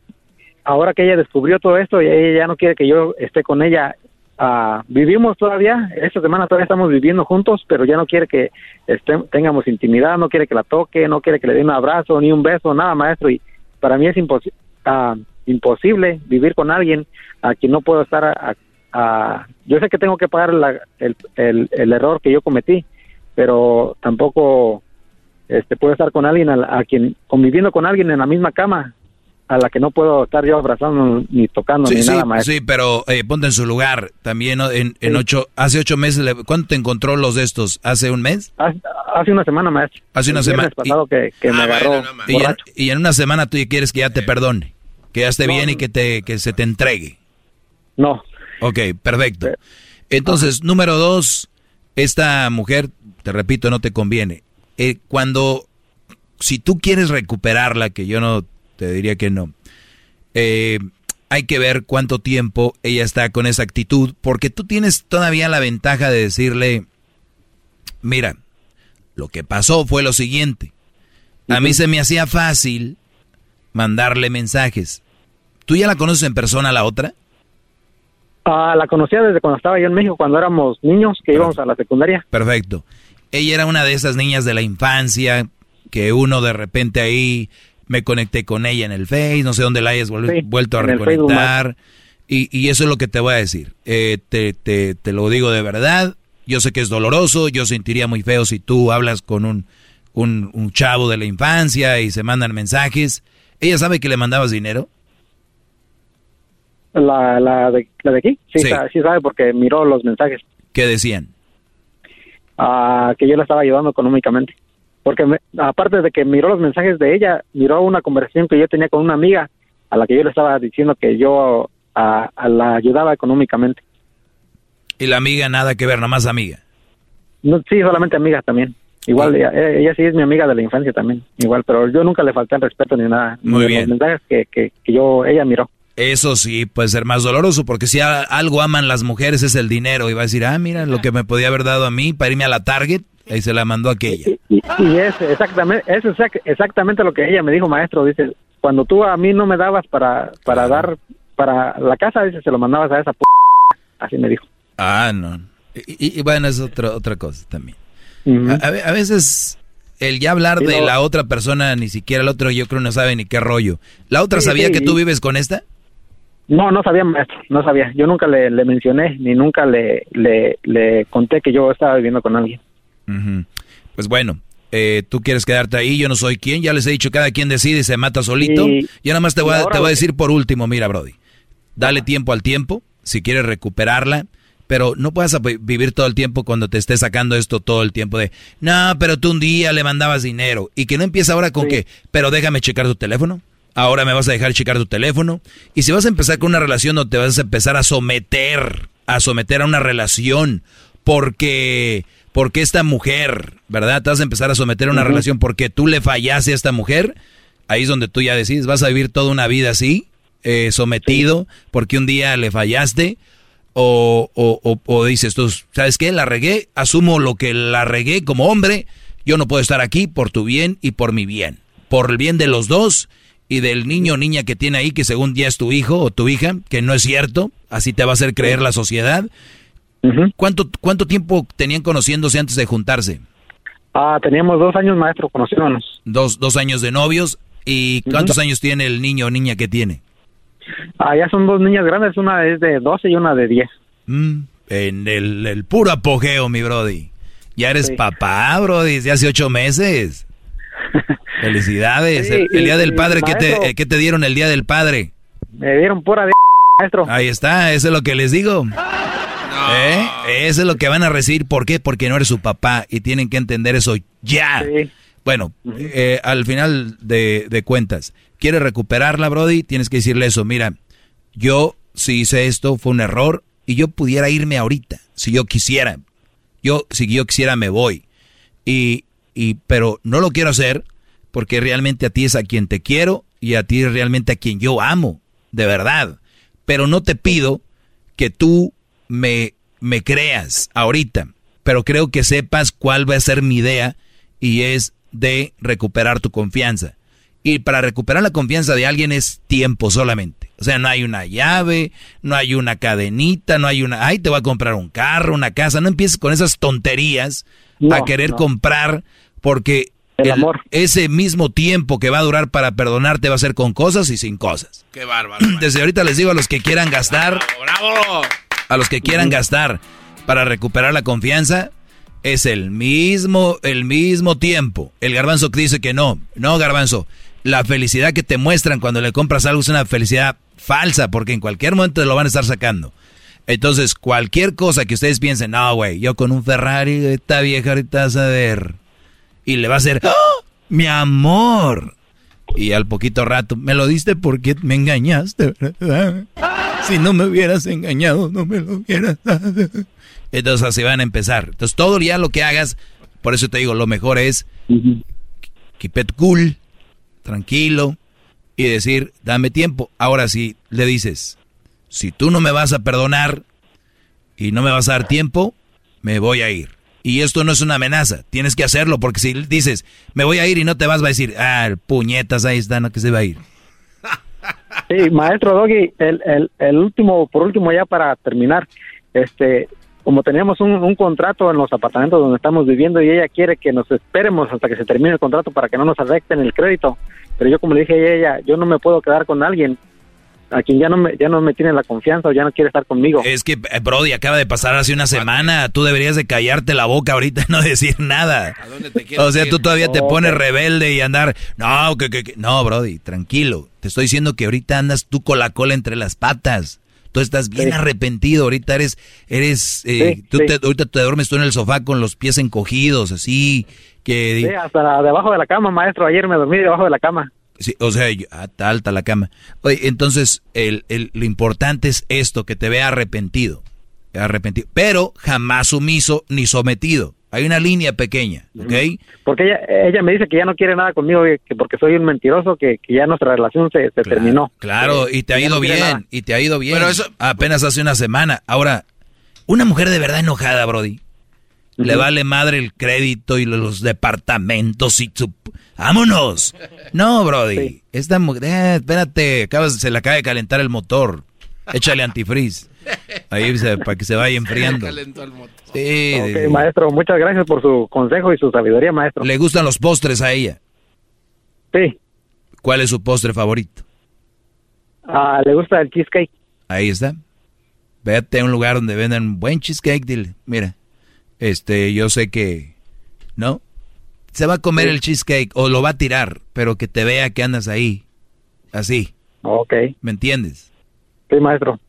ahora que ella descubrió todo esto, y ella ya no quiere que yo esté con ella. ah, vivimos todavía, esta semana todavía estamos viviendo juntos, pero ya no quiere que estem- tengamos intimidad, no quiere que la toque, no quiere que le dé un abrazo, ni un beso, nada, maestro. Y para mí es imposi- ah, imposible vivir con alguien a quien no puedo estar. a- a- yo sé que tengo que pagar la- el, el, error que yo cometí, pero tampoco este puedo estar con alguien a, a quien conviviendo con alguien en la misma cama a la que no puedo estar yo abrazando ni tocando Sí, ni sí, nada maestro. sí, pero eh, ponte en su lugar. También en, en Sí. ocho, hace ocho meses, ¿cuánto te encontró los de estos? ¿Hace un mes? Hace, hace una semana maestro Hace una semana. pasado que, que me agarró Y en, y en una semana tú quieres que ya te perdone, que ya esté bien y que te que se te entregue. No. Ok, perfecto. Entonces, número dos, esta mujer, te repito, no te conviene. Eh, cuando, si tú quieres recuperarla, que yo no te diría que no, eh, hay que ver cuánto tiempo ella está con esa actitud, porque tú tienes todavía la ventaja de decirle, mira, lo que pasó fue lo siguiente. A mí se me hacía fácil mandarle mensajes. ¿Tú ya la conoces en persona a la otra? Ah, la conocía desde cuando estaba yo en México cuando éramos niños que íbamos a la secundaria Perfecto. Ella era una de esas niñas de la infancia que uno de repente ahí me conecté con ella en el Face, no sé dónde la hayas Sí, vuelto a reconectar. Y, y eso es lo que te voy a decir. Eh, te, te, te lo digo de verdad. Yo sé que es doloroso. Yo sentiría muy feo si tú hablas con un, un, un chavo de la infancia y se mandan mensajes. ¿Ella sabe que le mandabas dinero? la, la, de, la de aquí sí, Sí. sa- sí sabe porque miró los mensajes ¿Qué decían? ah, que yo la estaba ayudando económicamente porque me- aparte de que miró los mensajes de ella miró una conversación que yo tenía con una amiga a la que yo le estaba diciendo que yo a la ayudaba económicamente Y la amiga nada que ver, nada más amiga. No, sí, solamente amigas también. Igual, ella, ella sí es mi amiga de la infancia también. Igual, pero yo nunca le falté el respeto ni nada. Muy ni bien. Los mensajes que, que, que yo, ella miró. Eso sí puede ser más doloroso porque si algo aman las mujeres es el dinero y va a decir, ah, mira lo que me podía haber dado a mí para irme a la Target, ahí se la mandó aquella. Y, y es exactamente, es exac- exactamente lo que ella me dijo, maestro. Dice, cuando tú a mí no me dabas para, para dar, para la casa, dice, se lo mandabas a esa p Así me dijo. Ah, no. Y, y- y bueno, es otra otra cosa también. A, a ve- a veces el ya hablar Sí, de no. la otra persona, ni siquiera el otro yo creo no sabe ni qué rollo. ¿La otra Sí, sabía sí, que tú y- vives con esta? No, no sabía, maestro, no sabía. Yo nunca le, le mencioné, ni nunca le, le, le conté que yo estaba viviendo con alguien. Pues bueno, eh, tú quieres quedarte ahí, yo no soy quien, ya les he dicho, cada quien decide y se mata solito. Y- Yo nada más te voy, a, te voy decir por último, mira, Brody, dale tiempo al tiempo, si quieres recuperarla, pero no puedas vivir todo el tiempo cuando te esté sacando esto todo el tiempo de, no, pero tú un día le mandabas dinero, y que no empieza ahora con que, pero déjame checar tu teléfono. Ahora me vas a dejar checar tu teléfono. Y si vas a empezar con una relación donde te vas a empezar a someter, a someter a una relación, porque, porque esta mujer, ¿verdad? Te vas a empezar a someter a una relación porque tú le fallaste a esta mujer. Ahí es donde tú ya decides, vas a vivir toda una vida así, eh, sometido, porque un día le fallaste. O, o, o, o dices tú, ¿sabes qué? La regué, asumo lo que la regué como hombre. Yo no puedo estar aquí por tu bien y por mi bien. Por el bien de los dos y del niño o niña que tiene ahí, que según ya es tu hijo o tu hija, que no es cierto, así te va a hacer creer la sociedad. ¿Cuánto, ¿Cuánto tiempo tenían conociéndose antes de juntarse? Ah, teníamos dos años, maestro, conociéndonos. Dos, dos años de novios. ¿Y cuántos años tiene el niño o niña que tiene? Ah, ya son dos niñas grandes, una es de 12 y una de 10. Mm, en el, el puro apogeo, mi brody. Ya eres papá, brody, de hace ocho meses. [LAUGHS] Felicidades. Sí, el, el día del padre, ¿qué te, maestro. eh, qué te dieron el día del padre? Me dieron pura de maestro. Ahí está, eso es lo que les digo. ¿Eh? Eso es lo que van a recibir. ¿Por qué? Porque no eres su papá y tienen que entender eso ya. Bueno, eh, al final de, de cuentas, ¿quieres recuperarla, Brody? Tienes que decirle eso. Mira, yo si hice esto, fue un error y yo pudiera irme ahorita, si yo quisiera. Yo, si yo quisiera, me voy. Y, y, pero no lo quiero hacer porque realmente a ti es a quien te quiero y a ti es realmente a quien yo amo, de verdad. Pero no te pido que tú me, me creas ahorita, pero creo que sepas cuál va a ser mi idea y es de recuperar tu confianza. Y para recuperar la confianza de alguien es tiempo solamente. O sea, no hay una llave, no hay una cadenita, no hay una, ay, te voy a comprar un carro, una casa. No empieces con esas tonterías a querer no. comprar porque El amor. ese mismo tiempo que va a durar para perdonarte va a ser con cosas y sin cosas. Qué bárbaro. [CLEARS THROAT] Desde ahorita les digo a los que quieran gastar, ¡Bravo! A los que quieran gastar para recuperar la confianza, es el mismo, el mismo tiempo. El garbanzo dice que no, no garbanzo. La felicidad que te muestran cuando le compras algo es una felicidad falsa, porque en cualquier momento te lo van a estar sacando. Entonces, cualquier cosa que ustedes piensen, no, güey, yo con un Ferrari, esta vieja ahorita vas a ver. Y le va a hacer, ¡Ah! mi amor. Y al poquito rato, me lo diste porque me engañaste, ¿verdad? Si no me hubieras engañado, no me lo hubieras dado. Entonces así van a empezar. Entonces todo ya lo que hagas, por eso te digo, lo mejor es keep it cool, tranquilo y decir, dame tiempo. Ahora si le dices, si tú no me vas a perdonar y no me vas a dar tiempo, me voy a ir. Y esto no es una amenaza, tienes que hacerlo, porque si dices, me voy a ir y no te vas, va a decir, ah, puñetas, ahí está, no que se va a ir. Sí, maestro Doggy, el, el, el último, por último ya para terminar, este, como teníamos un, contrato en los apartamentos donde estamos viviendo y ella quiere que nos esperemos hasta que se termine el contrato para que no nos afecten el crédito, pero yo como le dije a ella, yo no me puedo quedar con alguien a quien ya no me, ya no me tiene la confianza o ya no quiere estar conmigo. Es que, eh, Brody, acaba de pasar hace una semana. Tú deberías de callarte la boca ahorita y no [LAUGHS] decir nada. O sea, tú todavía te Ok. pones rebelde y andar... No, que, que, que- No, Brody, tranquilo. Te estoy diciendo que ahorita andas tú con la cola entre las patas. Tú estás bien Sí. arrepentido. Ahorita eres... eres eh, Sí, tú sí. Te, ahorita te duermes tú en el sofá con los pies encogidos, así... Que, Sí, hasta la- debajo de la cama, maestro, ayer me dormí debajo de la cama. Sí, o sea, yo- ah, está alta la cama. Oye, entonces, el, el- lo importante es esto, que te vea arrepentido. Arrepentido. Pero jamás sumiso ni sometido. Hay una línea pequeña, ¿ok? Porque ella, ella me dice que ya no quiere nada conmigo, que porque soy un mentiroso, que, que ya nuestra relación se, se terminó. Claro, y te ha ido no bien, y te ha ido bien. Pero eso- Apenas hace una semana. Ahora, una mujer de verdad enojada, Brody. Le vale madre el crédito y los departamentos y su... ¡Vámonos! No, Brody. Esta mujer... eh, espérate, acabas, se le acaba de calentar el motor. Échale antifreeze. Ahí se- para que se vaya [LAUGHS] enfriando. Sí, Ok, sí. maestro, muchas gracias por su consejo y su sabiduría, maestro. ¿Le gustan los postres a ella? Sí. ¿Cuál es su postre favorito? Ah, ¿Le gusta el cheesecake? Ahí está. Vete a un lugar donde vendan buen cheesecake, dile, mira, este, yo sé que, ¿no? Se va a comer Sí. el cheesecake o lo va a tirar, pero que te vea que andas ahí, así. Ok. ¿Me entiendes? Sí, maestro.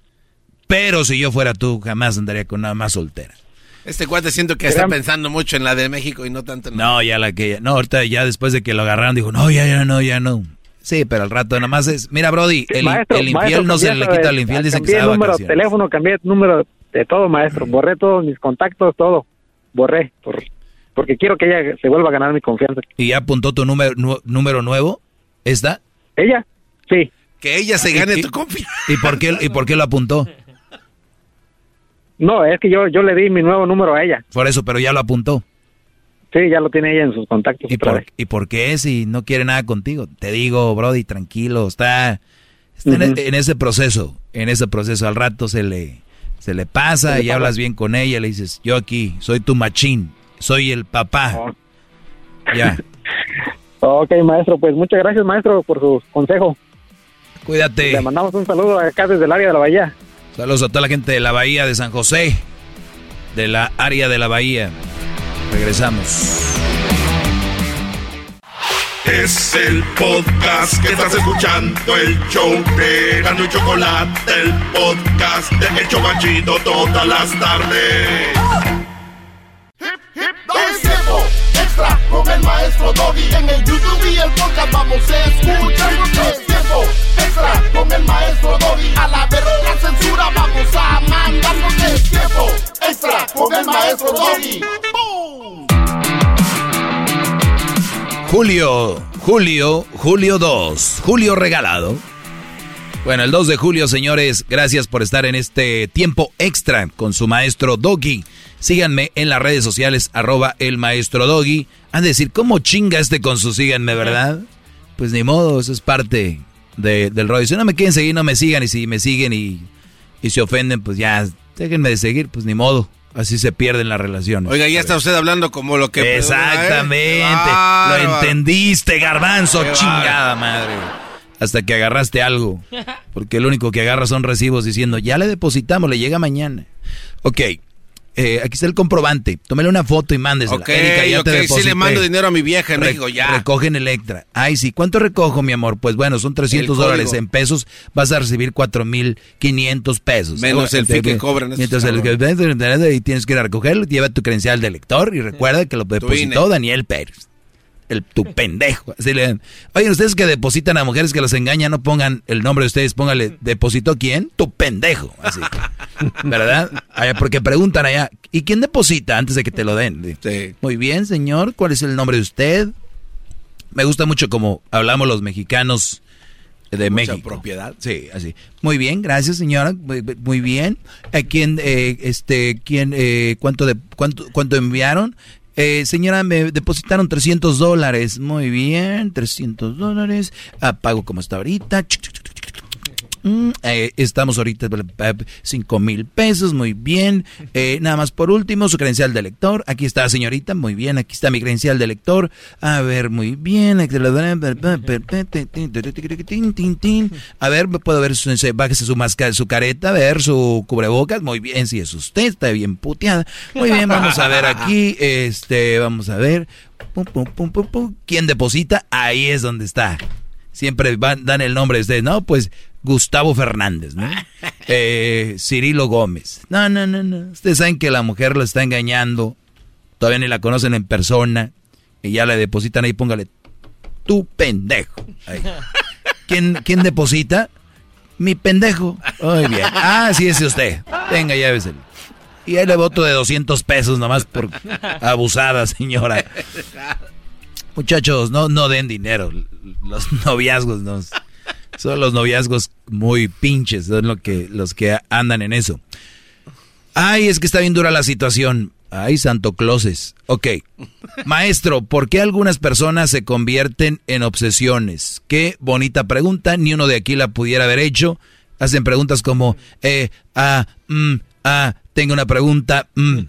Pero si yo fuera tú, jamás andaría con una más soltera. Este cuate siento que está pensando mucho en la de México y no tanto en la... No, ya la que, no, ahorita ya después de que lo agarraron dijo, no, ya, ya, no, ya no. Sí, pero al rato nada más es, mira, Brody, el, Maestro, el infiel maestro, no se le quita al infiel, dicen que se va el de número de teléfono, cambié el número de todo, maestro. Borré todos mis contactos, todo. Borré, por, porque quiero que ella se vuelva a ganar mi confianza. ¿Y ya apuntó tu número, nu- número nuevo? ¿Está? ¿Ella? Sí. Que ella se gane ¿Y- tu confianza. ¿Y por qué, y por qué lo apuntó? No, es que yo, yo le di mi nuevo número a ella. Por eso, pero ya lo apuntó. Sí, ya lo tiene ella en sus contactos. ¿Y otra por, vez. ¿Y por qué si no quiere nada contigo? Te digo, Brody, tranquilo, está, está en, en ese proceso, en ese proceso. Al rato se le, Se le pasa y hablas bien con ella, le dices, yo aquí, soy tu machín, soy el papá. Ya. [LAUGHS] Ok, maestro, pues muchas gracias, maestro, por su consejo. Cuídate. Le mandamos un saludo acá desde el área de la Bahía. Saludos a toda la gente de la Bahía de San José, de la área de la Bahía. Regresamos. Es el podcast que estás escuchando, el show de Gano y Chocolate, el podcast de El Chobachito todas las tardes. Es tiempo extra con el maestro Doggy. En el YouTube y el podcast vamos a escuchar. Es tiempo extra con el maestro Doggy. A la verga censura vamos a mandarnos. Es tiempo extra con el maestro Doggy. Julio, Julio, Julio 2, Julio regalado. Bueno, el 2 de julio, señores, gracias por estar en este tiempo extra con su maestro Doggy. Síganme en las redes sociales, arroba el maestro Doggy. Han de decir, ¿cómo chinga este con su síganme, verdad? Pues ni modo, eso es parte de- del rollo. Si no me quieren seguir, no me sigan. Y si me siguen y, y se ofenden, pues ya, déjenme de seguir, pues ni modo. Así se pierden las relaciones. Oiga, ya está usted hablando como lo que... Exactamente. ¿eh? Lo Bárbaro. entendiste, garbanzo, Qué chingada madre. Hasta que agarraste algo. Porque lo único que agarra son recibos diciendo, ya le depositamos, le llega mañana. Ok. Eh, aquí está el comprobante. Tómele una foto y mándesela. Ok, Erika, ya te ok, sí deposité. le mando dinero a mi vieja en Re- México, ya. Recogen Electra. Ay, sí. ¿Cuánto recojo, mi amor? Pues bueno, son 300 El código. dólares en pesos. Vas a recibir 4,500 pesos. Menos el fee que cobran Mientras el y tienes que ir a recogerlo, lleva tu credencial de lector y recuerda que lo depositó. Daniel Pérez. El, tu pendejo. Así le Oye, ustedes que depositan a mujeres que los engañan, no pongan el nombre de ustedes, póngale, ¿depositó quién? Tu pendejo. Así. [LAUGHS] ¿Verdad? Allá, porque preguntan allá, ¿y quién deposita antes de que te lo den? Muy bien, señor, ¿cuál es el nombre de usted? Me gusta mucho como hablamos los mexicanos de Mucha México. propiedad. Sí, así. Muy bien, gracias, señora. Muy, muy bien. ¿A quién, eh, este, quién, eh, cuánto, de, cuánto, cuánto enviaron? Eh, señora, me depositaron 300 dólares. Muy bien, 300 dólares. Ah, pago como está ahorita. Chuc, chuc, chuc. Mm, eh, estamos ahorita 5 mil pesos, muy bien. Eh, nada más por último, su credencial de lector. Aquí está, señorita, muy bien. Aquí está mi credencial de lector. A ver, muy bien. A ver, puedo ver, su, se- bájese su máscara, su careta, a ver su cubrebocas. Muy bien, si es usted, está bien puteada. Muy bien, vamos a ver aquí. Este, vamos a ver. Pum, pum, pum. ¿Quién deposita? Ahí es donde está. Siempre van, dan el nombre de ustedes. No, pues Gustavo Fernández, ¿no? [LAUGHS] Eh, Cirilo Gómez. No, no, no, no. Ustedes saben que la mujer lo está engañando. Todavía ni la conocen en persona. Y ya le depositan ahí, póngale, tu pendejo. Ahí. [LAUGHS] ¿Quién, ¿Quién deposita? Mi pendejo. Muy bien. Ah, sí, es usted. Venga, lléveselo. Y ahí le voto de 200 pesos nomás por abusada, señora. [LAUGHS] Muchachos, no, no den dinero. Los noviazgos no. Son los noviazgos muy pinches, son lo que, los que andan en eso. Ay, es que está bien dura la situación. Ay, Santo Clauses. Ok. Maestro, ¿por qué algunas personas se convierten en obsesiones? Qué bonita pregunta, ni uno de aquí la pudiera haber hecho. Hacen preguntas como, eh, ah, mm, ah, tengo una pregunta, mm.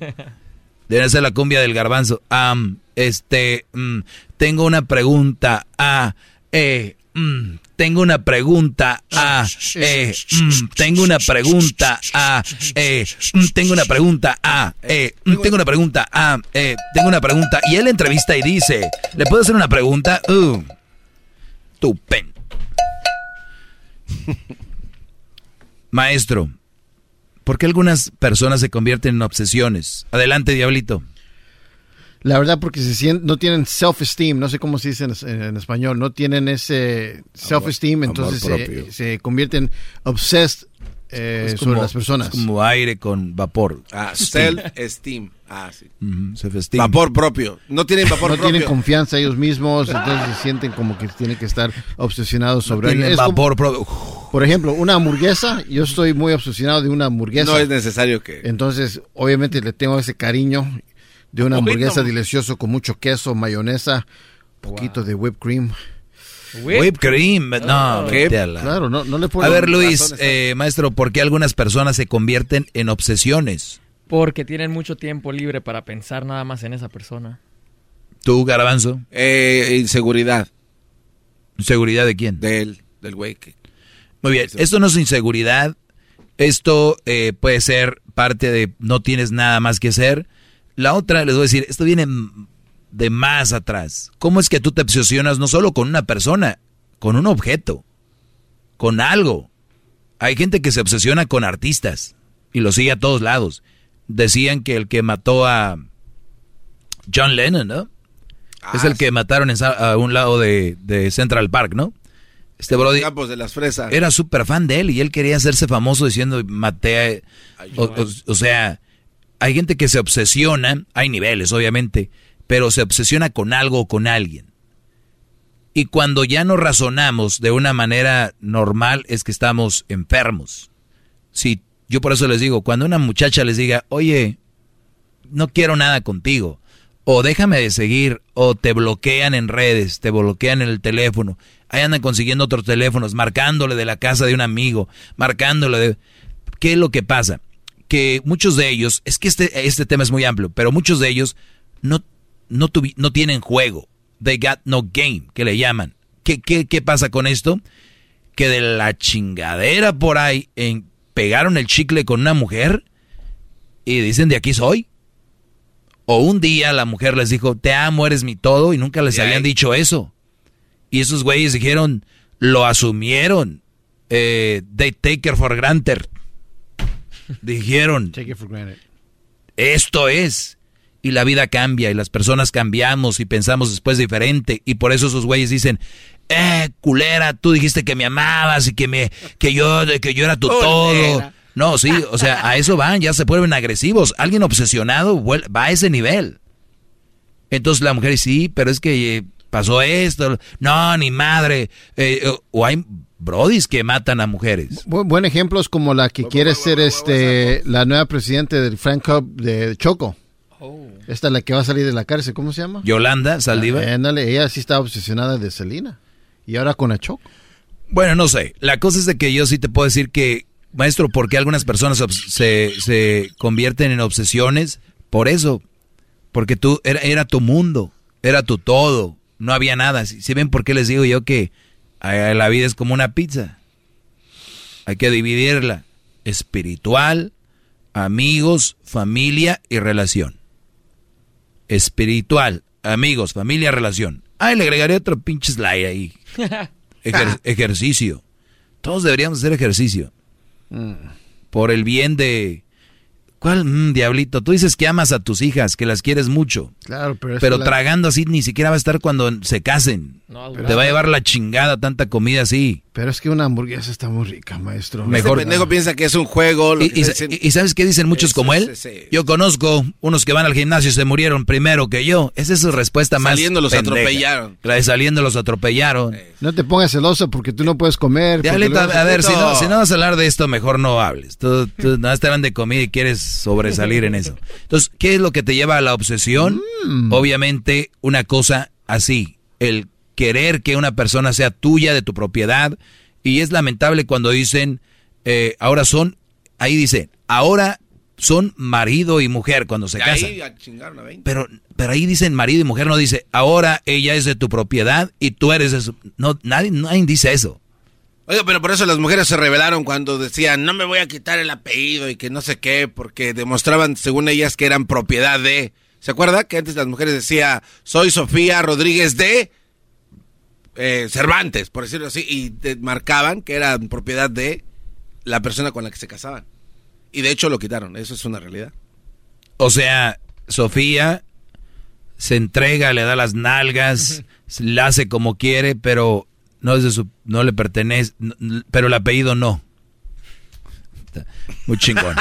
Debe ser la cumbia del garbanzo. Am, este, mm, tengo una pregunta. Ah, eh, mm, tengo una pregunta. Ah, eh, mm, tengo una pregunta. Eh, mm, tengo una pregunta. Eh, mm, tengo una pregunta. Eh, tengo una pregunta. Y él entrevista y dice, ¿le puedo hacer una pregunta? Uh, tu pen. Maestro, ¿por qué algunas personas se convierten en obsesiones? Adelante, Diablito. La verdad, porque se sien- no tienen self-esteem, no sé cómo se dice en, es- en español, no tienen ese self-esteem, entonces se, se convierten obsessed eh, Es sobre como- las personas. es como aire con vapor. Ah, self-esteem. Ah, sí. Self-esteem. Vapor propio. No tienen [LAUGHS] vapor no propio. tienen confianza ellos mismos, entonces se sienten como que tienen que estar obsesionados sobre tienen Es como- vapor propio. Por ejemplo, una hamburguesa, yo estoy muy obsesionado de una hamburguesa. No es necesario que... Entonces, obviamente le tengo ese cariño de una hamburguesa no. delicioso con mucho queso, mayonesa, poquito de whipped cream. Whipped cream. No, Oh. a Claro, no, no le A ponen ver, Luis, eh, maestro, ¿por qué algunas personas se convierten en obsesiones? Porque tienen mucho tiempo libre para pensar nada más en esa persona. ¿Tú, Garabanzo? Eh, inseguridad. ¿Seguridad de quién? Del, del güey que... Muy bien, esto no es inseguridad, esto eh, puede ser parte de no tienes nada más que hacer. La otra, les voy a decir, esto viene de más atrás. ¿Cómo es que tú te obsesionas no solo con una persona, con un objeto, con algo? Hay gente que se obsesiona con artistas y lo sigue a todos lados. Decían que el que mató a John Lennon, ¿no? es el que mataron en a un lado de, de Central Park, ¿no? Este Brody Campos de las fresas. era súper fan de él y él quería hacerse famoso diciendo maté a... O, o- o sea, hay gente que se obsesiona, hay niveles obviamente, pero se obsesiona con algo o con alguien. Y cuando ya no razonamos de una manera normal es que estamos enfermos. Si yo por eso les digo, cuando una muchacha les diga, oye, no quiero nada contigo, o déjame de seguir, o te bloquean en redes, te bloquean en el teléfono, ahí andan consiguiendo otros teléfonos, marcándole de la casa de un amigo, marcándole de... ¿Qué es lo que pasa? Que muchos de ellos, es que este, este tema es muy amplio, pero muchos de ellos no, no, tuvi- no tienen juego. They got no game, que le llaman. ¿Qué, qué, qué pasa con esto? Que de la chingadera por ahí en, pegaron el chicle con una mujer y dicen de aquí soy. O un día la mujer les dijo, te amo, eres mi todo, y nunca les habían dicho eso. Y esos güeyes dijeron, lo asumieron. Eh, they take it for granted. Dijeron, Take it for granted. esto es. Y la vida cambia y las personas cambiamos y pensamos después diferente. Y por eso esos güeyes dicen, eh, culera, tú dijiste que me amabas y que me, que yo, que yo era tu todo. No, sí, o sea, a eso van, ya se vuelven agresivos. Alguien obsesionado va a ese nivel. Entonces la mujer dice, sí, pero es que eh, pasó esto. No, ni madre. Eh, o hay brodis que matan a mujeres. Bu- buen ejemplo es como la que quiere ser este la nueva presidente del Frank Cup de Choco. Esta es la que va a salir de la cárcel, ¿cómo se llama? Yolanda Saldívar. Ah, ándale, ella sí está obsesionada de Selena. Y ahora con la Choco. Bueno, no sé. La cosa es de que yo sí te puedo decir que, maestro, ¿por qué algunas personas se, se convierten en obsesiones? Por eso. Porque tú, era, era tu mundo, era tu todo, no había nada. Si, si ven por qué les digo yo que la vida es como una pizza. Hay que dividirla. Espiritual, amigos, familia y relación. Espiritual, amigos, familia, relación. Ay, le agregaré otro pinche slide ahí. [LAUGHS] Ejer- ejercicio. Todos deberíamos hacer ejercicio. Por el bien de... ¿Cuál? Mm, diablito, tú dices que amas a tus hijas, que las quieres mucho. Claro, pero es Pero la- tragando así ni siquiera va a estar cuando se casen. No, Te va a llevar la chingada tanta comida así. Pero es que una hamburguesa está muy rica, maestro. Mejor- Este pendejo piensa que es un juego. lo Y, que y- y- y ¿sabes qué dicen muchos como él? sí, sí. Yo conozco unos que van al gimnasio y se murieron primero que yo. Esa es su respuesta más Saliendo los pendeja. atropellaron. La de saliendo los atropellaron. No te pongas celoso porque tú no puedes comer. Diablito, luego- a ver, si no, si no vas a hablar de esto, mejor no hables. Tú, tú nada más te hablan de comida y quieres sobresalir en eso. Entonces, ¿qué es lo que te lleva a la obsesión? Mm. Obviamente, una cosa así, el querer que una persona sea tuya, de tu propiedad. Y es lamentable cuando dicen, eh, ahora son, ahí dice, ahora son marido y mujer cuando se casan. ahí a chingaron a 20. Pero, pero ahí dicen marido y mujer, no dice, ahora ella es de tu propiedad y tú eres de su... No, nadie, nadie dice eso. Oiga, pero por eso las mujeres se rebelaron cuando decían, no me voy a quitar el apellido y que no sé qué, porque demostraban, según ellas, que eran propiedad de... ¿Se acuerda que antes las mujeres decía, soy Sofía Rodríguez de eh, Cervantes, por decirlo así, y te marcaban que eran propiedad de la persona con la que se casaban. Y de hecho lo quitaron, eso es una realidad. O sea, Sofía se entrega, le da las nalgas, la hace como quiere, pero no es de su, no le pertenece, pero el apellido no. Muy chingón.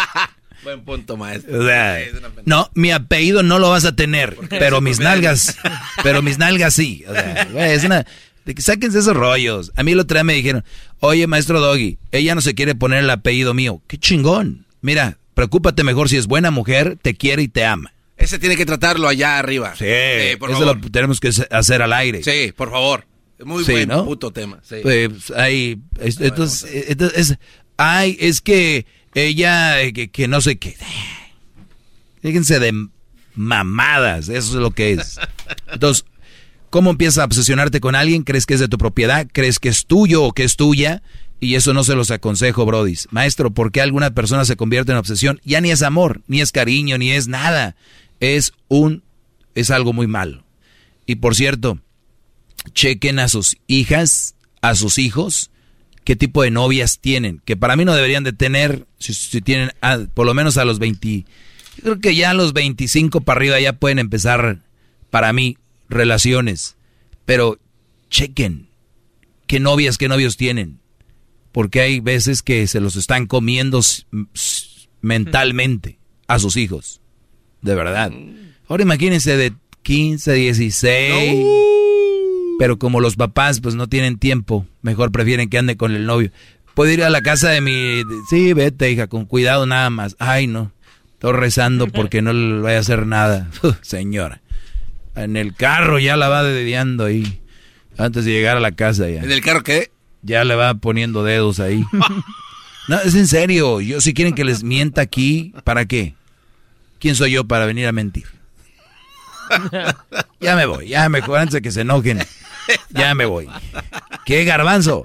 [LAUGHS] Buen punto, maestro. O sea, no, mi apellido no lo vas a tener, pero mis nalgas, [LAUGHS] pero mis nalgas sí. O sea, güey, es una, de que sáquense esos rollos. A mí el otro día me dijeron, oye, maestro Doggy, ella no se quiere poner el apellido mío. Qué chingón. Mira, preocúpate mejor si es buena mujer, te quiere y te ama. Ese tiene que tratarlo allá arriba. Sí, por eso favor. lo tenemos que hacer al aire. Sí, por favor. Muy Sí, buen ¿no? puto tema. Sí. Pues ahí, es- entonces, entonces, es- ay, es que ella, eh, que, que no sé qué. Fíjense de mamadas, eso es lo que es. Entonces, ¿cómo empiezas a obsesionarte con alguien? ¿Crees que es de tu propiedad? ¿Crees que es tuyo o que es tuya? Y eso no se los aconsejo, brodis. Maestro, ¿por qué alguna persona se convierte en obsesión? Ya ni es amor, ni es cariño, ni es nada. Es un, es algo muy malo. Y por cierto, chequen a sus hijas, a sus hijos, qué tipo de novias tienen, que para mí no deberían de tener, si, si tienen ah, por lo menos a los 20, yo creo que ya a los 25 para arriba ya pueden empezar, para mí, relaciones, pero chequen qué novias, qué novios tienen, porque hay veces que se los están comiendo mentalmente a sus hijos, de verdad. Ahora imagínense de 15, 16. Pero como los papás pues no tienen tiempo, mejor prefieren que ande con el novio. Puedo ir a la casa de mi... Sí, vete, hija, con cuidado nada más. Ay, no. Estoy rezando porque no le vaya a hacer nada. [LAUGHS] Señora. En el carro ya la va dediando ahí. Antes de llegar a la casa ya. ¿En el carro qué? Ya le va poniendo dedos ahí. [LAUGHS] No, es en serio. Yo si quieren que les mienta aquí, ¿para qué? ¿Quién soy yo para venir a mentir? [LAUGHS] Ya me voy, ya mejor antes de que se enojen. [LAUGHS] Ya me voy. ¿Qué garbanzo?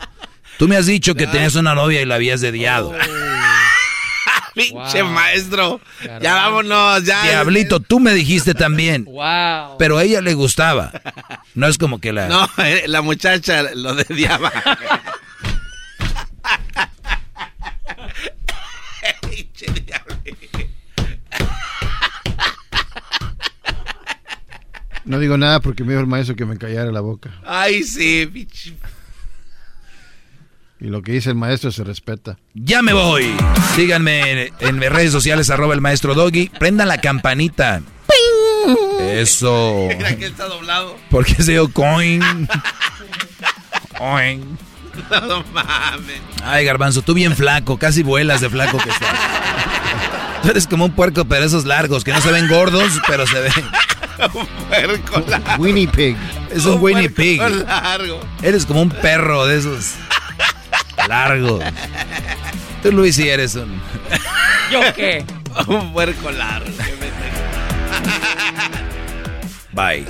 Tú me has dicho que tenías una novia y la habías dediado. [LAUGHS] Pinche maestro. Ya vámonos, ya. Diablito, tú me dijiste también. Wow. Pero a ella le gustaba. No es como que la... [LAUGHS] No, eh, la muchacha lo dediaba. No digo nada porque me dijo el maestro que me callara la boca. Ay, sí, pinche. Y lo que dice el maestro se respeta. Ya me voy. Síganme en, en mis redes sociales, arroba el maestro Doggy. Prendan la campanita. Eso. Mira que está doblado. Porque se dio coin. Coin. No mames. Ay, garbanzo, tú bien flaco, casi vuelas de flaco que estás. Tú eres como un puerco, pero esos largos, que no se ven gordos, pero se ven. Un puerco largo. Winnie Pig. Es un Winnie puerco Pig. largo. Eres como un perro de esos largos. Tú, Luis, sí eres un. ¿Yo qué? Un puerco largo. Bye.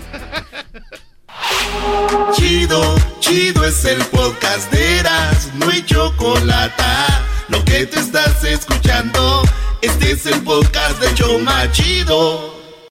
Chido, chido es el podcast de Eras, no hay chocolate. Lo que te estás escuchando, este es el podcast de Choma Chido.